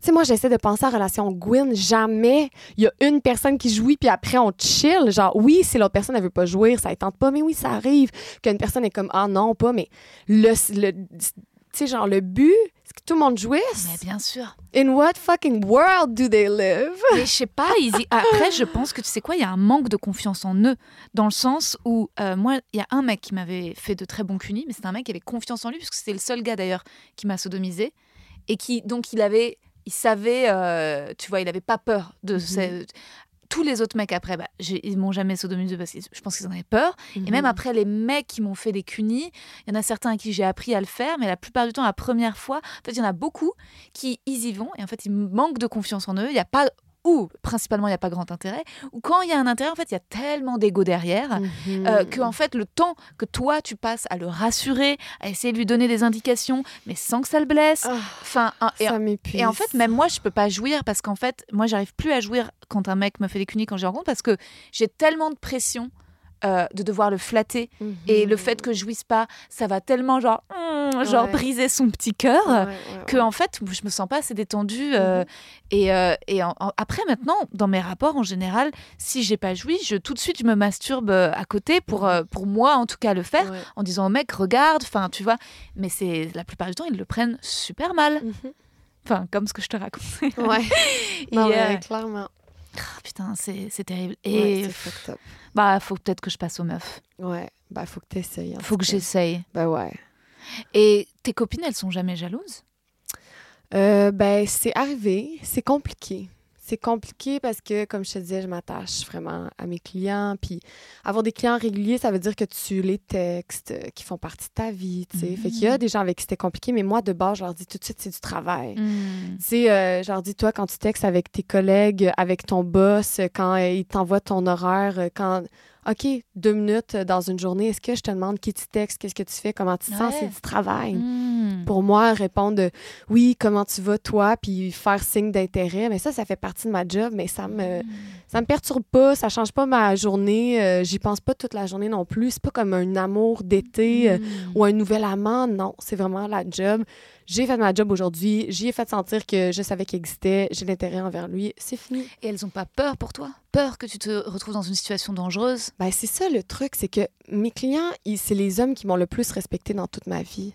[SPEAKER 3] Tu sais, moi, j'essaie de penser à la relation Gwyn. Jamais il y a une personne qui jouit, puis après, on chill. Genre, oui, si l'autre personne, ne veut pas jouir, ça ne tente pas, mais oui, ça arrive qu'une personne est comme, ah non, pas, mais le, le tu sais, genre, le but, c'est que tout le monde jouisse.
[SPEAKER 1] Mais bien sûr.
[SPEAKER 3] In what fucking world do they live?
[SPEAKER 1] Mais je sais pas, après, je pense que tu sais quoi, il y a un manque de confiance en eux, dans le sens où, euh, moi, il y a un mec qui m'avait fait de très bons cunis, mais c'est un mec qui avait confiance en lui, parce que c'était le seul gars d'ailleurs qui m'a sodomisé, et qui, donc, il avait il savait, euh, tu vois, il n'avait pas peur de mmh Tous les autres mecs après, bah, ils m'ont jamais sodomisé parce que je pense qu'ils en avaient peur. Et même mhm. après, les mecs qui m'ont fait des cunis, il y en a certains à qui j'ai appris à le faire, mais la plupart du temps, la première fois, en fait, il y en a beaucoup qui ils y vont et en fait, ils manquent de confiance en eux. Il n'y a pas ou principalement il n'y a pas grand intérêt, ou quand il y a un intérêt, en fait, il y a tellement d'ego derrière mhm. euh, que en fait, le temps que toi tu passes à le rassurer, à essayer de lui donner des indications, mais sans que ça le blesse,
[SPEAKER 3] ah, enfin, et,
[SPEAKER 1] et, en fait, même moi, je peux pas jouir parce qu'en fait, moi, j'arrive plus à jouir quand un mec me fait des cunis quand je rencontre parce que j'ai tellement de pression euh, de devoir le flatter. Et le fait que je jouisse pas, ça va tellement genre, hmm, genre briser son petit cœur que en fait, je me sens pas assez détendue. Euh, mhm. Et, euh, et après, maintenant, dans mes rapports en général, si j'ai pas joui, je tout de suite je me masturbe à côté pour, mhm. pour moi en tout cas le faire en disant au mec, regarde, enfin tu vois. Mais c'est la plupart du temps, ils le prennent super mal. Mhm. Enfin, comme ce que je te raconte.
[SPEAKER 3] Ouais. clairement.
[SPEAKER 1] Ah, putain, c'est terrible. Et ouais, bah, faut peut-être que je passe aux meufs.
[SPEAKER 3] Ouais, bah, faut que tu essayes.
[SPEAKER 1] Faut que j'essaye.
[SPEAKER 3] Bah, ouais.
[SPEAKER 1] Et tes copines, elles sont jamais jalouses?
[SPEAKER 3] Euh, Ben, c'est arrivé. C'est compliqué c'est compliqué parce que, comme je te disais, je m'attache vraiment à mes clients. Puis avoir des clients réguliers, ça veut dire que tu les textes euh, qui font partie de ta vie, tu sais. Fait qu'il y a mm. des gens avec qui c'était compliqué, mais moi, de base, je leur dis tout de suite, c'est du travail. Mm. Tu sais, euh, je leur dis, toi, quand tu textes avec tes collègues, avec ton boss, quand euh, il t'envoie ton horaire, quand OK, deux minutes dans une journée, est-ce que je te demande qui tu textes, qu'est-ce que tu fais, comment tu te sens, c'est du travail. Hmm. Pour moi, répondre oui, comment tu vas, toi, puis faire signe d'intérêt, mais ça, ça fait partie de ma job, mais ça me, hmm. ça me perturbe pas, ça change pas ma journée, euh, j'y pense pas toute la journée non plus. C'est pas comme un amour d'été euh, hmm. ou un nouvel amant, non, c'est vraiment la job j'ai fait ma job aujourd'hui, j'y ai fait sentir que je savais qu'il existait, j'ai l'intérêt envers lui, c'est fini.
[SPEAKER 1] Et elles n'ont pas peur pour toi? Peur que tu te retrouves dans une situation dangereuse?
[SPEAKER 3] Ben, C'est ça le truc, c'est que mes clients, c'est les hommes qui m'ont le plus respecté dans toute ma vie.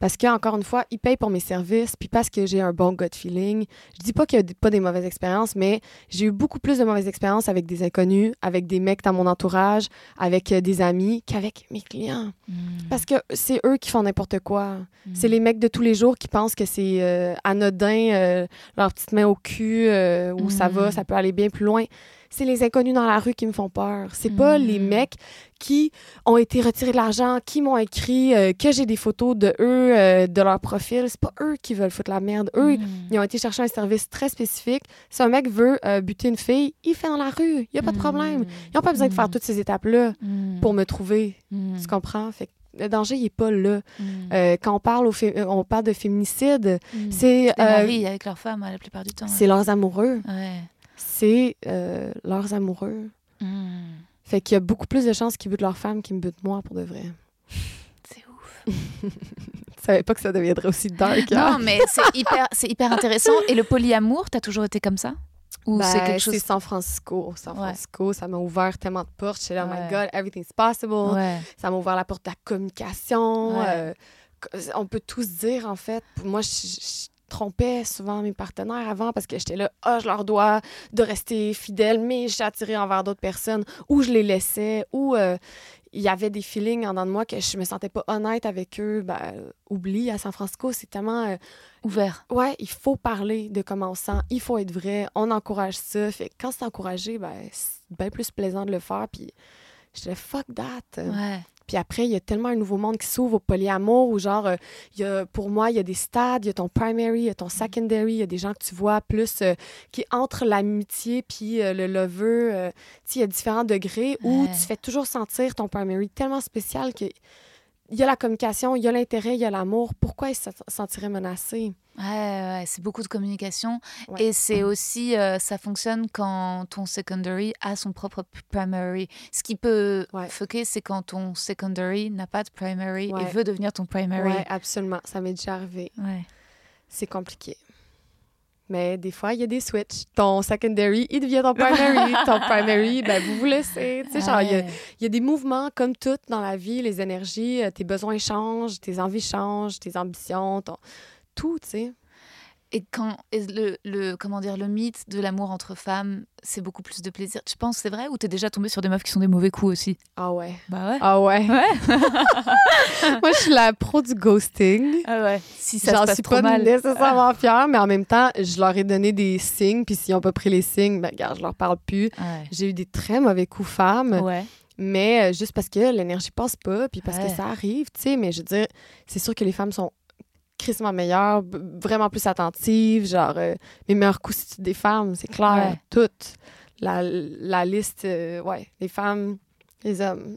[SPEAKER 3] Parce qu'encore une fois, ils payent pour mes services, puis parce que j'ai un bon gut feeling. Je dis pas qu'il n'y a pas des mauvaises expériences, mais j'ai eu beaucoup plus de mauvaises expériences avec des inconnus, avec des mecs dans mon entourage, avec euh, des amis, qu'avec mes clients. Hmm. Parce que c'est eux qui font n'importe quoi. Hmm. C'est les mecs de tous les jours qui pensent que c'est euh, anodin, euh, leur petite main au cul, où ça va, hmm. ça peut aller bien plus loin c'est les inconnus dans la rue qui me font peur. C'est pas les hmm. mecs qui ont été retirés de l'argent, qui m'ont écrit euh, que j'ai des photos de eux, euh, de leur profil. C'est pas eux qui veulent foutre la merde. Eux, hmm. ils ont été chercher un service très spécifique. Si un mec veut euh, buter une fille, il fait dans la rue. Il y a pas de problème. Ils n'ont pas besoin de faire hmm. toutes ces étapes-là pour me trouver. Tu comprends? Fait le danger, il n'est pas là. quand on parle, au on parle de féminicide, c'est...
[SPEAKER 1] Les avec leurs femmes, la plupart du temps.
[SPEAKER 3] C'est leurs amoureux. Ouais c'est euh, leurs amoureux. Hmm. Fait qu'il y a beaucoup plus de chances qu'ils butent leur femme qu'ils me butent moi pour de vrai.
[SPEAKER 1] C'est ouf.
[SPEAKER 3] Je savais pas que ça deviendrait aussi dark.
[SPEAKER 1] Non, hein? mais c'est hyper, c'est hyper intéressant. Et le polyamour, t'as toujours été comme ça? Ou
[SPEAKER 3] Ben,
[SPEAKER 1] c'est quelque chose.
[SPEAKER 3] C'est San Francisco. San
[SPEAKER 1] Ouais.
[SPEAKER 3] Francisco, ça m'a ouvert tellement de portes. J'étais là, oh
[SPEAKER 1] Ouais.
[SPEAKER 3] my God, everything's possible.
[SPEAKER 1] Ouais.
[SPEAKER 3] Ça m'a ouvert la porte de la communication. Euh, on peut tous dire, en fait. Moi, je, je trompais souvent mes partenaires avant parce que j'étais là, ah, je leur dois de rester fidèle, mais j'ai attiré envers d'autres personnes, ou je les laissais, ou euh, il y avait des feelings en dedans de moi que je me sentais pas honnête avec eux. Ben, oublie, à San Francisco, c'est tellement. euh,
[SPEAKER 1] Ouvert.
[SPEAKER 3] Ouais, il faut parler de comment on se sent, il faut être vrai, on encourage ça. Fait que quand c'est encouragé, ben, c'est bien plus plaisant de le faire. Puis j'étais fuck that.
[SPEAKER 1] Ouais.
[SPEAKER 3] Puis après, il y a tellement un nouveau monde qui s'ouvre au polyamour où, genre, euh, il y a, pour moi, il y a des stades, il y a ton primary, il y a ton secondary, il y a des gens que tu vois plus euh, qui entre l'amitié puis euh, le lover. tu sais, il y a différents degrés où
[SPEAKER 1] Ouais.
[SPEAKER 3] tu fais toujours sentir ton primary tellement spécial que. Il y a la communication, il y a l'intérêt, il y a l'amour. Pourquoi il se sentirait menacé?
[SPEAKER 1] Ouais, ouais, c'est beaucoup de communication.
[SPEAKER 3] Ouais.
[SPEAKER 1] Et c'est aussi, euh, ça fonctionne quand ton secondary a son propre primary. Ce qui peut fucker, c'est quand ton secondary n'a pas de primary et veut devenir ton primary.
[SPEAKER 3] Oui, absolument. Ça m'est déjà arrivé.
[SPEAKER 1] Ouais.
[SPEAKER 3] C'est compliqué. Mais des fois, il y a des switches. Ton secondary, il devient ton primary. ton primary, ben, vous vous laissez. Tu sais, genre, il y a- il y, a des mouvements comme tout dans la vie, les énergies, euh, tes besoins changent, tes envies changent, tes ambitions, ton... tout, tu sais.
[SPEAKER 1] Et quand et le, le comment dire le mythe de l'amour entre femmes, c'est beaucoup plus de plaisir. Tu penses c'est vrai ou t'es déjà tombée sur des meufs qui sont des mauvais coups aussi?
[SPEAKER 3] Ah ouais.
[SPEAKER 1] Bah ouais.
[SPEAKER 3] Ah ouais.
[SPEAKER 1] Ouais.
[SPEAKER 3] Moi, je suis la pro du ghosting.
[SPEAKER 1] Ah ouais. Si ça se passe
[SPEAKER 3] suis
[SPEAKER 1] trop
[SPEAKER 3] pas
[SPEAKER 1] mal.
[SPEAKER 3] nécessairement fière, mais en même temps, je leur ai donné des signes, puis s'ils n'ont pas pris les signes, ben, regarde, je leur parle plus.
[SPEAKER 1] Ouais.
[SPEAKER 3] J'ai eu des très mauvais coups femmes.
[SPEAKER 1] Ouais.
[SPEAKER 3] Mais euh, juste parce que l'énergie passe pas, puis parce
[SPEAKER 1] Ouais.
[SPEAKER 3] que ça arrive, tu sais. Mais je veux dire, c'est sûr que les femmes sont crissement meilleures, b- vraiment plus attentives. Genre, euh, mes meilleurs coups, c'est des femmes, c'est clair.
[SPEAKER 1] Ouais.
[SPEAKER 3] Toutes. La, la liste, euh, ouais, les femmes, les hommes.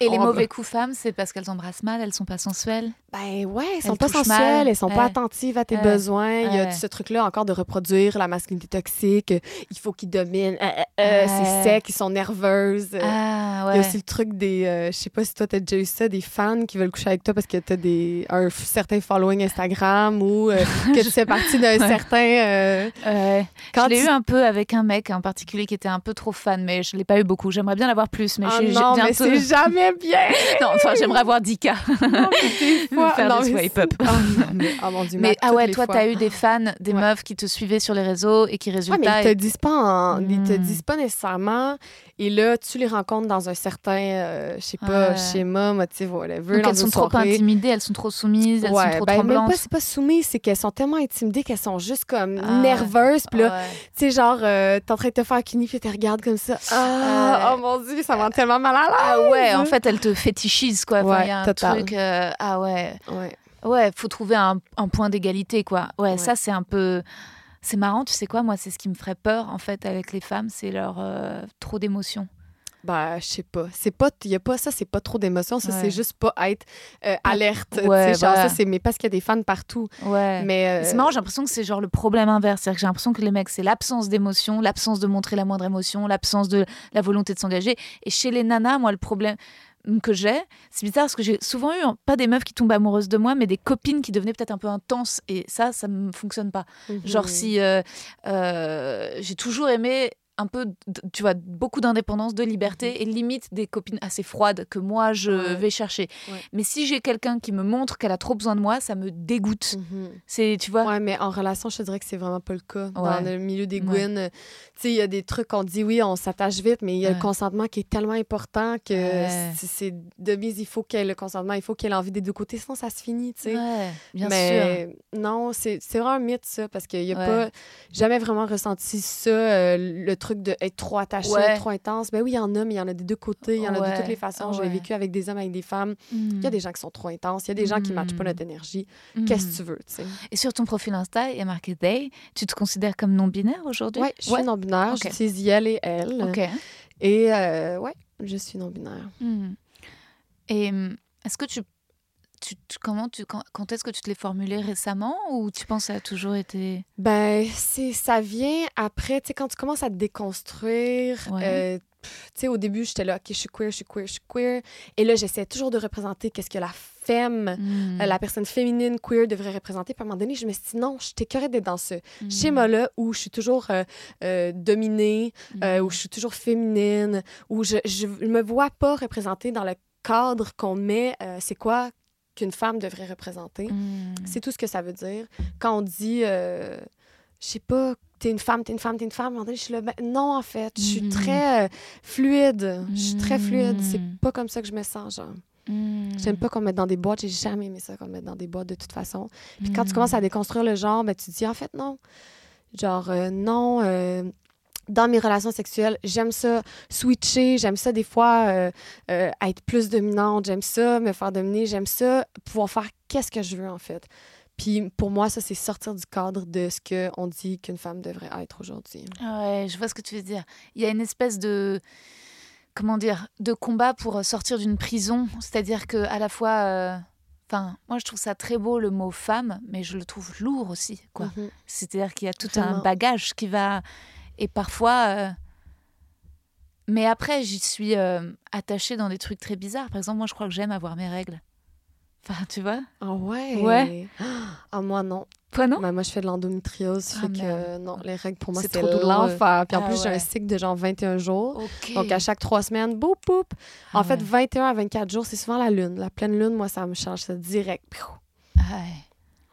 [SPEAKER 1] Et les mauvais coups femmes, c'est parce qu'elles embrassent mal, elles sont pas sensuelles?
[SPEAKER 3] Ben ouais, elles sont
[SPEAKER 1] Elles
[SPEAKER 3] pas
[SPEAKER 1] touchent
[SPEAKER 3] sensuelles,
[SPEAKER 1] mal.
[SPEAKER 3] elles sont pas attentives à tes
[SPEAKER 1] Ouais.
[SPEAKER 3] besoins. Il y a ce truc-là encore de reproduire la masculinité toxique. Il faut qu'ils dominent. Euh, euh, euh,
[SPEAKER 1] Ouais.
[SPEAKER 3] C'est sec, ils sont nerveuses.
[SPEAKER 1] Ah
[SPEAKER 3] Il
[SPEAKER 1] ouais.
[SPEAKER 3] y a aussi le truc des. euh, je sais pas si toi, t'as déjà eu ça, des fans qui veulent coucher avec toi parce que t'as des, un certain following Instagram ou euh, que tu fais partie d'un
[SPEAKER 1] Ouais.
[SPEAKER 3] certain. euh,
[SPEAKER 1] Ouais.
[SPEAKER 3] quand
[SPEAKER 1] je l'ai
[SPEAKER 3] tu-
[SPEAKER 1] eu un peu avec un mec en particulier qui était un peu trop fan, mais je l'ai pas eu beaucoup. J'aimerais bien l'avoir plus, mais
[SPEAKER 3] Ah non, mais c'est jamais bien!
[SPEAKER 1] non, enfin, j'aimerais avoir 10 cas. Faire
[SPEAKER 3] non,
[SPEAKER 1] des
[SPEAKER 3] mais
[SPEAKER 1] swipe
[SPEAKER 3] c'est-
[SPEAKER 1] up.
[SPEAKER 3] Ah, non, mais, oh mon Dieu,
[SPEAKER 1] Mais ah
[SPEAKER 3] toutes
[SPEAKER 1] ouais, toi, t'as eu des fans, des
[SPEAKER 3] Ouais.
[SPEAKER 1] meufs qui te suivaient sur les réseaux et qui
[SPEAKER 3] Ouais, mais
[SPEAKER 1] résultat.
[SPEAKER 3] ils te disent pas, en- ils te
[SPEAKER 1] Hmm.
[SPEAKER 3] disent pas nécessairement. Et là, tu les rencontres dans un certain, euh, je sais pas,
[SPEAKER 1] Ouais.
[SPEAKER 3] schéma, motif, whatever,
[SPEAKER 1] Donc
[SPEAKER 3] dans
[SPEAKER 1] elles sont
[SPEAKER 3] une
[SPEAKER 1] trop
[SPEAKER 3] soirée.
[SPEAKER 1] intimidées, elles sont trop soumises, elles
[SPEAKER 3] ouais,
[SPEAKER 1] sont trop
[SPEAKER 3] ben, même
[SPEAKER 1] tremblantes.
[SPEAKER 3] pas, c'est pas soumis, c'est qu'elles sont tellement intimidées qu'elles sont juste comme
[SPEAKER 1] Ah.
[SPEAKER 3] nerveuses. Puis là,
[SPEAKER 1] Ouais.
[SPEAKER 3] tu sais, genre, euh, t'es en train de te faire kini, puis tu regardes comme ça. Ah, oh mon Dieu, ça me rend tellement mal à l'aise.
[SPEAKER 1] Ah ouais, en fait, elles te fétichisent, quoi. Enfin, y a un
[SPEAKER 3] total.
[SPEAKER 1] truc. euh, ah ouais.
[SPEAKER 3] Ouais.
[SPEAKER 1] Ouais, faut trouver un, un point d'égalité, quoi. Ouais. ça, c'est un peu. C'est marrant, tu sais quoi, moi, c'est ce qui me ferait peur, en fait, avec les femmes, c'est leur euh, trop d'émotions.
[SPEAKER 3] Ben, je sais pas. C'est pas, y a pas ça, c'est pas trop d'émotions. Ça,
[SPEAKER 1] Ouais.
[SPEAKER 3] c'est juste pas être euh, alerte.
[SPEAKER 1] Ouais,
[SPEAKER 3] genre, ça, c'est, mais parce qu'il y a des fans partout.
[SPEAKER 1] Ouais.
[SPEAKER 3] Mais. euh,
[SPEAKER 1] C'est marrant, j'ai l'impression que c'est genre le problème inverse. C'est-à-dire que j'ai l'impression que les mecs, c'est l'absence d'émotion, l'absence de montrer la moindre émotion, l'absence de la volonté de s'engager. Et chez les nanas, moi, le problème que j'ai, c'est bizarre parce que j'ai souvent eu, hein, pas des meufs qui tombent amoureuses de moi, mais des copines qui devenaient peut-être un peu intenses. Et ça, ça ne fonctionne pas.
[SPEAKER 3] mhm.
[SPEAKER 1] Genre si euh, euh, j'ai toujours aimé un peu, tu vois, beaucoup d'indépendance, de liberté et limite des copines assez froides que moi je
[SPEAKER 3] Ouais.
[SPEAKER 1] vais chercher.
[SPEAKER 3] Ouais.
[SPEAKER 1] Mais si j'ai quelqu'un qui me montre qu'elle a trop besoin de moi, ça me dégoûte.
[SPEAKER 3] Mhm.
[SPEAKER 1] C'est, tu vois,
[SPEAKER 3] Ouais, mais en relation, je te dirais que c'est vraiment pas le cas. Dans
[SPEAKER 1] Ouais.
[SPEAKER 3] le milieu des euh, tu sais, il y a des trucs qu'on dit, oui, on s'attache vite, mais il y a le consentement qui est tellement important que c'est- de mise, il faut qu'il y ait le consentement, il faut qu'il y ait l'envie des deux côtés, sinon ça se finit, tu sais.
[SPEAKER 1] Bien sûr.
[SPEAKER 3] non, c'est c'est vraiment un mythe, ça, parce qu'il n'y a pas jamais vraiment ressenti ça, euh, le truc d'être trop attaché,
[SPEAKER 1] Ouais.
[SPEAKER 3] être trop intense. Ben oui, il y en a, mais il y en a des deux côtés, il y en a de toutes les façons. J'ai
[SPEAKER 1] Ouais.
[SPEAKER 3] vécu avec des hommes, avec des femmes. Il y a des gens qui sont trop intenses, il y a des gens qui ne matchent pas
[SPEAKER 1] Mm.
[SPEAKER 3] notre énergie. Qu'est-ce que tu veux, tu sais?
[SPEAKER 1] Et sur ton profil Insta, il y a marqué they. Tu te considères comme non-binaire aujourd'hui?
[SPEAKER 3] Oui, je suis non-binaire,
[SPEAKER 1] Ok.
[SPEAKER 3] j'utilise elle et elle.
[SPEAKER 1] Ok.
[SPEAKER 3] Et euh, ouais, je suis non-binaire.
[SPEAKER 1] Hmm. Et est-ce que tu, tu, tu- comment tu quand, quand est-ce que tu te l'es formulé récemment ou tu penses que ça a toujours été
[SPEAKER 3] Ben, c'est ça vient après, tu sais, quand tu commences à te déconstruire,
[SPEAKER 1] Ouais.
[SPEAKER 3] euh, tu sais, au début, j'étais là, OK, je suis queer, je suis queer, je suis queer. Et là, j'essaie toujours de représenter qu'est-ce que la femme,
[SPEAKER 1] Mm.
[SPEAKER 3] euh, la personne féminine queer devrait représenter. Puis à un moment donné, je me suis dit, non, je t'écœurais d'être dans ce
[SPEAKER 1] Mm.
[SPEAKER 3] schéma-là où je suis toujours euh, dominée, euh, où je suis toujours féminine, où je, je me vois pas représentée dans le cadre qu'on met. euh, c'est quoi qu'une femme devrait représenter?
[SPEAKER 1] Mm.
[SPEAKER 3] C'est tout ce que ça veut dire. Quand on dit, euh, je sais pas, t'es une femme, t'es une femme, t'es une femme, je suis là, ben, non, en fait, je suis
[SPEAKER 1] Mhm.
[SPEAKER 3] très euh, fluide. Je suis très fluide. C'est
[SPEAKER 1] Mhm.
[SPEAKER 3] pas comme ça que je me sens, genre.
[SPEAKER 1] Mm.
[SPEAKER 3] J'aime pas qu'on me mette dans des boîtes. J'ai jamais aimé ça qu'on me mette dans des boîtes de toute façon. Puis quand tu
[SPEAKER 1] Mm.
[SPEAKER 3] commences à déconstruire le genre, ben, tu te dis, en fait, non. Genre, euh, non. Dans mes relations sexuelles, j'aime ça switcher, j'aime ça des fois euh, euh, être plus dominante, j'aime ça me faire dominer, j'aime ça pouvoir faire qu'est-ce que je veux en fait. Puis pour moi, ça, c'est sortir du cadre de ce qu'on dit qu'une femme devrait être aujourd'hui.
[SPEAKER 1] Ouais, je vois ce que tu veux dire. Il y a une espèce de comment dire de combat pour sortir d'une prison, c'est-à-dire que à la fois euh, Enfin, moi, je trouve ça très beau le mot femme, mais je le trouve lourd aussi, quoi.
[SPEAKER 3] Mhm.
[SPEAKER 1] C'est-à-dire qu'il y a tout un bagage qui va. Et parfois. euh, Mais après, j'y suis euh, attachée dans des trucs très bizarres. Par exemple, moi, je crois que j'aime avoir mes règles. Enfin, tu vois?
[SPEAKER 3] Ah ouais?
[SPEAKER 1] Ouais.
[SPEAKER 3] Ah, moi, non.
[SPEAKER 1] Toi, non?
[SPEAKER 3] Ben, moi, je fais de l'endométriose.
[SPEAKER 1] Ah,
[SPEAKER 3] fait que euh, non, les règles pour moi,
[SPEAKER 1] C'est trop douloureux.
[SPEAKER 3] l'enfer. Puis en
[SPEAKER 1] Ah
[SPEAKER 3] plus, j'ai un cycle de genre 21 jours. Donc, à chaque trois semaines, boum, boum.
[SPEAKER 1] Ah
[SPEAKER 3] En fait,
[SPEAKER 1] ouais.
[SPEAKER 3] 21 à 24 jours, c'est souvent la lune. La pleine lune, moi, ça me change ça direct.
[SPEAKER 1] Ah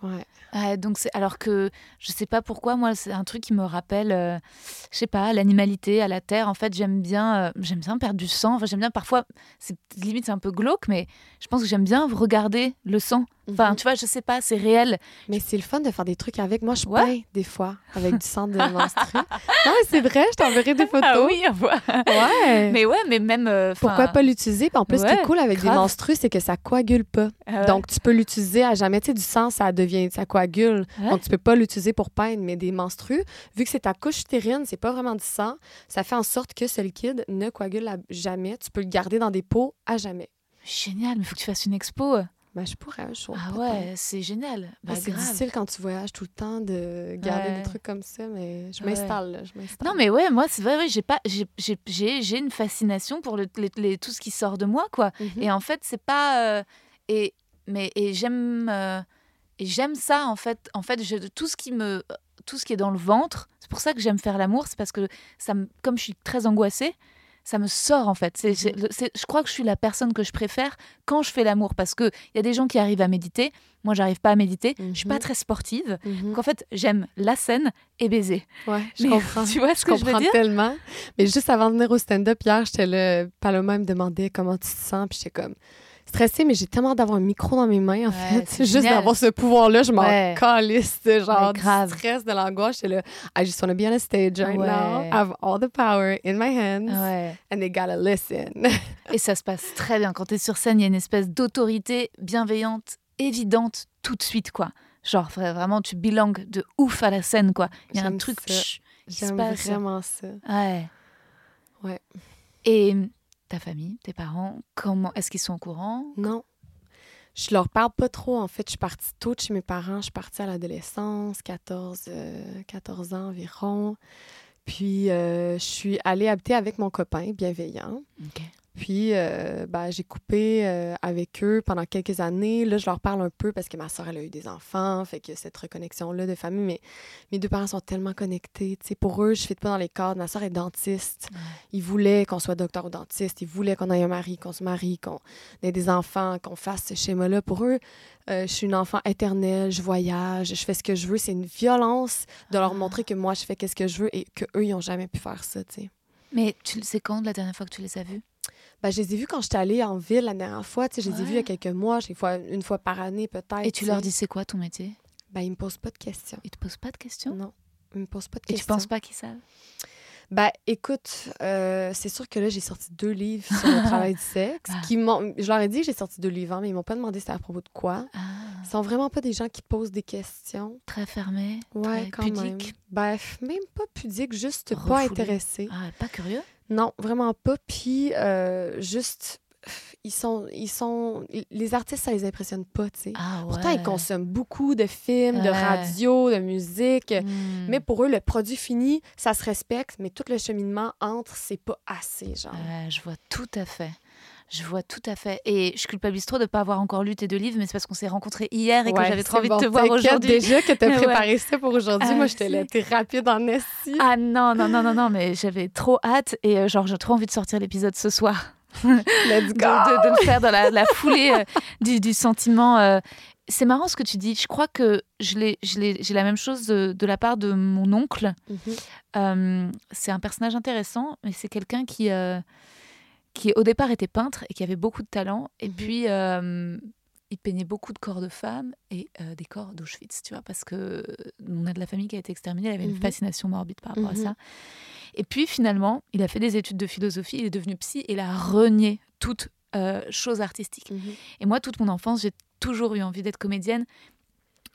[SPEAKER 1] ouais.
[SPEAKER 3] Ouais.
[SPEAKER 1] Ouais, donc alors que je sais pas pourquoi moi c'est un truc qui me rappelle euh, je sais pas l'animalité à la terre en fait j'aime bien euh, j'aime bien perdre du sang enfin j'aime bien parfois c'est limite c'est un peu glauque mais je pense que j'aime bien regarder le sang enfin
[SPEAKER 3] Mhm.
[SPEAKER 1] tu vois je sais pas c'est réel
[SPEAKER 3] Mais c'est le fun de faire des trucs avec. Moi, je
[SPEAKER 1] Ouais.
[SPEAKER 3] peins des fois avec du sang de menstru. non, mais c'est vrai, je t'enverrai des photos.
[SPEAKER 1] ah oui on voit
[SPEAKER 3] Ouais.
[SPEAKER 1] mais ouais mais même euh,
[SPEAKER 3] Pourquoi pas l'utiliser? En plus, ce qui
[SPEAKER 1] Ouais,
[SPEAKER 3] est cool avec des
[SPEAKER 1] grave.
[SPEAKER 3] menstrues, c'est que ça coagule pas.
[SPEAKER 1] ah ouais.
[SPEAKER 3] Donc, tu peux l'utiliser à jamais. Tu sais, du sang, ça devient, ça coagule.
[SPEAKER 1] Ouais.
[SPEAKER 3] Donc, tu peux pas l'utiliser pour peindre, mais des menstrues, vu que c'est ta couche utérine, c'est pas vraiment du sang, ça fait en sorte que ce liquide ne coagule à jamais. Tu peux le garder dans des pots à jamais.
[SPEAKER 1] génial mais faut que tu fasses une expo
[SPEAKER 3] Ben, je pourrais un jour.
[SPEAKER 1] ah ouais c'est génial
[SPEAKER 3] Ben,
[SPEAKER 1] bah,
[SPEAKER 3] c'est difficile quand tu voyages tout le temps de garder
[SPEAKER 1] Ouais.
[SPEAKER 3] des trucs comme ça, mais je
[SPEAKER 1] Ouais.
[SPEAKER 3] m'installe, m'installe.
[SPEAKER 1] Non, mais ouais, moi, c'est vrai, ouais, j'ai pas, j'ai, une fascination pour le, les- tout ce qui sort de moi, quoi.
[SPEAKER 3] Mhm.
[SPEAKER 1] Et en fait, c'est pas, euh, et mais et j'aime, euh, et j'aime ça, en fait. En fait, je, tout ce qui me, tout ce qui est dans le ventre, c'est pour ça que j'aime faire l'amour, c'est parce que ça, me, comme je suis très angoissée. Ça me sort en fait. C'est, c'est- le- c'est- je crois que je suis la personne que je préfère quand je fais l'amour parce que il y a des gens qui arrivent à méditer. Moi, j'arrive pas à méditer. Je suis pas
[SPEAKER 3] Mhm.
[SPEAKER 1] très sportive.
[SPEAKER 3] Mhm.
[SPEAKER 1] Donc en fait, j'aime la scène et baiser.
[SPEAKER 3] Ouais, je
[SPEAKER 1] Mais
[SPEAKER 3] comprends.
[SPEAKER 1] Tu vois ce
[SPEAKER 3] Je
[SPEAKER 1] que je veux
[SPEAKER 3] comprends
[SPEAKER 1] dire?
[SPEAKER 3] tellement. Mais juste avant de venir au stand-up hier, j'étais là, Paloma me demandait comment tu te sens, puis j'étais comme stressée, mais j'ai tellement d'avoir un micro dans mes mains, en
[SPEAKER 1] Ouais,
[SPEAKER 3] fait. Juste d'avoir ce pouvoir-là, je m'en
[SPEAKER 1] Ouais.
[SPEAKER 3] calisse genre
[SPEAKER 1] Ouais,
[SPEAKER 3] du
[SPEAKER 1] grave.
[SPEAKER 3] stress, de l'angoisse. J'étais là, I just want to be on a stage right
[SPEAKER 1] Ouais.
[SPEAKER 3] now. I have all the power in my hands, and they gotta listen.
[SPEAKER 1] Et ça se passe très bien. Quand tu es sur scène, il y a une espèce d'autorité bienveillante, évidente, tout de suite, quoi. Genre, vra- vraiment, tu bilangues de ouf à la scène, quoi. Il y a un truc
[SPEAKER 3] J'aime vraiment ça.
[SPEAKER 1] Ouais.
[SPEAKER 3] Ouais.
[SPEAKER 1] Et ta famille, tes parents, comment est-ce qu'ils sont au courant?
[SPEAKER 3] Non. Je leur parle pas trop, en fait. Je suis partie tôt de chez mes parents. Je suis partie à l'adolescence, 14, euh, 14 ans environ. Puis, euh, je suis allée habiter avec mon copain bienveillant. Puis, euh, ben, j'ai coupé euh, avec eux pendant quelques années. Là, je leur parle un peu parce que ma soeur, elle a eu des enfants. Fait que cette reconnexion-là de famille. Mais mes deux parents sont tellement connectés. Tu sais, pour eux, je ne fais pas dans les cadres. Ma soeur est dentiste. Ils voulaient qu'on soit docteur ou dentiste. Ils voulaient qu'on ait un mari, qu'on se marie, qu'on ait des enfants, qu'on fasse ce schéma-là. Pour eux, euh, je suis une enfant éternelle. Je voyage. Je fais ce que je veux. C'est une violence de leur
[SPEAKER 1] Ah.
[SPEAKER 3] montrer que moi, je fais qu'est-ce que je veux et qu'eux, ils n'ont jamais pu faire ça, tu sais.
[SPEAKER 1] Mais tu, c'est quand la dernière fois que tu les as vus?
[SPEAKER 3] Ben, je les ai vus quand j'étais allée en ville la dernière fois. Tu sais, je les ai
[SPEAKER 1] Ouais.
[SPEAKER 3] vus il y a quelques mois, fois, une fois par année peut-être.
[SPEAKER 1] Et tu
[SPEAKER 3] sais.
[SPEAKER 1] leur dis c'est quoi ton métier?
[SPEAKER 3] Ben, ils me posent pas de questions.
[SPEAKER 1] Ils te posent pas de questions?
[SPEAKER 3] Non, ils me posent pas de
[SPEAKER 1] Et tu
[SPEAKER 3] questions.
[SPEAKER 1] penses pas qu'ils savent?
[SPEAKER 3] Ben, écoute, euh, c'est sûr que là, j'ai sorti deux livres sur le travail du sexe.
[SPEAKER 1] Ah.
[SPEAKER 3] Qui. Je leur ai dit que j'ai sorti deux livres, hein, mais ils m'ont pas demandé c'était à propos de quoi.
[SPEAKER 1] Ah,
[SPEAKER 3] Ils sont vraiment pas des gens qui posent des questions.
[SPEAKER 1] très fermé,
[SPEAKER 3] Ouais,
[SPEAKER 1] très
[SPEAKER 3] quand même. Bref, même pas pudique, juste pas
[SPEAKER 1] Refoulé.
[SPEAKER 3] intéressé.
[SPEAKER 1] Ah, pas curieux
[SPEAKER 3] Non, vraiment pas. Puis, euh, juste, ils sont, ils sont, les artistes, ça les impressionne pas, tu sais.
[SPEAKER 1] Ah
[SPEAKER 3] Pourtant, ils consomment beaucoup de films, de radio, de musique.
[SPEAKER 1] Hmm.
[SPEAKER 3] Mais pour eux, le produit fini, ça se respecte, mais tout le cheminement entre, c'est pas assez, genre.
[SPEAKER 1] Ouais, je vois tout à fait. Je vois tout à fait. Et je culpabilise trop de ne pas avoir encore lu tes deux livres, mais c'est parce qu'on s'est rencontrés hier et que
[SPEAKER 3] Ouais,
[SPEAKER 1] j'avais trop envie
[SPEAKER 3] bon,
[SPEAKER 1] de te voir aujourd'hui.
[SPEAKER 3] déjà que t'as
[SPEAKER 1] Ouais.
[SPEAKER 3] préparé ça pour aujourd'hui.
[SPEAKER 1] Ah,
[SPEAKER 3] Moi, je te
[SPEAKER 1] c'est-
[SPEAKER 3] l'ai été rapide en esti.
[SPEAKER 1] Ah non, non, non, non, non, mais j'avais trop hâte et euh, genre j'ai trop envie de sortir l'épisode ce soir.
[SPEAKER 3] Let's go!
[SPEAKER 1] de- de le faire dans la, la foulée euh, du, du sentiment. euh. C'est marrant ce que tu dis. Je crois que j'ai la même chose de, de la part de mon oncle.
[SPEAKER 3] Mhm.
[SPEAKER 1] Euh, c'est un personnage intéressant, mais c'est quelqu'un qui, euh, qui au départ était peintre et qui avait beaucoup de talent. Et
[SPEAKER 3] Mhm.
[SPEAKER 1] puis, euh, il peignait beaucoup de corps de femmes et euh, des corps d'Auschwitz, tu vois, parce que on a de la famille qui a été exterminée, il avait une
[SPEAKER 3] Mhm.
[SPEAKER 1] fascination morbide par rapport
[SPEAKER 3] Mhm.
[SPEAKER 1] à ça. Et puis, finalement, il a fait des études de philosophie, il est devenu psy et il a renié toute euh, chose artistique.
[SPEAKER 3] Mhm.
[SPEAKER 1] Et moi, toute mon enfance, j'ai toujours eu envie d'être comédienne.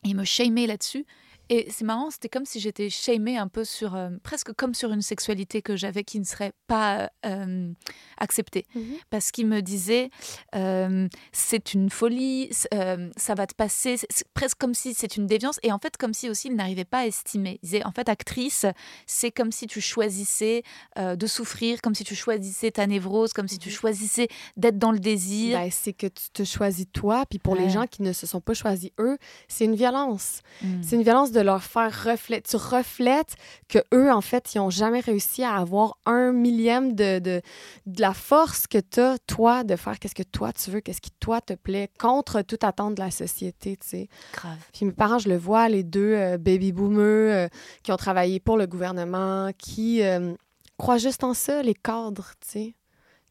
[SPEAKER 1] Et il me shamait là-dessus. Et c'est marrant, c'était comme si j'étais shamée un peu sur, euh, presque comme sur une sexualité que j'avais qui ne serait pas euh, acceptée.
[SPEAKER 3] Mhm.
[SPEAKER 1] Parce qu'il me disait, euh, c'est une folie, euh, ça va te passer, c'est- presque comme si c'est une déviance. Et en fait, comme si aussi il n'arrivait pas à estimer. Il disait, en fait, actrice, c'est comme si tu choisissais euh, de souffrir, comme si tu choisissais ta névrose, comme si tu
[SPEAKER 3] Mhm.
[SPEAKER 1] choisissais d'être dans le désir.
[SPEAKER 3] Ben, c'est que tu te choisis toi, puis pour
[SPEAKER 1] Ouais.
[SPEAKER 3] les gens qui ne se sont pas choisis eux, c'est une violence.
[SPEAKER 1] Mm.
[SPEAKER 3] C'est une violence de leur faire refléter. Tu reflètes que eux, en fait, ils n'ont jamais réussi à avoir un millième de, de, de la force que tu as, toi, de faire qu'est-ce que toi tu veux, qu'est-ce qui, toi, te plaît, contre toute attente de la société, tu sais.
[SPEAKER 1] Grave.
[SPEAKER 3] Puis mes parents, je le vois, les deux euh, baby boomers euh, qui ont travaillé pour le gouvernement, qui euh, croient juste en ça, les cadres, tu sais.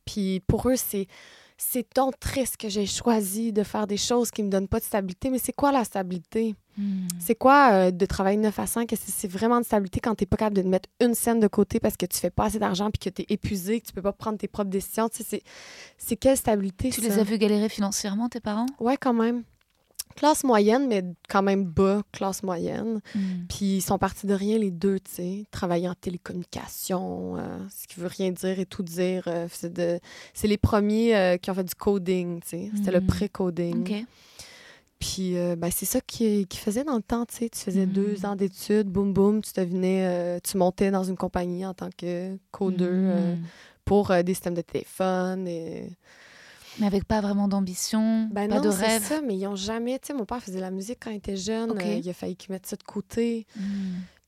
[SPEAKER 3] Puis pour eux, c'est c'est donc triste que j'ai choisi de faire des choses qui me donnent pas de stabilité. Mais c'est quoi la stabilité?
[SPEAKER 1] Mm.
[SPEAKER 3] C'est quoi euh, de travailler de 9 à 5? Est-ce que c'est vraiment de stabilité quand tu n'es pas capable de te mettre une scène de côté parce que tu fais pas assez d'argent puis que tu es épuisé, que tu peux pas prendre tes propres décisions? Tu sais, c'est- c'est quelle stabilité?
[SPEAKER 1] Tu
[SPEAKER 3] ça?
[SPEAKER 1] les as vus galérer financièrement, tes parents?
[SPEAKER 3] Ouais, quand même. Classe moyenne, mais quand même bas, classe moyenne. Puis ils sont partis de rien, les deux, tu sais. Travailler en télécommunication, euh, ce qui veut rien dire et tout dire. euh, c'est de... c'est les premiers euh, qui ont fait du coding, tu sais. C'était le
[SPEAKER 1] Mhm.
[SPEAKER 3] pré-coding.
[SPEAKER 1] Ok.
[SPEAKER 3] Puis ben, c'est ça qu'ils qui faisaient dans le temps, tu sais. Tu faisais
[SPEAKER 1] Mhm.
[SPEAKER 3] deux ans d'études, boum, boum, tu devenais... tu montais dans une compagnie en tant que codeur
[SPEAKER 1] Mm.
[SPEAKER 3] pour des systèmes de téléphone et...
[SPEAKER 1] Mais avec pas vraiment d'ambition,
[SPEAKER 3] Ben
[SPEAKER 1] pas
[SPEAKER 3] non,
[SPEAKER 1] de
[SPEAKER 3] c'est
[SPEAKER 1] rêve.
[SPEAKER 3] ça, mais ils ont jamais... Tu sais, mon père faisait de la musique quand il était jeune.
[SPEAKER 1] Ok.
[SPEAKER 3] euh, il a failli qu'il mette ça de côté.
[SPEAKER 1] Mm.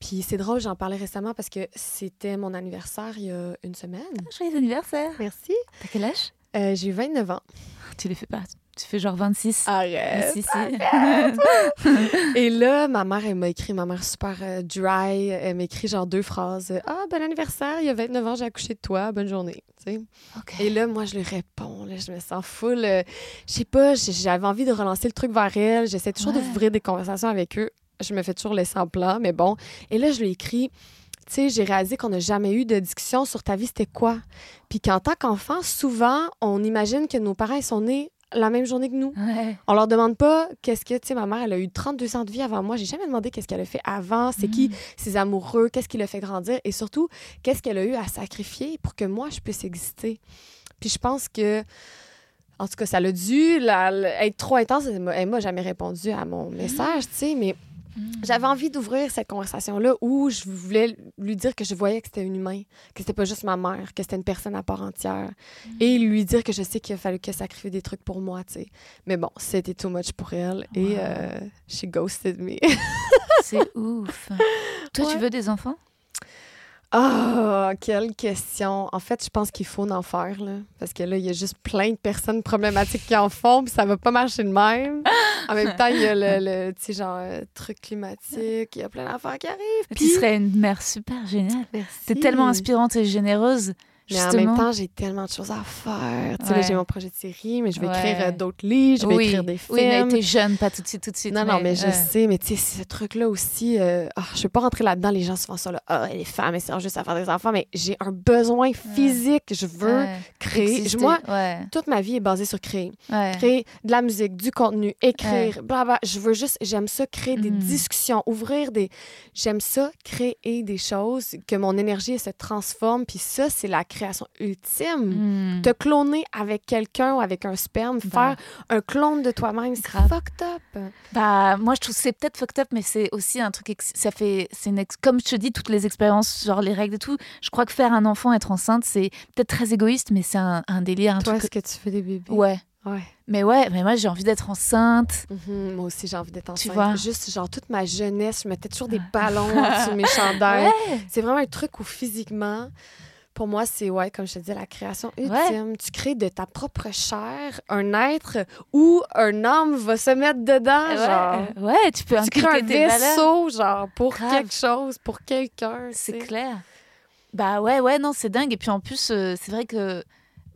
[SPEAKER 3] Puis c'est drôle, j'en parlais récemment parce que c'était mon anniversaire il y a une semaine.
[SPEAKER 1] Joyeux anniversaire.
[SPEAKER 3] Merci.
[SPEAKER 1] T'as quel âge?
[SPEAKER 3] Euh, j'ai eu 29 ans.
[SPEAKER 1] Tu les fais pas. Tu fais genre 26.
[SPEAKER 3] Arrête!
[SPEAKER 1] si, si.
[SPEAKER 3] Et là, ma mère, elle m'a écrit, ma mère super euh, dry, elle m'a écrit genre deux phrases. Ah, bon anniversaire, il y a 29 ans, j'ai accouché de toi, bonne journée. Et là, moi, je lui réponds, là, je me sens full. euh, je sais pas, j'avais envie de relancer le truc vers elle. J'essaie toujours
[SPEAKER 1] Ouais.
[SPEAKER 3] d'ouvrir des conversations avec eux. Je me fais toujours laisser en plan, mais bon. Et là, je lui ai écrit. Tu sais, j'ai réalisé qu'on n'a jamais eu de discussion sur ta vie, c'était quoi? Puis qu'en tant qu'enfant, souvent, on imagine que nos parents ils sont nés la même journée que nous.
[SPEAKER 1] Ouais.
[SPEAKER 3] On leur demande pas qu'est-ce que, tu sais, ma mère, elle a eu 32 ans de vie avant moi. J'ai jamais demandé qu'est-ce qu'elle a fait avant, c'est qui
[SPEAKER 1] Mm.
[SPEAKER 3] ses amoureux, qu'est-ce qui l'a fait grandir et surtout, qu'est-ce qu'elle a eu à sacrifier pour que moi, je puisse exister. Puis je pense que, en tout cas, ça l'a dû la- la- être trop intense. Elle m'a- elle m'a jamais répondu à mon message, tu sais, mais
[SPEAKER 1] Mm.
[SPEAKER 3] j'avais envie d'ouvrir cette conversation-là où je voulais lui dire que je voyais que c'était une humain, que c'était pas juste ma mère, que c'était une personne à part entière. Et lui dire que je sais qu'il a fallu qu'elle sacrifie des trucs pour moi, tu sais. Mais bon, c'était too much pour elle. Et euh, she ghosted me.
[SPEAKER 1] C'est ouf. Toi, tu veux des enfants?
[SPEAKER 3] Ah, quelle question. En fait, je pense qu'il faut en faire, là. Parce que là, il y a juste plein de personnes problématiques qui en font, puis ça va pas marcher de même. En même temps, il y a le, le, tu sais, genre, euh, truc climatique, il y a plein d'affaires qui arrivent.
[SPEAKER 1] Tu
[SPEAKER 3] Puis...
[SPEAKER 1] serais une mère super géniale.
[SPEAKER 3] Merci.
[SPEAKER 1] T'es tellement inspirante et généreuse.
[SPEAKER 3] Mais en même temps, j'ai tellement de choses à faire. Tu sais,
[SPEAKER 1] Ouais.
[SPEAKER 3] j'ai mon projet de série, mais je vais
[SPEAKER 1] Ouais.
[SPEAKER 3] écrire euh, d'autres livres, je vais
[SPEAKER 1] oui.
[SPEAKER 3] écrire des films.
[SPEAKER 1] Oui, mais t'es jeune, pas tout de suite, tout de suite.
[SPEAKER 3] Non, non, mais je sais, mais tu sais, ce truc-là aussi, euh, ah, je veux pas rentrer là-dedans. Les gens souvent sont là, ah, les femmes, elles servent juste à faire des enfants, mais j'ai un besoin physique. Je veux créer. Je- moi, toute ma vie est basée sur créer. Créer de la musique, du contenu, écrire. Je veux juste, j'aime ça, créer des
[SPEAKER 1] Mhm.
[SPEAKER 3] discussions, ouvrir des. J'aime ça, créer des choses, que mon énergie elle se transforme. Puis ça, c'est la création ultime. Te cloner avec quelqu'un ou avec un sperme,
[SPEAKER 1] Bah.
[SPEAKER 3] faire un clone de toi-même, c'est fucked up.
[SPEAKER 1] Bah, moi, je trouve que c'est peut-être fucked up, mais c'est aussi un truc. Ça fait. c'est une ex- Comme je te dis, toutes les expériences, genre les règles et tout, je crois que faire un enfant, être enceinte, c'est peut-être très égoïste, mais c'est un, un délire. Un
[SPEAKER 3] Toi, est-ce que tu fais des bébés?
[SPEAKER 1] Ouais.
[SPEAKER 3] Ouais.
[SPEAKER 1] Mais ouais, mais moi, j'ai envie d'être enceinte.
[SPEAKER 3] Mhm, moi aussi, j'ai envie d'être
[SPEAKER 1] Tu
[SPEAKER 3] enceinte.
[SPEAKER 1] vois?
[SPEAKER 3] Juste, genre, toute ma jeunesse, je mettais toujours des ballons en dessous de mes chandails. C'est vraiment un truc où physiquement, pour moi, c'est, ouais, comme je te disais, la création ultime. Tu crées de ta propre chair un être où un homme va se mettre dedans, genre.
[SPEAKER 1] Ouais, ouais, tu peux
[SPEAKER 3] Tu crées un vaisseau, genre, pour
[SPEAKER 1] Grave.
[SPEAKER 3] quelque chose, pour quelqu'un.
[SPEAKER 1] C'est clair. Bah ouais, ouais, non, c'est dingue. Et puis en plus, euh, c'est vrai que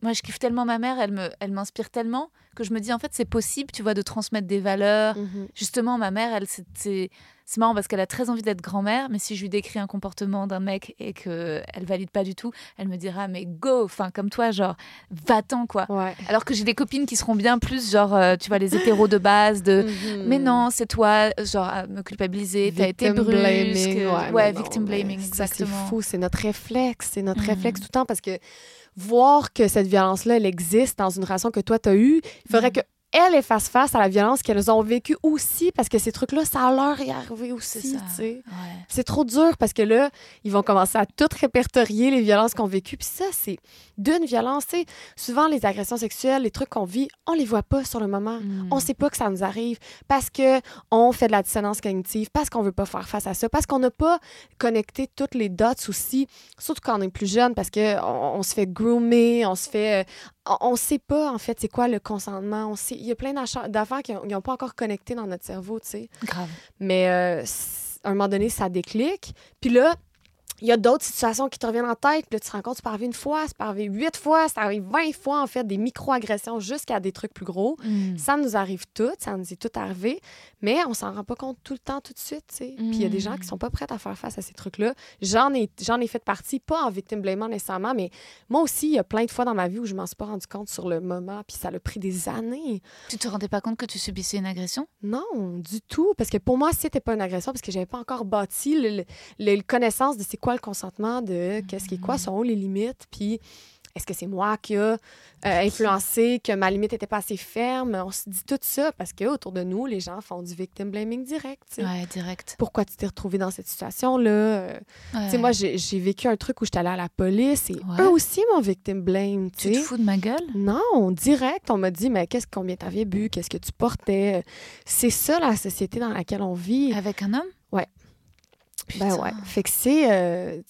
[SPEAKER 1] moi, je kiffe tellement ma mère, elle me, elle m'inspire tellement que je me dis, en fait, c'est possible, tu vois, de transmettre des valeurs.
[SPEAKER 3] Mhm.
[SPEAKER 1] Justement, ma mère, elle, c'était... C'est marrant parce qu'elle a très envie d'être grand-mère, mais si je lui décris un comportement d'un mec et que elle valide pas du tout, elle me dira mais go, enfin comme toi, genre va-t'en quoi.
[SPEAKER 3] Ouais.
[SPEAKER 1] Alors que j'ai des copines qui seront bien plus genre euh, tu vois les hétéros de base de
[SPEAKER 3] Mhm.
[SPEAKER 1] mais non c'est toi genre à me culpabiliser, t'as été brusque,
[SPEAKER 3] blaming,
[SPEAKER 1] ouais, victim blaming exactement.
[SPEAKER 3] C'est fou, c'est notre réflexe, c'est notre
[SPEAKER 1] Mhm.
[SPEAKER 3] réflexe tout le temps parce que voir que cette violence-là, elle existe dans une relation que toi, tu as eue, il faudrait
[SPEAKER 1] Mhm.
[SPEAKER 3] que elles elles fassent face à la violence qu'elles ont vécue aussi parce que ces trucs-là, ça leur est arrivé aussi.
[SPEAKER 1] Ouais.
[SPEAKER 3] C'est trop dur parce que là, ils vont commencer à tout répertorier les violences qu'on a vécues. Puis ça, c'est d'une violence. Souvent, les agressions sexuelles, les trucs qu'on vit, on les voit pas sur le moment.
[SPEAKER 1] Mm.
[SPEAKER 3] On sait pas que ça nous arrive parce que on fait de la dissonance cognitive, parce qu'on veut pas faire face à ça, parce qu'on n'a pas connecté toutes les dots aussi, surtout quand on est plus jeune, parce que on, on se fait groomer, on se fait, euh, on, on sait pas en fait c'est quoi le consentement. On sait, il y a plein d'affaires qui n'ont pas encore connecté dans notre cerveau, tu sais.
[SPEAKER 1] Grave.
[SPEAKER 3] Mais euh, à un moment donné, ça déclic. Puis là, il y a d'autres situations qui te reviennent en tête. Puis là, tu te rends compte, c'est pas arrivé une fois, c'est pas arrivé huit fois, c'est arrivé 20 fois, en fait, des micro-agressions jusqu'à des trucs plus gros.
[SPEAKER 1] Mm.
[SPEAKER 3] Ça nous arrive toutes, ça nous est tout arrivé, mais on s'en rend pas compte tout le temps, tout de suite, tu sais. Puis il y a des gens
[SPEAKER 1] Mm.
[SPEAKER 3] qui sont pas prêts à faire face à ces trucs-là. J'en ai, j'en ai fait partie, pas en victime blamant nécessairement, mais moi aussi, il y a plein de fois dans ma vie où je m'en suis pas rendu compte sur le moment, puis ça a pris des années.
[SPEAKER 1] Tu te rendais pas compte que tu subissais une agression?
[SPEAKER 3] Non, du tout. Parce que pour moi, c'était pas une agression parce que j'avais pas encore bâti le, le- le- connaissance de c'est quoi le consentement, de qu'est-ce qui est quoi, sont où les limites, puis est-ce que c'est moi qui a euh, influencé, que ma limite était pas assez ferme? On se dit tout ça parce que autour de nous, les gens font du victim blaming direct.
[SPEAKER 1] Ouais, direct.
[SPEAKER 3] Pourquoi tu t'es retrouvé dans cette situation-là? Euh, Tu sais, moi, j'ai vécu un truc où j'étais allée à la police et
[SPEAKER 1] Ouais.
[SPEAKER 3] eux aussi m'ont victim blame.
[SPEAKER 1] tu te fous de ma gueule?
[SPEAKER 3] Non, direct, on m'a dit, mais qu'est-ce combien t'avais bu, qu'est-ce que tu portais? C'est ça la société dans laquelle on vit.
[SPEAKER 1] avec un homme?
[SPEAKER 3] Ouais.
[SPEAKER 1] Putain.
[SPEAKER 3] Ben ouais. Fait que c'est. euh,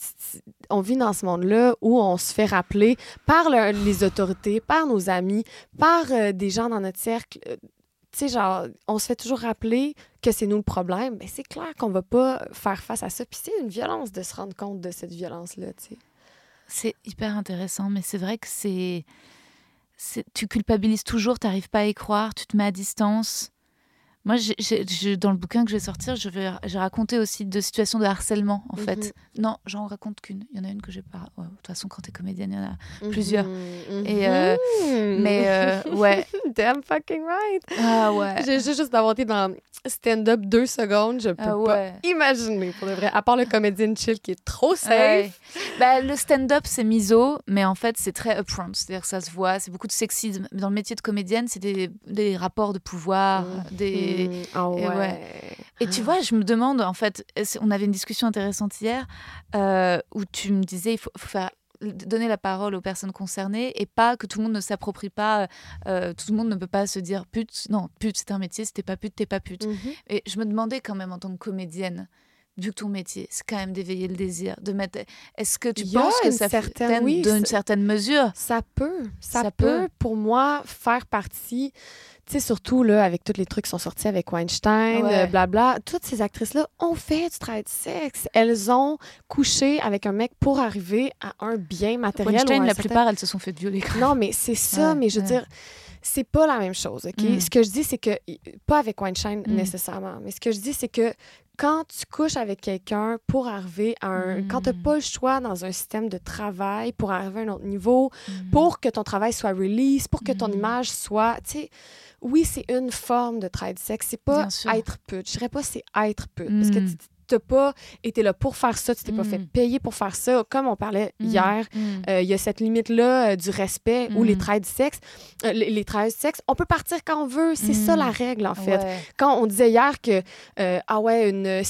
[SPEAKER 3] on vit dans ce monde-là où on se fait rappeler par le- les autorités, par nos amis, par euh, des gens dans notre cercle. euh, tu sais, genre, on se fait toujours rappeler que c'est nous le problème. Mais c'est clair qu'on va pas faire face à ça. Puis c'est une violence de se rendre compte de cette violence-là, tu sais.
[SPEAKER 1] C'est hyper intéressant, mais c'est vrai que c'est. c'est- Tu culpabilises toujours, tu n'arrives pas à y croire, tu te mets à distance. Moi, dans le bouquin que je vais sortir, je vais, j'ai raconté aussi deux situations de harcèlement, en fait. Non, j'en raconte qu'une. Il y en a une que j'ai pas. ouais, de toute façon, quand tu es comédienne, il y en a. Plusieurs.
[SPEAKER 3] Mhm,
[SPEAKER 1] Et, euh,
[SPEAKER 3] mhm.
[SPEAKER 1] Mais euh, ouais.
[SPEAKER 3] Damn fucking right.
[SPEAKER 1] Ah ouais.
[SPEAKER 3] J'ai juste été dans stand-up deux secondes, je peux
[SPEAKER 1] Ah
[SPEAKER 3] pas imaginer, pour de vrai. À part le comédien chill qui est trop safe.
[SPEAKER 1] Ouais. Bah, le stand-up, c'est miso, mais en fait, c'est très upfront. C'est-à-dire que ça se voit, c'est beaucoup de sexisme. Mais dans le métier de comédienne, c'est des, des rapports de pouvoir. des...
[SPEAKER 3] Mhm.
[SPEAKER 1] Et
[SPEAKER 3] ouais.
[SPEAKER 1] ouais. Et tu vois, je me demande, en fait, on avait une discussion intéressante hier euh, où tu me disais, il faut, faut faire donner la parole aux personnes concernées et pas que tout le monde ne s'approprie pas, euh, tout le monde ne peut pas se dire pute, non, pute c'est un métier, si t'es pas pute, t'es pas pute.
[SPEAKER 3] Mhm.
[SPEAKER 1] Et je me demandais quand même en tant que comédienne, vu que ton métier, c'est quand même d'éveiller le désir, de mettre. Est-ce que tu
[SPEAKER 3] Il y a
[SPEAKER 1] penses que ça
[SPEAKER 3] certaine-
[SPEAKER 1] fait
[SPEAKER 3] oui,
[SPEAKER 1] d'une certaine mesure?
[SPEAKER 3] Ça peut. Ça,
[SPEAKER 1] Ça
[SPEAKER 3] peut,
[SPEAKER 1] peut.
[SPEAKER 3] pour moi, faire partie. Tu sais, surtout là, avec tous les trucs qui sont sortis avec Weinstein,
[SPEAKER 1] Ouais.
[SPEAKER 3] euh, blabla, toutes ces actrices-là ont fait du travail de sexe. Elles ont couché avec un mec pour arriver à un bien matériel.
[SPEAKER 1] Weinstein,
[SPEAKER 3] un
[SPEAKER 1] la
[SPEAKER 3] certain-
[SPEAKER 1] plupart, elles se sont fait violer.
[SPEAKER 3] Non, mais c'est ça,
[SPEAKER 1] Ouais,
[SPEAKER 3] mais je veux
[SPEAKER 1] ouais.
[SPEAKER 3] dire, c'est pas la même chose, OK?
[SPEAKER 1] Mm.
[SPEAKER 3] Ce que je dis, c'est que, pas avec Weinstein
[SPEAKER 1] Mm.
[SPEAKER 3] nécessairement, mais ce que je dis, c'est que quand tu couches avec quelqu'un pour arriver à un. Quand t'as
[SPEAKER 1] Mm.
[SPEAKER 3] pas le choix dans un système de travail pour arriver à un autre niveau,
[SPEAKER 1] Mm.
[SPEAKER 3] pour que ton travail soit release, pour que ton
[SPEAKER 1] Mm.
[SPEAKER 3] image soit. Tu sais, oui, c'est une forme de travail de sexe. C'est pas être pute. Je dirais pas c'est être pute. Parce que
[SPEAKER 1] Mm.
[SPEAKER 3] tu t'as pas été là pour faire ça, tu t'es pas fait
[SPEAKER 1] Mm.
[SPEAKER 3] payer pour faire ça. Comme on parlait
[SPEAKER 1] Mm.
[SPEAKER 3] hier,
[SPEAKER 1] Mm.
[SPEAKER 3] euh, il y a cette limite-là euh, du respect ou les traits du sexe. Euh, les, les traits du sexe, on peut partir quand on veut. C'est ça la règle, en fait.
[SPEAKER 1] Ouais.
[SPEAKER 3] Quand on disait hier que, ah ouais, une,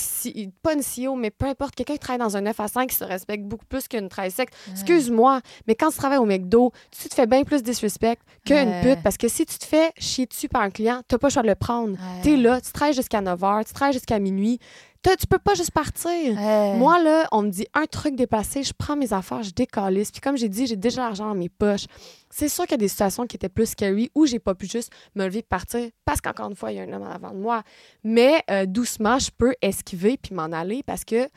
[SPEAKER 3] pas une CEO, mais peu importe, quelqu'un qui travaille dans un 9 à 5 qui se respecte beaucoup plus qu'une traite sexe. Excuse-moi, mais quand tu travailles au McDo, tu te fais bien plus disrespect qu'une
[SPEAKER 1] Ouais.
[SPEAKER 3] pute parce que si tu te fais chier dessus par un client, t'as pas le choix de le prendre.
[SPEAKER 1] Ouais.
[SPEAKER 3] T'es là, tu travailles jusqu'à 9 h, tu travailles jusqu'à minuit. Tu peux pas juste partir. Moi, là, on me dit un truc dépassé, je prends mes affaires, je décalisse. Puis comme j'ai dit, j'ai déjà l'argent dans mes poches. C'est sûr qu'il y a des situations qui étaient plus scary où j'ai pas pu juste me lever et partir parce qu'encore une fois, il y a un homme en avant de moi. Mais euh, doucement, je peux esquiver puis m'en aller parce que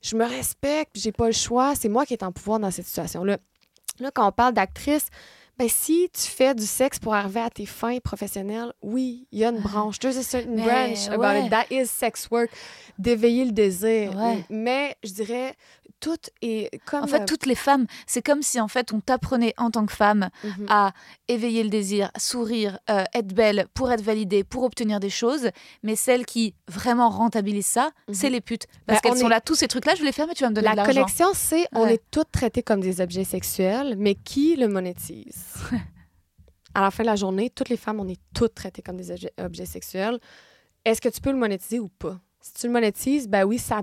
[SPEAKER 3] je me respecte, puis j'ai pas le choix. C'est moi qui est en pouvoir dans cette situation-là. Là, quand on parle d'actrice, ben si tu fais du sexe pour arriver à tes fins professionnelles, oui, il y a une branche. There's a certain
[SPEAKER 1] Mais,
[SPEAKER 3] branch about
[SPEAKER 1] ouais.
[SPEAKER 3] it. That is sex work. D'éveiller le désir.
[SPEAKER 1] Ouais.
[SPEAKER 3] Mais je dirais, tout est comme...
[SPEAKER 1] En fait,
[SPEAKER 3] euh,
[SPEAKER 1] toutes les femmes, c'est comme si en fait on t'apprenait en tant que femme
[SPEAKER 3] mhm.
[SPEAKER 1] à éveiller le désir, sourire, euh, être belle pour être validée, pour obtenir des choses. Mais celles qui vraiment rentabilisent ça,
[SPEAKER 3] Mhm.
[SPEAKER 1] c'est les putes. Parce
[SPEAKER 3] Ben,
[SPEAKER 1] qu'elles
[SPEAKER 3] on
[SPEAKER 1] sont là, tous ces trucs-là, je vais les faire, mais tu vas me donner
[SPEAKER 3] La
[SPEAKER 1] de l'argent.
[SPEAKER 3] connexion, c'est on
[SPEAKER 1] Ouais.
[SPEAKER 3] est toutes traitées comme des objets sexuels, mais qui le monétise? à la fin de la journée, toutes les femmes, on est toutes traitées comme des objets, objets sexuels. Est-ce que tu peux le monétiser ou pas? Si tu le monétises, ben oui, ça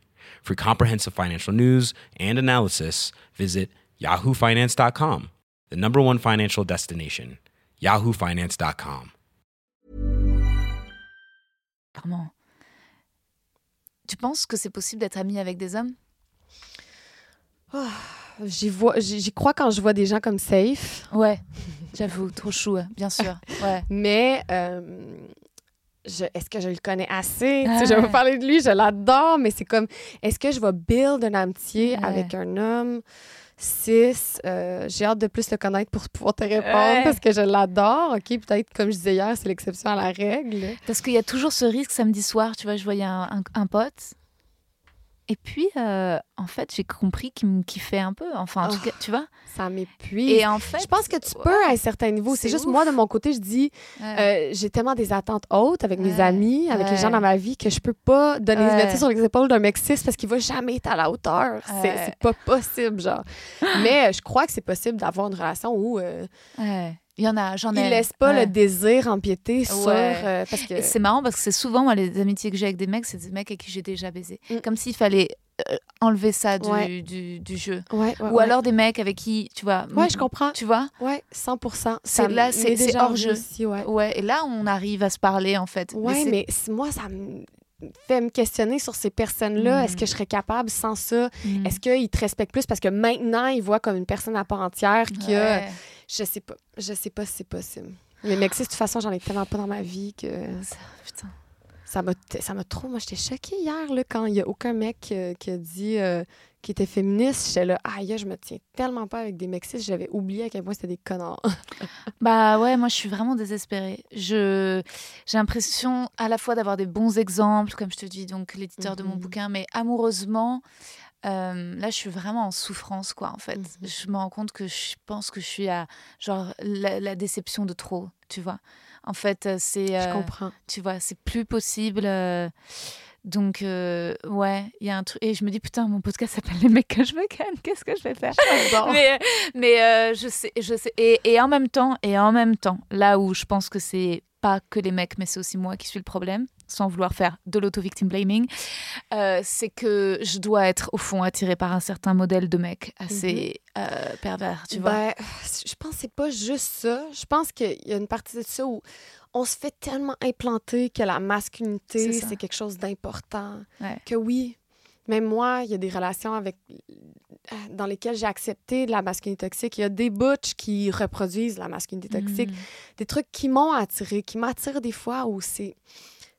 [SPEAKER 5] For comprehensive financial news and analysis, visit yahoofinance.com, the number one financial destination, yahoofinance.com.
[SPEAKER 1] Clairement. Tu penses que c'est possible d'être amie avec des hommes?
[SPEAKER 3] J'y vois, j'y crois quand je vois des gens comme Safe,
[SPEAKER 1] Ouais, j'avoue, trop chou, ouais, bien sûr. Ouais.
[SPEAKER 3] mais euh, est-ce que je le connais assez? Tu sais,
[SPEAKER 1] Ouais.
[SPEAKER 3] je vais pas parler de lui, je l'adore, mais c'est comme, est-ce que je vais build une amitié avec un homme? Six, euh, j'ai hâte de plus le connaître pour pouvoir te répondre parce que je l'adore. OK, peut-être, comme je disais hier, c'est l'exception à la règle.
[SPEAKER 1] Parce qu'il y a toujours ce risque samedi soir, tu vois, je voyais un, un- un pote. Et puis, euh, en fait, j'ai compris qu'il me kiffait un peu. Enfin, en tout
[SPEAKER 3] Oh.
[SPEAKER 1] cas, tu vois.
[SPEAKER 3] Ça m'épuise.
[SPEAKER 1] Et en fait.
[SPEAKER 3] je pense que tu peux
[SPEAKER 1] ouais,
[SPEAKER 3] à un certain niveau. C'est juste
[SPEAKER 1] ouf.
[SPEAKER 3] moi, de mon côté, je dis,
[SPEAKER 1] ouais.
[SPEAKER 3] euh, j'ai tellement des attentes hautes avec mes amis, avec les gens dans ma vie, que je peux pas donner les mettre sur les épaules d'un mec cis parce qu'il va jamais être à la hauteur. C'est pas possible, genre. Mais euh, je crois que c'est possible d'avoir une relation où euh,
[SPEAKER 1] ouais. Il y en a, j'en ai.
[SPEAKER 3] il laisse pas
[SPEAKER 1] ouais.
[SPEAKER 3] le désir empiéter sur... Euh, parce que...
[SPEAKER 1] C'est marrant parce que c'est souvent, moi, les amitiés que j'ai avec des mecs, c'est des mecs avec qui j'ai déjà baisé.
[SPEAKER 3] Mm.
[SPEAKER 1] Comme s'il fallait euh, enlever ça du,
[SPEAKER 3] Ouais.
[SPEAKER 1] du, du jeu. Ou alors des mecs avec qui, tu vois.
[SPEAKER 3] Ouais, je comprends.
[SPEAKER 1] Tu vois?
[SPEAKER 3] Ouais, 100 Ça
[SPEAKER 1] C'est là, c'est- hors jeu.
[SPEAKER 3] aussi, ouais.
[SPEAKER 1] Et là, on arrive à se parler, en fait.
[SPEAKER 3] Ouais, mais moi, ça me fait me questionner sur ces personnes-là.
[SPEAKER 1] Mm.
[SPEAKER 3] Est-ce que je serais capable sans ça?
[SPEAKER 1] Mm.
[SPEAKER 3] Est-ce qu'ils te respectent plus? Parce que maintenant, ils voient comme une personne à part entière que
[SPEAKER 1] Ouais.
[SPEAKER 3] Je sais pas. Je sais pas si c'est possible. Mais Mexis, de toute façon, j'en ai tellement pas dans ma vie que
[SPEAKER 1] Ça, putain.
[SPEAKER 3] ça m'a ça m'a trop. Moi, j'étais choquée hier là, quand il y a aucun mec euh, qui a dit euh, qu'il était féministe. J'étais là, aïe, je me tiens tellement pas avec des Mexis. J'avais oublié à quel point c'était des connards.
[SPEAKER 1] Bah ouais, moi je suis vraiment désespérée. Je j'ai l'impression à la fois d'avoir des bons exemples, comme je te dis, donc l'éditeur de mon
[SPEAKER 3] Mhm.
[SPEAKER 1] bouquin, mais amoureusement, euh, là je suis vraiment en souffrance quoi. En fait,
[SPEAKER 3] Mhm.
[SPEAKER 1] je me rends compte que je pense que je suis à genre la, la déception de trop, tu vois. En fait, euh, c'est
[SPEAKER 3] Je comprends.
[SPEAKER 1] tu vois, c'est plus possible. euh, donc, euh, ouais, il y a un truc. Et je me dis, putain, mon podcast s'appelle Les mecs que je veux ken. Qu'est-ce que je vais faire? Mais, mais euh, je sais, je sais. Et, et en même temps, et en même temps, là où je pense que c'est pas que les mecs, mais c'est aussi moi qui suis le problème, sans vouloir faire de l'auto-victim blaming, euh, c'est que je dois être au fond attirée par un certain modèle de mec assez euh, pervers, tu vois.
[SPEAKER 3] Ben, je pense que c'est pas juste ça. Je pense qu'il y a une partie de ça où on se fait tellement implanter que la masculinité,
[SPEAKER 1] C'est
[SPEAKER 3] quelque chose d'important.
[SPEAKER 1] Ouais.
[SPEAKER 3] Que oui, même moi, il y a des relations avec euh, dans lesquelles j'ai accepté de la masculinité toxique. Il y a des butch qui reproduisent la masculinité toxique.
[SPEAKER 1] Mm.
[SPEAKER 3] Des trucs qui m'ont attiré, qui m'attirent des fois où c'est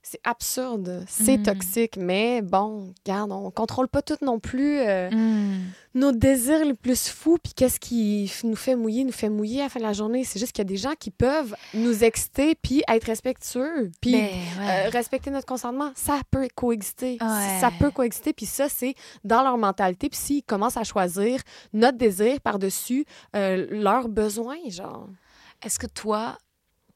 [SPEAKER 3] c'est absurde, c'est
[SPEAKER 1] Mm.
[SPEAKER 3] toxique, mais bon, regarde, on contrôle pas tout non plus euh,
[SPEAKER 1] Mm.
[SPEAKER 3] nos désirs les plus fous, puis qu'est-ce qui nous fait mouiller, nous fait mouiller à la fin de la journée? C'est juste qu'il y a des gens qui peuvent nous exciter, puis être respectueux, puis
[SPEAKER 1] ouais.
[SPEAKER 3] euh, respecter notre consentement. Ça peut coexister.
[SPEAKER 1] Ouais.
[SPEAKER 3] Ça peut coexister, puis ça, c'est dans leur mentalité. Puis s'ils commencent à choisir notre désir par-dessus euh, leurs besoins, genre...
[SPEAKER 1] Est-ce que toi,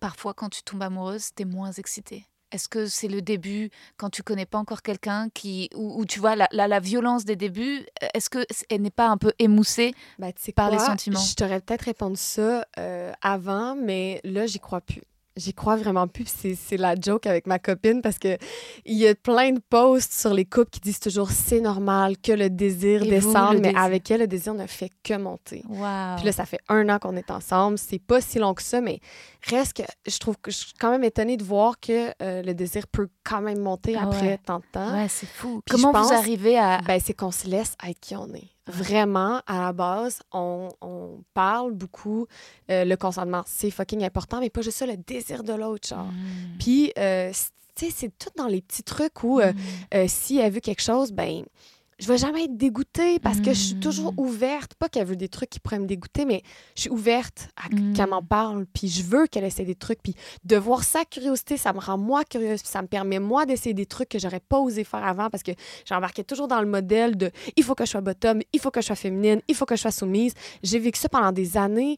[SPEAKER 1] parfois, quand tu tombes amoureuse, t'es moins excitée? Est-ce que c'est le début, quand tu connais pas encore quelqu'un, qui où, où tu vois la, la, la violence des débuts, est-ce que elle n'est pas un peu émoussée
[SPEAKER 3] sais
[SPEAKER 1] Par les sentiments?
[SPEAKER 3] Je t'aurais peut-être répondu ça euh, avant, mais là, j'y crois plus. J'y crois vraiment plus. C'est, c'est la joke avec ma copine parce que il y a plein de posts sur les couples qui disent toujours c'est normal que le désir
[SPEAKER 1] Et vous,
[SPEAKER 3] descende,
[SPEAKER 1] le
[SPEAKER 3] mais
[SPEAKER 1] désir?
[SPEAKER 3] avec elle, le désir ne fait que monter. Puis là, ça fait un an qu'on est ensemble. C'est pas si long que ça, mais reste que je trouve que je suis quand même étonnée de voir que euh, le désir peut quand même monter
[SPEAKER 1] Ah
[SPEAKER 3] après
[SPEAKER 1] ouais.
[SPEAKER 3] tant de temps.
[SPEAKER 1] Ouais, c'est fou.
[SPEAKER 3] Puis
[SPEAKER 1] Comment
[SPEAKER 3] je
[SPEAKER 1] vous
[SPEAKER 3] pense-
[SPEAKER 1] arrivez à
[SPEAKER 3] Ben, c'est qu'on se laisse être qui on est. Vraiment, à la base, on, on parle beaucoup. euh, le consentement, c'est fucking important, mais pas juste ça, le désir de l'autre, genre.
[SPEAKER 1] Mm.
[SPEAKER 3] Puis, euh, tu sais, c'est tout dans les petits trucs où, euh,
[SPEAKER 1] Mm.
[SPEAKER 3] euh, si elle veut quelque chose, ben, je vais jamais être dégoûtée parce que je suis toujours ouverte. Pas qu'elle veut des trucs qui pourraient me dégoûter, mais je suis ouverte à
[SPEAKER 1] Mm.
[SPEAKER 3] qu'elle m'en parle. Puis je veux qu'elle essaie des trucs. Puis de voir sa curiosité, ça me rend moi curieuse. Puis ça me permet moi d'essayer des trucs que j'aurais pas osé faire avant parce que j'embarquais toujours dans le modèle de il faut que je sois bottom, il faut que je sois féminine, il faut que je sois soumise. J'ai vécu ça pendant des années.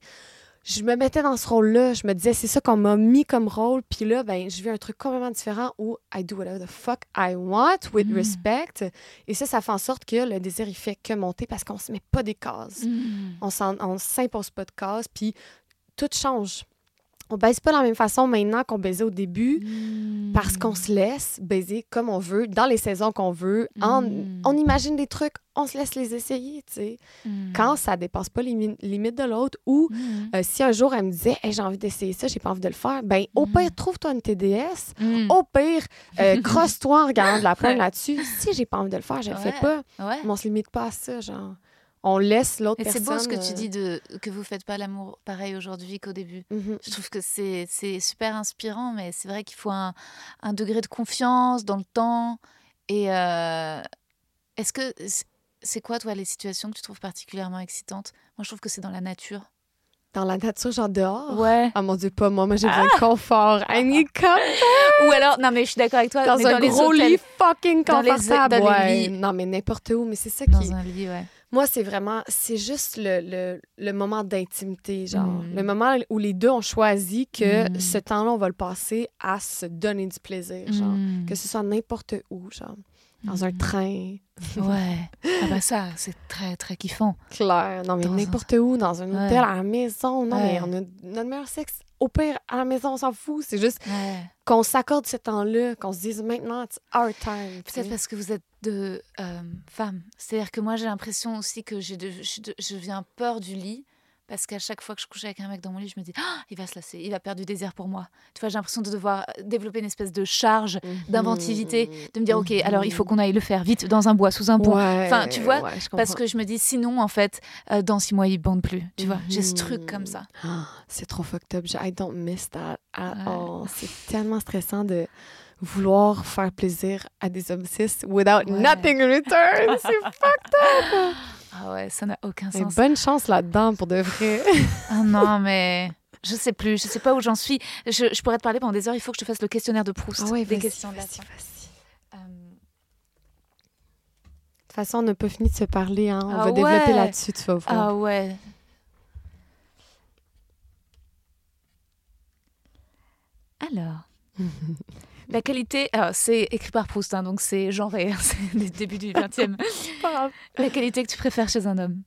[SPEAKER 3] Je me mettais dans ce rôle-là. Je me disais, c'est ça qu'on m'a mis comme rôle. Puis là, ben, je vis un truc complètement différent où I do whatever the fuck I want with
[SPEAKER 1] Mm.
[SPEAKER 3] respect. Et ça, ça fait en sorte que le désir, il fait que monter parce qu'on se met pas des cases.
[SPEAKER 1] Mm.
[SPEAKER 3] On on s'impose pas de cases. Puis tout change. On baise pas de la même façon maintenant qu'on baisait au début
[SPEAKER 1] Mm.
[SPEAKER 3] parce qu'on se laisse baiser comme on veut, dans les saisons qu'on veut. En-
[SPEAKER 1] Mm.
[SPEAKER 3] on imagine des trucs, on se laisse les essayer, tu sais.
[SPEAKER 1] Mm.
[SPEAKER 3] Quand ça dépasse pas les mi- limites de l'autre ou euh, si un jour elle me disait Hey, j'ai envie d'essayer ça, j'ai pas envie de le faire, ben au pire, trouve-toi une TDS. Au pire, euh, crosse-toi en regardant de la pointe là-dessus. Si j'ai pas envie de le faire, je le fais pas.
[SPEAKER 1] Ouais.
[SPEAKER 3] Mais on se limite pas à ça, genre. On laisse l'autre
[SPEAKER 1] Et
[SPEAKER 3] personne.
[SPEAKER 1] c'est beau ce que tu
[SPEAKER 3] euh,
[SPEAKER 1] dis de que vous faites pas l'amour pareil aujourd'hui qu'au début.
[SPEAKER 3] mhm.
[SPEAKER 1] Je trouve que c'est super inspirant, mais c'est vrai qu'il faut un, un degré de confiance dans le temps. Et euh, est-ce que c'est- quoi, toi, les situations que tu trouves particulièrement excitantes? Moi, je trouve que c'est dans la nature.
[SPEAKER 3] Dans la nature, genre dehors.
[SPEAKER 1] Ouais.
[SPEAKER 3] Ah mon Dieu, pas moi. Moi, j'ai besoin de confort. I need comfort.
[SPEAKER 1] Ou alors, non, mais je suis d'accord avec toi.
[SPEAKER 3] Dans
[SPEAKER 1] mais
[SPEAKER 3] un
[SPEAKER 1] dans les
[SPEAKER 3] gros
[SPEAKER 1] hôtels,
[SPEAKER 3] lit fucking
[SPEAKER 1] Dans les-
[SPEAKER 3] confortable.
[SPEAKER 1] dans les
[SPEAKER 3] ouais.
[SPEAKER 1] lits.
[SPEAKER 3] Non, mais n'importe où. Mais c'est ça
[SPEAKER 1] Dans
[SPEAKER 3] qui...
[SPEAKER 1] un lit, ouais.
[SPEAKER 3] Moi, c'est vraiment... C'est juste le, le, le moment d'intimité, genre.
[SPEAKER 1] Mm.
[SPEAKER 3] Le moment où les deux ont choisi que
[SPEAKER 1] Mm.
[SPEAKER 3] ce temps-là, on va le passer à se donner du plaisir, genre.
[SPEAKER 1] Mm.
[SPEAKER 3] Que ce soit n'importe où, genre. Dans un train.
[SPEAKER 1] Ouais. Ah bah ça, c'est très, très kiffant.
[SPEAKER 3] Clair. Non, mais
[SPEAKER 1] un-
[SPEAKER 3] n'importe où, dans un
[SPEAKER 1] Ouais.
[SPEAKER 3] hôtel, à la maison. Non, mais on a notre meilleur sexe. Au pire, à la maison, on s'en fout. C'est juste
[SPEAKER 1] Ouais.
[SPEAKER 3] qu'on s'accorde ce temps-là, qu'on se dise maintenant, it's our time.
[SPEAKER 1] Peut-être parce que vous êtes de euh, femmes. C'est-à-dire que moi, j'ai l'impression aussi que j'ai de, je, de- je viens peur du lit. Parce qu'à chaque fois que je couche avec un mec dans mon lit, je me dis, Ah, il va se lasser, il va perdre du désir pour moi. Tu vois, j'ai l'impression de devoir développer une espèce de charge, d'inventivité, de me dire, OK, alors il faut qu'on aille le faire vite dans un bois, sous un pont.
[SPEAKER 3] Ouais,
[SPEAKER 1] Enfin, tu vois,
[SPEAKER 3] ouais,
[SPEAKER 1] Parce que je me dis, sinon, en fait, euh, dans six mois, il bande plus. Tu vois, j'ai ce
[SPEAKER 3] Mhm.
[SPEAKER 1] truc comme ça.
[SPEAKER 3] Ah, c'est trop fucked up. I don't miss that at
[SPEAKER 1] Ouais.
[SPEAKER 3] all. C'est tellement stressant de vouloir faire plaisir à des hommes cis without nothing in return. c'est fucked
[SPEAKER 1] Ah ouais, ça n'a aucun
[SPEAKER 3] Mais
[SPEAKER 1] sens.
[SPEAKER 3] bonne chance là-dedans pour de vrai.
[SPEAKER 1] Ah non, mais je sais plus, je sais pas où j'en suis. Je, je pourrais te parler pendant des heures, il faut que je te fasse le questionnaire de Proust.
[SPEAKER 3] Ah ouais,
[SPEAKER 1] des questions de la
[SPEAKER 3] De toute façon, on n'a pas fini de se parler. Hein. On
[SPEAKER 1] Ah
[SPEAKER 3] va développer
[SPEAKER 1] ouais.
[SPEAKER 3] là-dessus, tu vas voir.
[SPEAKER 1] Ah ouais. Alors, la qualité, alors c'est écrit par Proust, hein, donc c'est genré, c'est le début du 20e.
[SPEAKER 3] Pas grave.
[SPEAKER 1] La qualité que tu préfères chez un homme?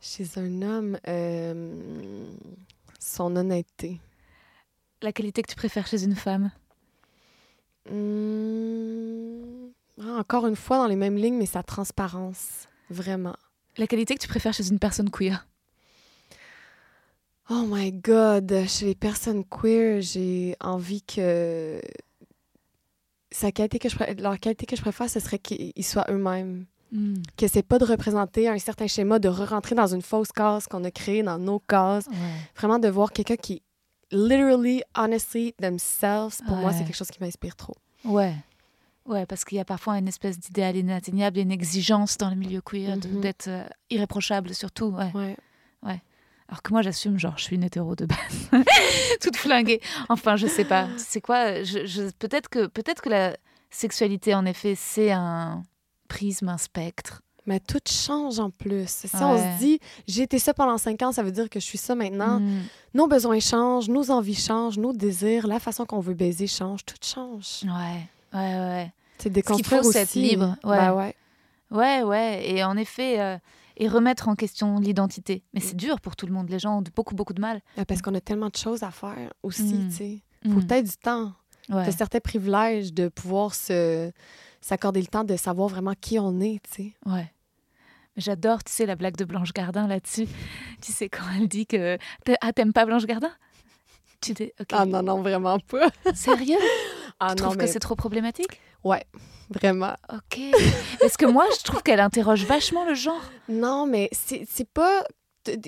[SPEAKER 3] Chez un homme, euh, son honnêteté.
[SPEAKER 1] La qualité que tu préfères chez une femme?
[SPEAKER 3] Hmm, ah, encore une fois, dans les mêmes lignes, mais sa transparence. Vraiment.
[SPEAKER 1] La qualité que tu préfères chez une personne queer?
[SPEAKER 3] Oh my God, chez les personnes queer, j'ai envie que sa qualité que je leur qualité que je préfère, ce serait qu'ils soient eux-mêmes.
[SPEAKER 1] Hmm,
[SPEAKER 3] Que c'est pas de représenter un certain schéma, de re-rentrer dans une fausse case qu'on a créée dans nos cases.
[SPEAKER 1] Ouais.
[SPEAKER 3] Vraiment de voir quelqu'un qui literally, honestly, themselves, pour moi, c'est quelque chose qui m'inspire trop.
[SPEAKER 1] Ouais. Ouais, parce qu'il y a parfois une espèce d'idéal inatteignable une exigence dans le milieu queer
[SPEAKER 3] Mhm.
[SPEAKER 1] d'être euh, irréprochable, surtout. Ouais.
[SPEAKER 3] Ouais.
[SPEAKER 1] Alors que moi, j'assume, genre, je suis une hétéro de base, toute flinguée. Enfin, je sais pas. C'est quoi je, je- Peut-être que, peut que la sexualité, en effet, c'est un prisme, un spectre.
[SPEAKER 3] Mais tout change en plus. Si
[SPEAKER 1] Ouais.
[SPEAKER 3] on se dit, j'ai été ça pendant cinq ans, ça veut dire que je suis ça maintenant.
[SPEAKER 1] Mm.
[SPEAKER 3] Nos besoins changent, nos envies changent, nos désirs, la façon qu'on veut baiser change, tout change.
[SPEAKER 1] Ouais, ouais, ouais.
[SPEAKER 3] C'est déconstruire
[SPEAKER 1] c'est être
[SPEAKER 3] aussi.
[SPEAKER 1] libre, ouais.
[SPEAKER 3] Ben ouais.
[SPEAKER 1] Ouais, ouais. Et en effet, euh, et remettre en question l'identité. Mais
[SPEAKER 3] Mm.
[SPEAKER 1] c'est dur pour tout le monde. Les gens ont beaucoup, beaucoup de mal.
[SPEAKER 3] Ben, Parce qu'on a tellement de choses à faire aussi,
[SPEAKER 1] Mm.
[SPEAKER 3] tu sais. Faut
[SPEAKER 1] Mm.
[SPEAKER 3] peut-être du temps.
[SPEAKER 1] Ouais.
[SPEAKER 3] T'as certains privilèges de pouvoir se s'accorder le temps de savoir vraiment qui on est, tu sais.
[SPEAKER 1] Ouais. J'adore, tu sais, la blague de Blanche Gardin là-dessus. Tu sais, quand elle dit que. Ah, t'aimes pas Blanche Gardin? Tu dis.
[SPEAKER 3] Ah non, non, vraiment pas.
[SPEAKER 1] Sérieux?
[SPEAKER 3] Ah
[SPEAKER 1] Tu
[SPEAKER 3] non,
[SPEAKER 1] trouves
[SPEAKER 3] mais
[SPEAKER 1] que c'est trop problématique
[SPEAKER 3] ouais, vraiment.
[SPEAKER 1] Ok. Parce que moi, je trouve qu'elle interroge vachement le genre.
[SPEAKER 3] Non, mais c'est pas.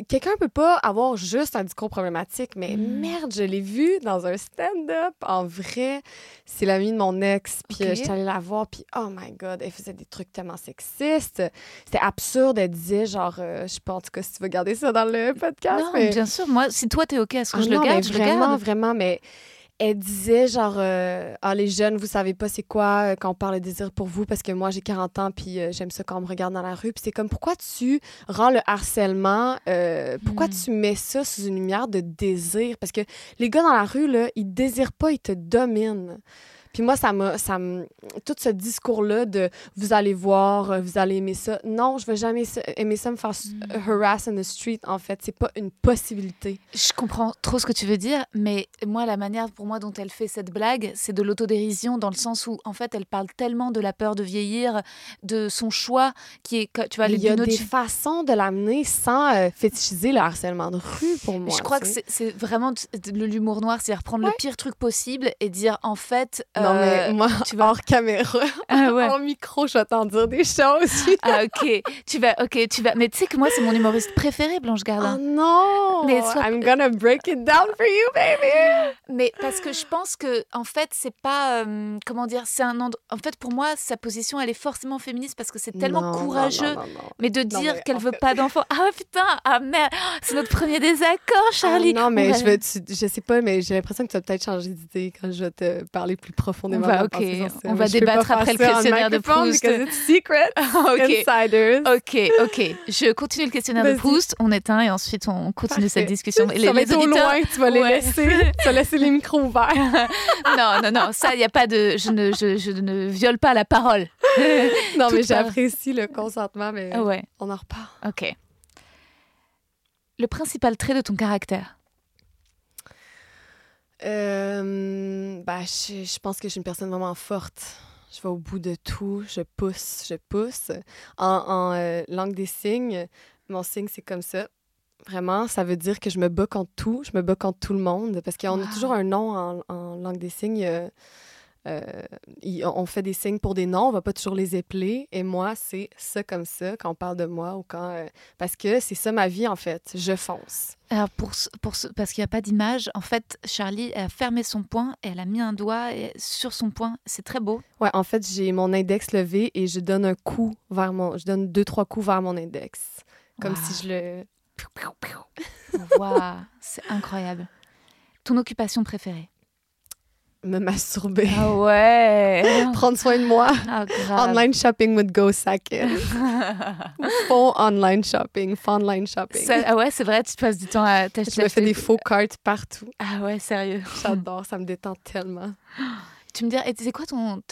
[SPEAKER 3] Quelqu'un peut pas avoir juste un discours problématique, mais
[SPEAKER 1] Mm.
[SPEAKER 3] merde, je l'ai vu dans un stand-up. En vrai, c'est l'amie de mon ex, puis euh, j'étais allée la voir, puis oh my god, elle faisait des trucs tellement sexistes. C'était absurde, elle disait genre, euh, je sais pas en tout cas si tu veux garder ça dans le podcast,
[SPEAKER 1] non,
[SPEAKER 3] mais
[SPEAKER 1] bien sûr. Moi, si toi, t'es OK, est-ce que
[SPEAKER 3] Ah
[SPEAKER 1] je le
[SPEAKER 3] non,
[SPEAKER 1] garde
[SPEAKER 3] mais
[SPEAKER 1] Je le
[SPEAKER 3] vraiment,
[SPEAKER 1] garde.
[SPEAKER 3] vraiment, mais elle disait genre euh, ah les jeunes vous savez pas c'est quoi euh, quand on parle de désir pour vous parce que moi j'ai 40 ans puis euh, j'aime ça quand on me regarde dans la rue puis c'est comme pourquoi tu rends le harcèlement pourquoi
[SPEAKER 1] Hmm.
[SPEAKER 3] tu mets ça sous une lumière de désir parce que les gars dans la rue là ils désirent pas ils te dominent puis moi ça m'a ça tout ce discours là de vous allez voir euh, vous allez aimer ça non je vais jamais aimer ça me faire
[SPEAKER 1] Hmm.
[SPEAKER 3] euh, harass in the street en fait c'est pas une possibilité
[SPEAKER 1] Je comprends trop ce que tu veux dire, mais moi, la manière pour moi dont elle fait cette blague, c'est de l'autodérision dans le sens où, en fait, elle parle tellement de la peur de vieillir, de son choix qui est, tu vois,
[SPEAKER 3] il y a des façons de l'amener sans euh, fétichiser le harcèlement de rue pour moi.
[SPEAKER 1] je crois que c'est c'est vraiment de l'humour noir, c'est-à-dire prendre
[SPEAKER 3] Ouais.
[SPEAKER 1] le pire truc possible et dire, en fait...
[SPEAKER 3] Non,
[SPEAKER 1] euh,
[SPEAKER 3] mais moi,
[SPEAKER 1] tu vas-
[SPEAKER 3] hors caméra,
[SPEAKER 1] Ah ouais.
[SPEAKER 3] hors micro, je vais t'en dire des choses.
[SPEAKER 1] Ah ok, tu vas, ok, tu vas. Mais tu sais que moi c'est mon humoriste préféré, Blanche
[SPEAKER 3] oh
[SPEAKER 1] Gardin.
[SPEAKER 3] non!
[SPEAKER 1] Mais sois-
[SPEAKER 3] I'm gonna break it down for you, baby!
[SPEAKER 1] Mais parce que je pense que en fait c'est pas, euh, comment dire, c'est un endroit. En fait pour moi sa position elle est forcément féministe parce que c'est tellement
[SPEAKER 3] Non, non,
[SPEAKER 1] courageux.
[SPEAKER 3] non, non, non.
[SPEAKER 1] Mais de
[SPEAKER 3] Non,
[SPEAKER 1] dire qu'elle
[SPEAKER 3] en
[SPEAKER 1] veut
[SPEAKER 3] fait-
[SPEAKER 1] pas d'enfant. Ah putain, ah merde, c'est notre premier désaccord, Charlie.
[SPEAKER 3] Ah non,
[SPEAKER 1] On
[SPEAKER 3] mais je, tu- je sais pas, mais j'ai l'impression que tu vas peut-être changer d'idée quand je vais te parler plus profondément.
[SPEAKER 1] On va-
[SPEAKER 3] de ma
[SPEAKER 1] ok,
[SPEAKER 3] pensée sur ça.
[SPEAKER 1] on va débattre après le questionnaire de Proust.
[SPEAKER 3] it's secret,
[SPEAKER 1] Ah, ok.
[SPEAKER 3] insiders.
[SPEAKER 1] Ok, ok. Je continue le questionnaire de. Proust, on éteint et ensuite on continue cette discussion.
[SPEAKER 3] Ça va être au loin, tu vas les
[SPEAKER 1] Ouais.
[SPEAKER 3] laisser. Tu vas laisser les micros ouverts.
[SPEAKER 1] Non, non, non, ça, il n'y a pas de. Je ne, je, je ne viole pas la parole.
[SPEAKER 3] Non,
[SPEAKER 1] Toute
[SPEAKER 3] mais j'apprécie le consentement, mais
[SPEAKER 1] ouais,
[SPEAKER 3] on en reparle.
[SPEAKER 1] ok. Le principal trait de ton caractère
[SPEAKER 3] Euh, bah, je, je pense que je suis une personne vraiment forte. Je vais au bout de tout, je pousse, je pousse. En, en, euh, langue des signes, mon signe, c'est comme ça. Vraiment, ça veut dire que je me bats contre tout, je me bats contre tout le monde, parce qu'on
[SPEAKER 1] Wow.
[SPEAKER 3] a toujours un nom en, en langue des signes. euh, il- on fait des signes pour des noms, on va pas toujours les épeler. Et moi, c'est ça comme ça quand on parle de moi ou quand. euh, parce que c'est ça ma vie, en fait. Je fonce.
[SPEAKER 1] Alors, pour, pour ce- parce qu'il n'y a pas d'image, en fait, Charlie a fermé son poing et elle a mis un doigt sur son poing. C'est très beau.
[SPEAKER 3] Ouais, en fait, j'ai mon index levé et je donne un coup vers mon. Je donne deux, trois coups vers mon index. Comme
[SPEAKER 1] Wow.
[SPEAKER 3] si je le.
[SPEAKER 1] Waouh, c'est incroyable. Ton occupation préférée?
[SPEAKER 3] Me masturber.
[SPEAKER 1] Ah ouais
[SPEAKER 3] Prendre soin de moi.
[SPEAKER 1] Ah.
[SPEAKER 3] Online shopping with Go Sakin. Faux online shopping, faux online shopping.
[SPEAKER 1] Ça- ah ouais, c'est vrai, tu passes du temps à
[SPEAKER 3] je
[SPEAKER 1] t'acheter.
[SPEAKER 3] me fais des faux cartes partout.
[SPEAKER 1] Ah ouais, sérieux.
[SPEAKER 3] J'adore, ça me détend tellement.
[SPEAKER 1] Tu me dis, c'est quoi ton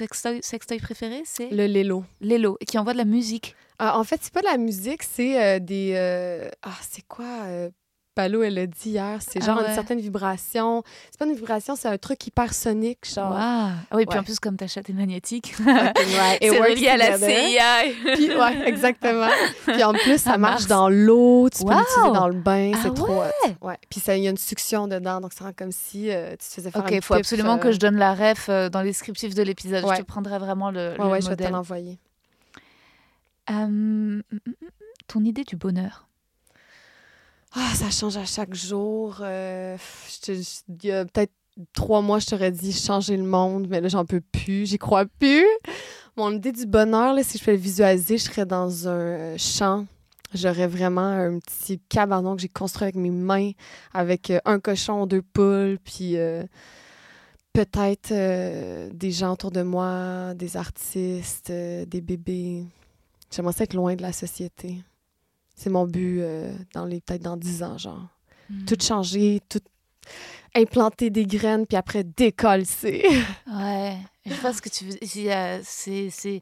[SPEAKER 1] sextoy préféré? C'est
[SPEAKER 3] Le Lelo.
[SPEAKER 1] Lélo, qui envoie de la musique.
[SPEAKER 3] Ah, en fait, c'est pas de la musique, c'est euh, des. euh, Ah, c'est quoi euh, Palo, elle l'a dit hier. C'est
[SPEAKER 1] Ah
[SPEAKER 3] genre
[SPEAKER 1] ouais.
[SPEAKER 3] une certaine vibration. C'est pas une vibration, c'est un truc hypersonique, genre.
[SPEAKER 1] Waouh. Ah oui, puis
[SPEAKER 3] Ouais.
[SPEAKER 1] en plus, comme ta chatte est magnétique,
[SPEAKER 3] Ouais, it
[SPEAKER 1] c'est relié à la. CIA.
[SPEAKER 3] Puis, ouais, exactement. Puis en plus, ça marche dans l'eau, tu peux
[SPEAKER 1] Wow!
[SPEAKER 3] l'utiliser dans le bain, c'est
[SPEAKER 1] Ah
[SPEAKER 3] trop hot. Ouais. Puis il y a une succion dedans, donc ça rend comme si euh, tu te faisais faire
[SPEAKER 1] Ok, il faut absolument
[SPEAKER 3] euh,
[SPEAKER 1] que je donne la ref euh, dans les descriptifs de l'épisode.
[SPEAKER 3] Ouais.
[SPEAKER 1] Je te prendrai vraiment le,
[SPEAKER 3] Ouais,
[SPEAKER 1] le
[SPEAKER 3] ouais, je vais te
[SPEAKER 1] modèle.
[SPEAKER 3] l'envoyer.
[SPEAKER 1] Mm, mm, mm, ton idée du bonheur
[SPEAKER 3] Ah, ça change à chaque jour. euh, Il y a peut-être trois mois, je t'aurais dit changer le monde, mais là, j'en peux plus. J'y crois plus. Mon idée du bonheur, là, si je fais le visualiser, je serais dans un champ. J'aurais vraiment un petit cabanon que j'ai construit avec mes mains, avec euh, un cochon, deux poules, puis euh, peut-être des gens autour de moi, des artistes, des bébés. J'aimerais ça être loin de la société. C'est mon but dans les peut-être dans dix ans, genre. Hmm. Tout changer, tout implanter des graines, puis après décoller.
[SPEAKER 1] ouais, je vois ce que tu veux. C'est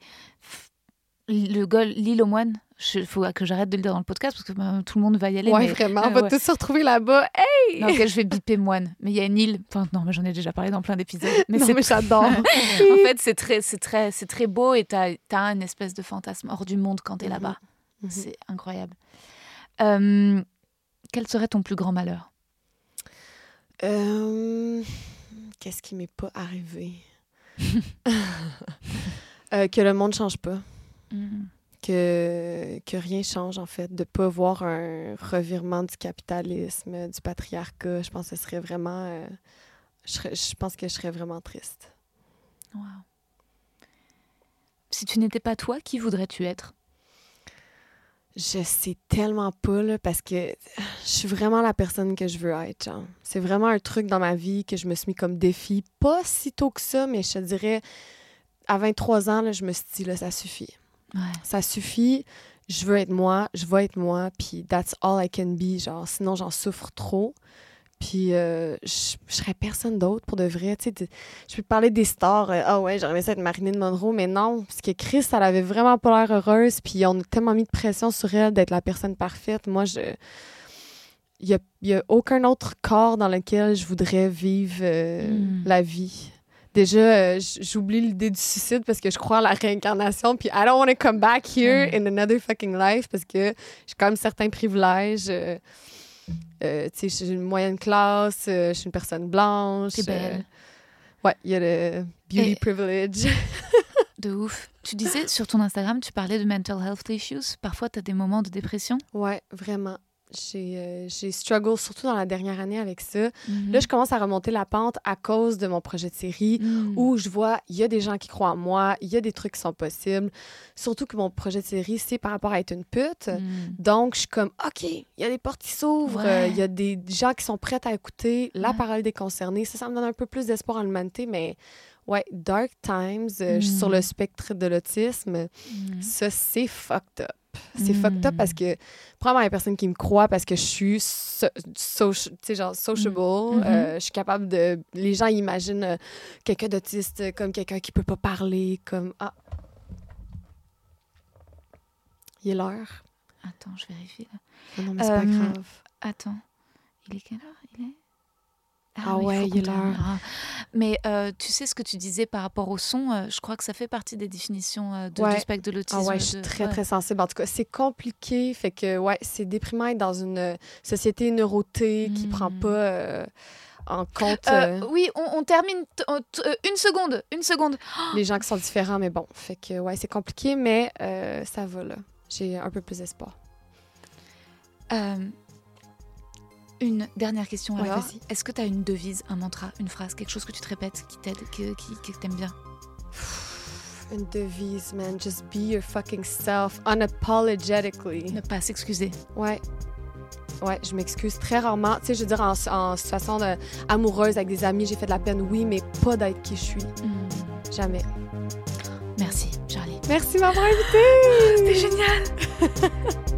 [SPEAKER 1] le gol, l'île aux moines. Il faut que j'arrête de le dire dans le podcast parce que bah, tout le monde va y aller.
[SPEAKER 3] Ouais, vraiment, on va tous se retrouver là-bas. Hey!
[SPEAKER 1] Non, je vais biper moine. Mais il y a une île. Enfin, non, mais j'en ai déjà parlé dans plein d'épisodes.
[SPEAKER 3] Mais, mais j'adore. en
[SPEAKER 1] fait, c'est très, c'est très, c'est très beau et t'as as une espèce de fantasme hors du monde quand t'es es mhm. là-bas. Mhm. C'est incroyable. Euh, quel serait ton plus grand malheur?
[SPEAKER 3] Euh, Qu'est-ce qui m'est pas arrivé? Euh, Que le monde change pas. Mm que, que rien change, en fait, de ne pas voir un revirement du capitalisme, du patriarcat. Je pense que ce serait vraiment. Je, je, pense que je serais vraiment triste.
[SPEAKER 1] Wow. Si tu n'étais pas toi, qui voudrais-tu être?
[SPEAKER 3] Je sais tellement pas, là, parce que je suis vraiment la personne que je veux être. C'est vraiment un truc dans ma vie que je me suis mis comme défi. Pas si tôt que ça, mais je te dirais, à 23 ans, là, je me suis dit, là, ça suffit. Ça suffit. Je veux être moi, je veux être moi, puis that's all I can be. Genre, sinon, j'en souffre trop. Puis euh, je, serais personne d'autre pour de vrai. Tu sais, je peux parler des stars. Euh, ah ouais, j'aimerais ça être Marilyn Monroe, mais non, parce que Chris, elle avait vraiment pas l'air heureuse. Puis on a tellement mis de pression sur elle d'être la personne parfaite. Moi, je. Il n'y a, a, aucun autre corps dans lequel je voudrais vivre euh, hmm. la vie. Déjà, j'oublie l'idée du suicide parce que je crois à la réincarnation. Puis I don't want to come back here in another fucking life parce que j'ai quand même certains privilèges. Euh, euh, sais, j'ai une moyenne classe, je suis une personne blanche.
[SPEAKER 1] T'es belle.
[SPEAKER 3] ouais, il y a le beauty privilege.
[SPEAKER 1] de ouf. Tu disais sur ton Instagram, tu parlais de mental health issues. Parfois, tu as des moments de dépression?
[SPEAKER 3] Ouais, vraiment. Euh, j'ai struggle surtout dans la dernière année avec ça. Mhm. Là, je commence à remonter la pente à cause de mon projet de série mhm. où je vois, il y a des gens qui croient en moi, il y a des trucs qui sont possibles. Surtout que mon projet de série, c'est par rapport à être une pute. Mhm. Donc, je suis comme, OK, il y a des portes qui s'ouvrent, il y a des gens qui sont prêts à écouter la parole des concernés. Ça, ça me donne un peu plus d'espoir en l'humanité, mais ouais, Dark Times, euh, sur le spectre de l'autisme, ça, c'est fucked up. C'est fucked up parce hmm. que, probablement, il y a personne qui me croit parce que je suis so, genre sociable. Hmm. Euh, je suis capable de. Les gens imaginent euh, quelqu'un d'autiste comme quelqu'un qui peut pas parler, comme. Ah. Il est l'heure.
[SPEAKER 1] Attends, je vérifie
[SPEAKER 3] là. non, mais c'est pas grave.
[SPEAKER 1] Attends. Il est quelle heure? Il est
[SPEAKER 3] ah, ah ouais, il est là.
[SPEAKER 1] Mais euh, tu sais ce que tu disais par rapport au son, euh, je crois que ça fait partie des définitions euh, de, du spectre de l'autisme.
[SPEAKER 3] Ah ouais, je suis très, très sensible. En tout cas, c'est compliqué. Fait que, ouais, c'est déprimant être dans une société neurotée qui prend hmm. pas en compte.
[SPEAKER 1] oui, on, termine. une seconde, une seconde.
[SPEAKER 3] Les gens qui sont différents, mais bon. Fait que, ouais, c'est compliqué, mais ça va, là. J'ai un peu plus d'espoir.
[SPEAKER 1] Une dernière question alors. Est-ce que tu as une devise, un mantra, une phrase, quelque chose que tu te répètes qui t'aide, qui, qui, t'aime bien?
[SPEAKER 3] Une devise, man. Just be your fucking self, unapologetically.
[SPEAKER 1] Ne pas s'excuser.
[SPEAKER 3] Ouais. Ouais, je m'excuse très rarement. Tu sais, je veux dire, en, situation amoureuse avec des amis, j'ai fait de la peine, oui, mais pas d'être qui je suis. Hmm. Jamais.
[SPEAKER 1] Merci, Charlie.
[SPEAKER 3] Merci m'avoir invité.
[SPEAKER 1] C'était génial.